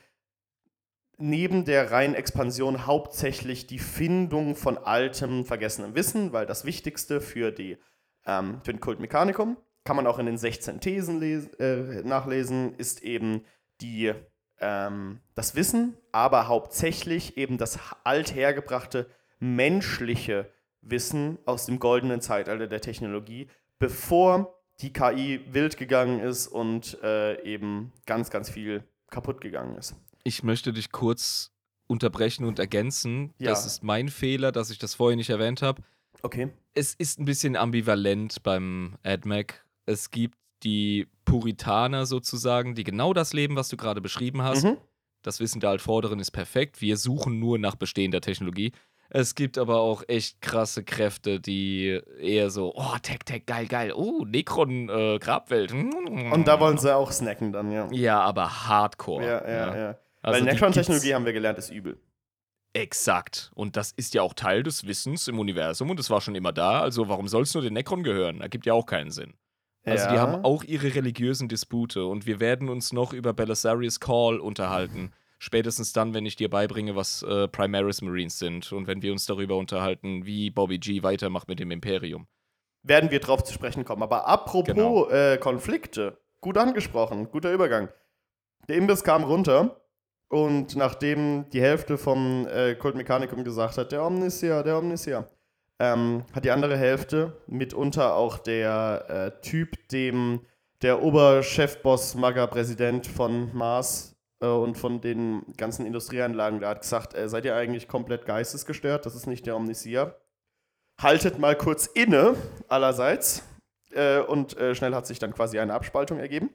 neben der reinen Expansion hauptsächlich die Findung von altem, vergessenem Wissen, weil das Wichtigste für, die, ähm, für den Kult Mechanicum, kann man auch in den 16 Thesen äh, nachlesen, ist eben die, ähm, das Wissen, aber hauptsächlich eben das althergebrachte menschliche Wissen aus dem goldenen Zeitalter der Technologie, bevor die KI wild gegangen ist und äh, eben ganz, ganz viel kaputt gegangen ist. Ich möchte dich kurz unterbrechen und ergänzen. Ja. Das ist mein Fehler, dass ich das vorher nicht erwähnt habe. Okay. Es ist ein bisschen ambivalent beim AdMac. Es gibt die Puritaner sozusagen, die genau das leben, was du gerade beschrieben hast. Mhm. Das Wissen der Altvorderen ist perfekt. Wir suchen nur nach bestehender Technologie. Es gibt aber auch echt krasse Kräfte, die eher so, oh, Tech, Tech, geil, geil. Oh, Necron, äh, Grabwelt. Und da wollen sie auch snacken dann, ja. Ja, aber Hardcore. Ja, ja, ja. Also Weil die Necron-Technologie haben wir gelernt, ist übel. Exakt. Und das ist ja auch Teil des Wissens im Universum und es war schon immer da. Also warum soll es nur den Necron gehören? Ergibt ja auch keinen Sinn. Also die Ja. haben auch ihre religiösen Dispute und wir werden uns noch über Belisarius Call unterhalten. Spätestens dann, wenn ich dir beibringe, was äh, Primaris Marines sind und wenn wir uns darüber unterhalten, wie Bobby G weitermacht mit dem Imperium. Werden wir drauf zu sprechen kommen. Aber apropos Genau. äh, Konflikte, gut angesprochen, guter Übergang. Der Imbiss kam runter und nachdem die Hälfte vom äh, Kult Mechanicum gesagt hat, der Omnisia, der Omnisia, ähm, hat die andere Hälfte, mitunter auch der äh, Typ, dem der Oberchefboss, Maga-Präsident von Mars und von den ganzen Industrieanlagen, der hat gesagt, äh, seid ihr eigentlich komplett geistesgestört? Das ist nicht der Omnisia. Haltet mal kurz inne, allerseits. Äh, und äh, schnell hat sich dann quasi eine Abspaltung ergeben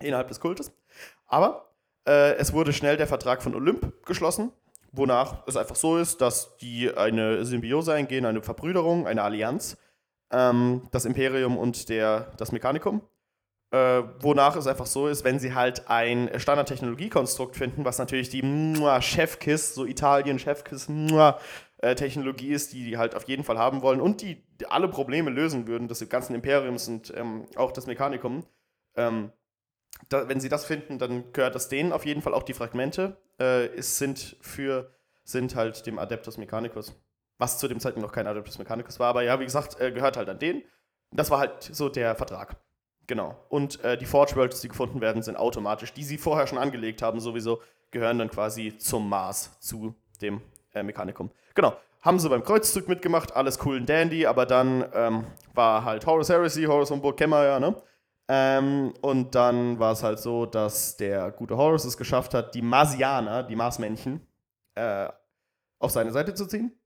innerhalb des Kultes. Aber äh, es wurde schnell der Vertrag von Olymp geschlossen, wonach es einfach so ist, dass die eine Symbiose eingehen, eine Verbrüderung, eine Allianz, ähm, das Imperium und der, das Mechanikum. Äh, wonach es einfach so ist, wenn sie halt ein Standardtechnologiekonstrukt finden, was natürlich die mua, Chefkiss, so Italien Chefkiss mua, äh, Technologie ist, die die halt auf jeden Fall haben wollen und die, alle Probleme lösen würden, des ganzen Imperiums und ähm, auch das Mechanikum. Ähm, da, wenn sie das finden, dann gehört das denen auf jeden Fall auch die Fragmente. Äh, es sind für sind halt dem Adeptus Mechanicus. Was zu dem Zeitpunkt noch kein Adeptus Mechanicus war, aber ja, wie gesagt, äh, gehört halt an denen. Das war halt so der Vertrag. Genau. Und äh, die Forge Worlds, die gefunden werden, sind automatisch, die sie vorher schon angelegt haben, sowieso, gehören dann quasi zum Mars, zu dem äh, Mechanikum. Genau. Haben sie beim Kreuzzug mitgemacht, alles cool und dandy, aber dann ähm, war halt Horus Heresy, Horus von Burg wir ja, ne? Ähm, und dann war es halt so, dass der gute Horus es geschafft hat, die Marsianer, die Marsmännchen, äh, auf seine Seite zu ziehen.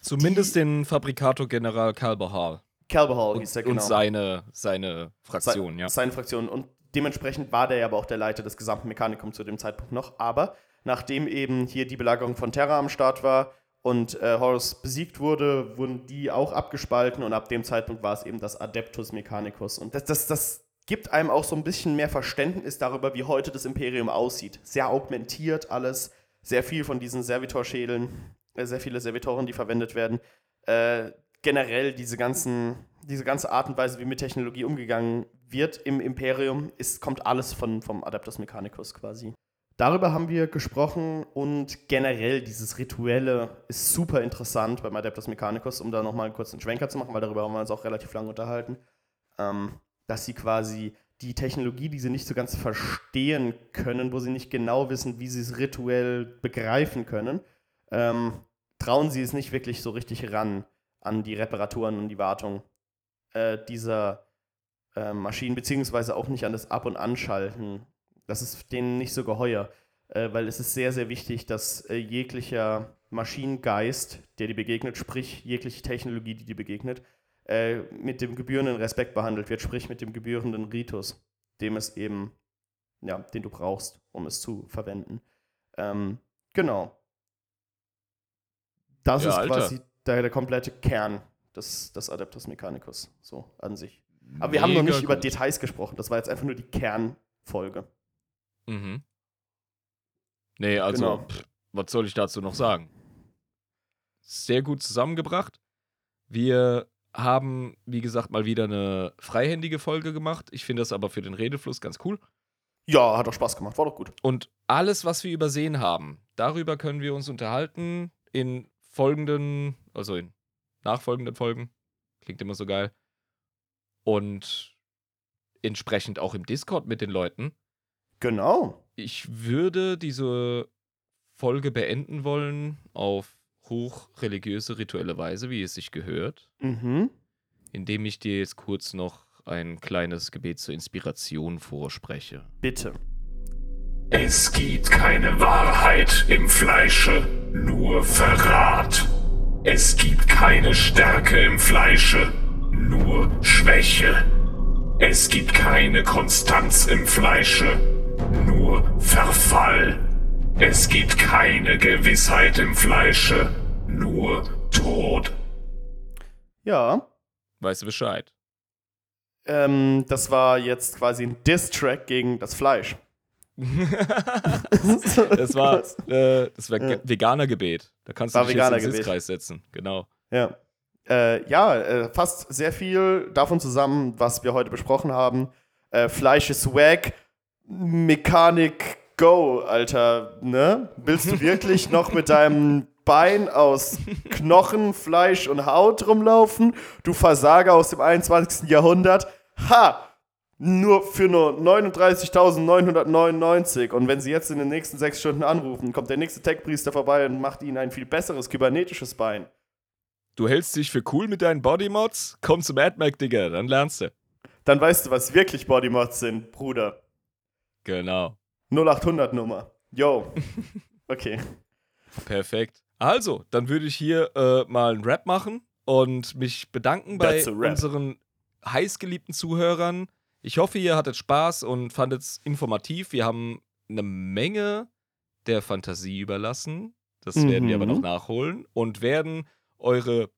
Zumindest den Fabrikator General Calberhal Calberhall und, hieß der und genau. seine, seine Fraktion, Se- ja. Seine Fraktion. Und dementsprechend war der aber auch der Leiter des gesamten Mechanikums zu dem Zeitpunkt noch. Aber nachdem eben hier die Belagerung von Terra am Start war und äh, Horus besiegt wurde, wurden die auch abgespalten und ab dem Zeitpunkt war es eben das Adeptus Mechanicus. Und das, das, das gibt einem auch so ein bisschen mehr Verständnis darüber, wie heute das Imperium aussieht. Sehr augmentiert alles, sehr viel von diesen Servitor-Schädeln, äh, sehr viele Servitoren, die verwendet werden. Äh, generell diese ganzen, diese ganze Art und Weise, wie mit Technologie umgegangen wird im Imperium, ist, kommt alles von, vom Adeptus Mechanicus quasi. Darüber haben wir gesprochen und generell dieses Rituelle ist super interessant beim Adeptus Mechanicus, um da nochmal einen kurzen Schwenker zu machen, weil darüber haben wir uns auch relativ lange unterhalten, ähm, dass sie quasi die Technologie, die sie nicht so ganz verstehen können, wo sie nicht genau wissen, wie sie es rituell begreifen können, ähm, trauen sie es nicht wirklich so richtig ran an die Reparaturen und die Wartung äh, dieser äh, Maschinen, beziehungsweise auch nicht an das Ab- und Anschalten das ist denen nicht so geheuer, äh, weil es ist sehr, sehr wichtig, dass äh, jeglicher Maschinengeist, der dir begegnet, sprich jegliche Technologie, die dir begegnet, äh, mit dem gebührenden Respekt behandelt wird, sprich mit dem gebührenden Ritus, dem es eben, ja, den du brauchst, um es zu verwenden. Ähm, genau. Das Ja, ist Alter. quasi der, der komplette Kern des, des Adeptus Mechanicus, so an sich. Aber wir haben noch nicht über gut. Details gesprochen, das war jetzt einfach nur die Kernfolge. Mhm. Nee, also, Genau. pff, was soll ich dazu noch sagen? Sehr gut zusammengebracht. Wir haben, wie gesagt, mal wieder eine freihändige Folge gemacht. Ich finde das aber für den Redefluss ganz cool. Ja, hat auch Spaß gemacht, war doch gut. Und alles, was wir übersehen haben, darüber können wir uns unterhalten in folgenden, also in nachfolgenden Folgen. Klingt immer so geil. Und entsprechend auch im Discord mit den Leuten. Genau. Ich würde diese Folge beenden wollen auf hochreligiöse, rituelle Weise, wie es sich gehört, Mhm. indem ich dir jetzt kurz noch ein kleines Gebet zur Inspiration vorspreche. Bitte. Es gibt keine Wahrheit im Fleische, nur Verrat. Es gibt keine Stärke im Fleische, nur Schwäche. Es gibt keine Konstanz im Fleische, nur Verfall. Es gibt keine Gewissheit im Fleische, nur Tod. Ja. Weißt du Bescheid? Ähm, das war jetzt quasi ein Diss-Track gegen das Fleisch. Das war, äh, das war Ja. Ge- Veganer-Gebet. Da kannst du dich jetzt in den. Sitzkreis setzen. Genau. Ja. Äh, ja, äh, fasst sehr viel davon zusammen, was wir heute besprochen haben. Äh, Fleisch ist wack, Mechanik go, Alter, ne? Willst du wirklich noch mit deinem Bein aus Knochen, Fleisch und Haut rumlaufen? Du Versager aus dem 21. Jahrhundert. Ha! Nur für nur 39.999. Und wenn Sie jetzt in den nächsten sechs Stunden anrufen, kommt der nächste Tech-Priester vorbei und macht Ihnen ein viel besseres kybernetisches Bein. Du hältst dich für cool mit deinen Bodymods? Komm zum AdMac, Digga, dann lernst du. Dann weißt du, was wirklich Bodymods sind, Bruder. Genau. 0800 Nummer. Yo. Okay. Perfekt. Also, dann würde ich hier äh, mal einen Rap machen und mich bedanken bei unseren heißgeliebten Zuhörern. Ich hoffe, ihr hattet Spaß und fandet es informativ. Wir haben eine Menge der Fantasie überlassen. Das werden wir aber Mhm. noch nachholen und werden eure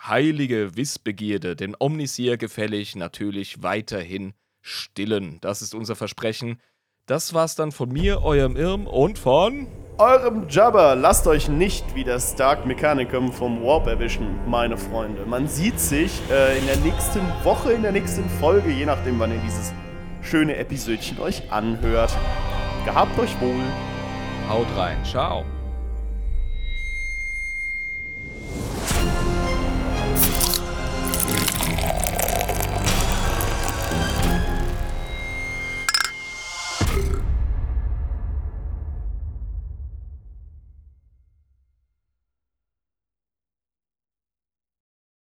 heilige Wissbegierde, den Omnisier gefällig, natürlich weiterhin stillen. Das ist unser Versprechen. Das war's dann von mir, eurem Irm und von. Eurem Jabber, lasst euch nicht wie das Dark Mechanicum vom Warp erwischen, meine Freunde. Man sieht sich äh, in der nächsten Woche, in der nächsten Folge, je nachdem, wann ihr dieses schöne Episödchen euch anhört. Gehabt euch wohl. Haut rein. Ciao.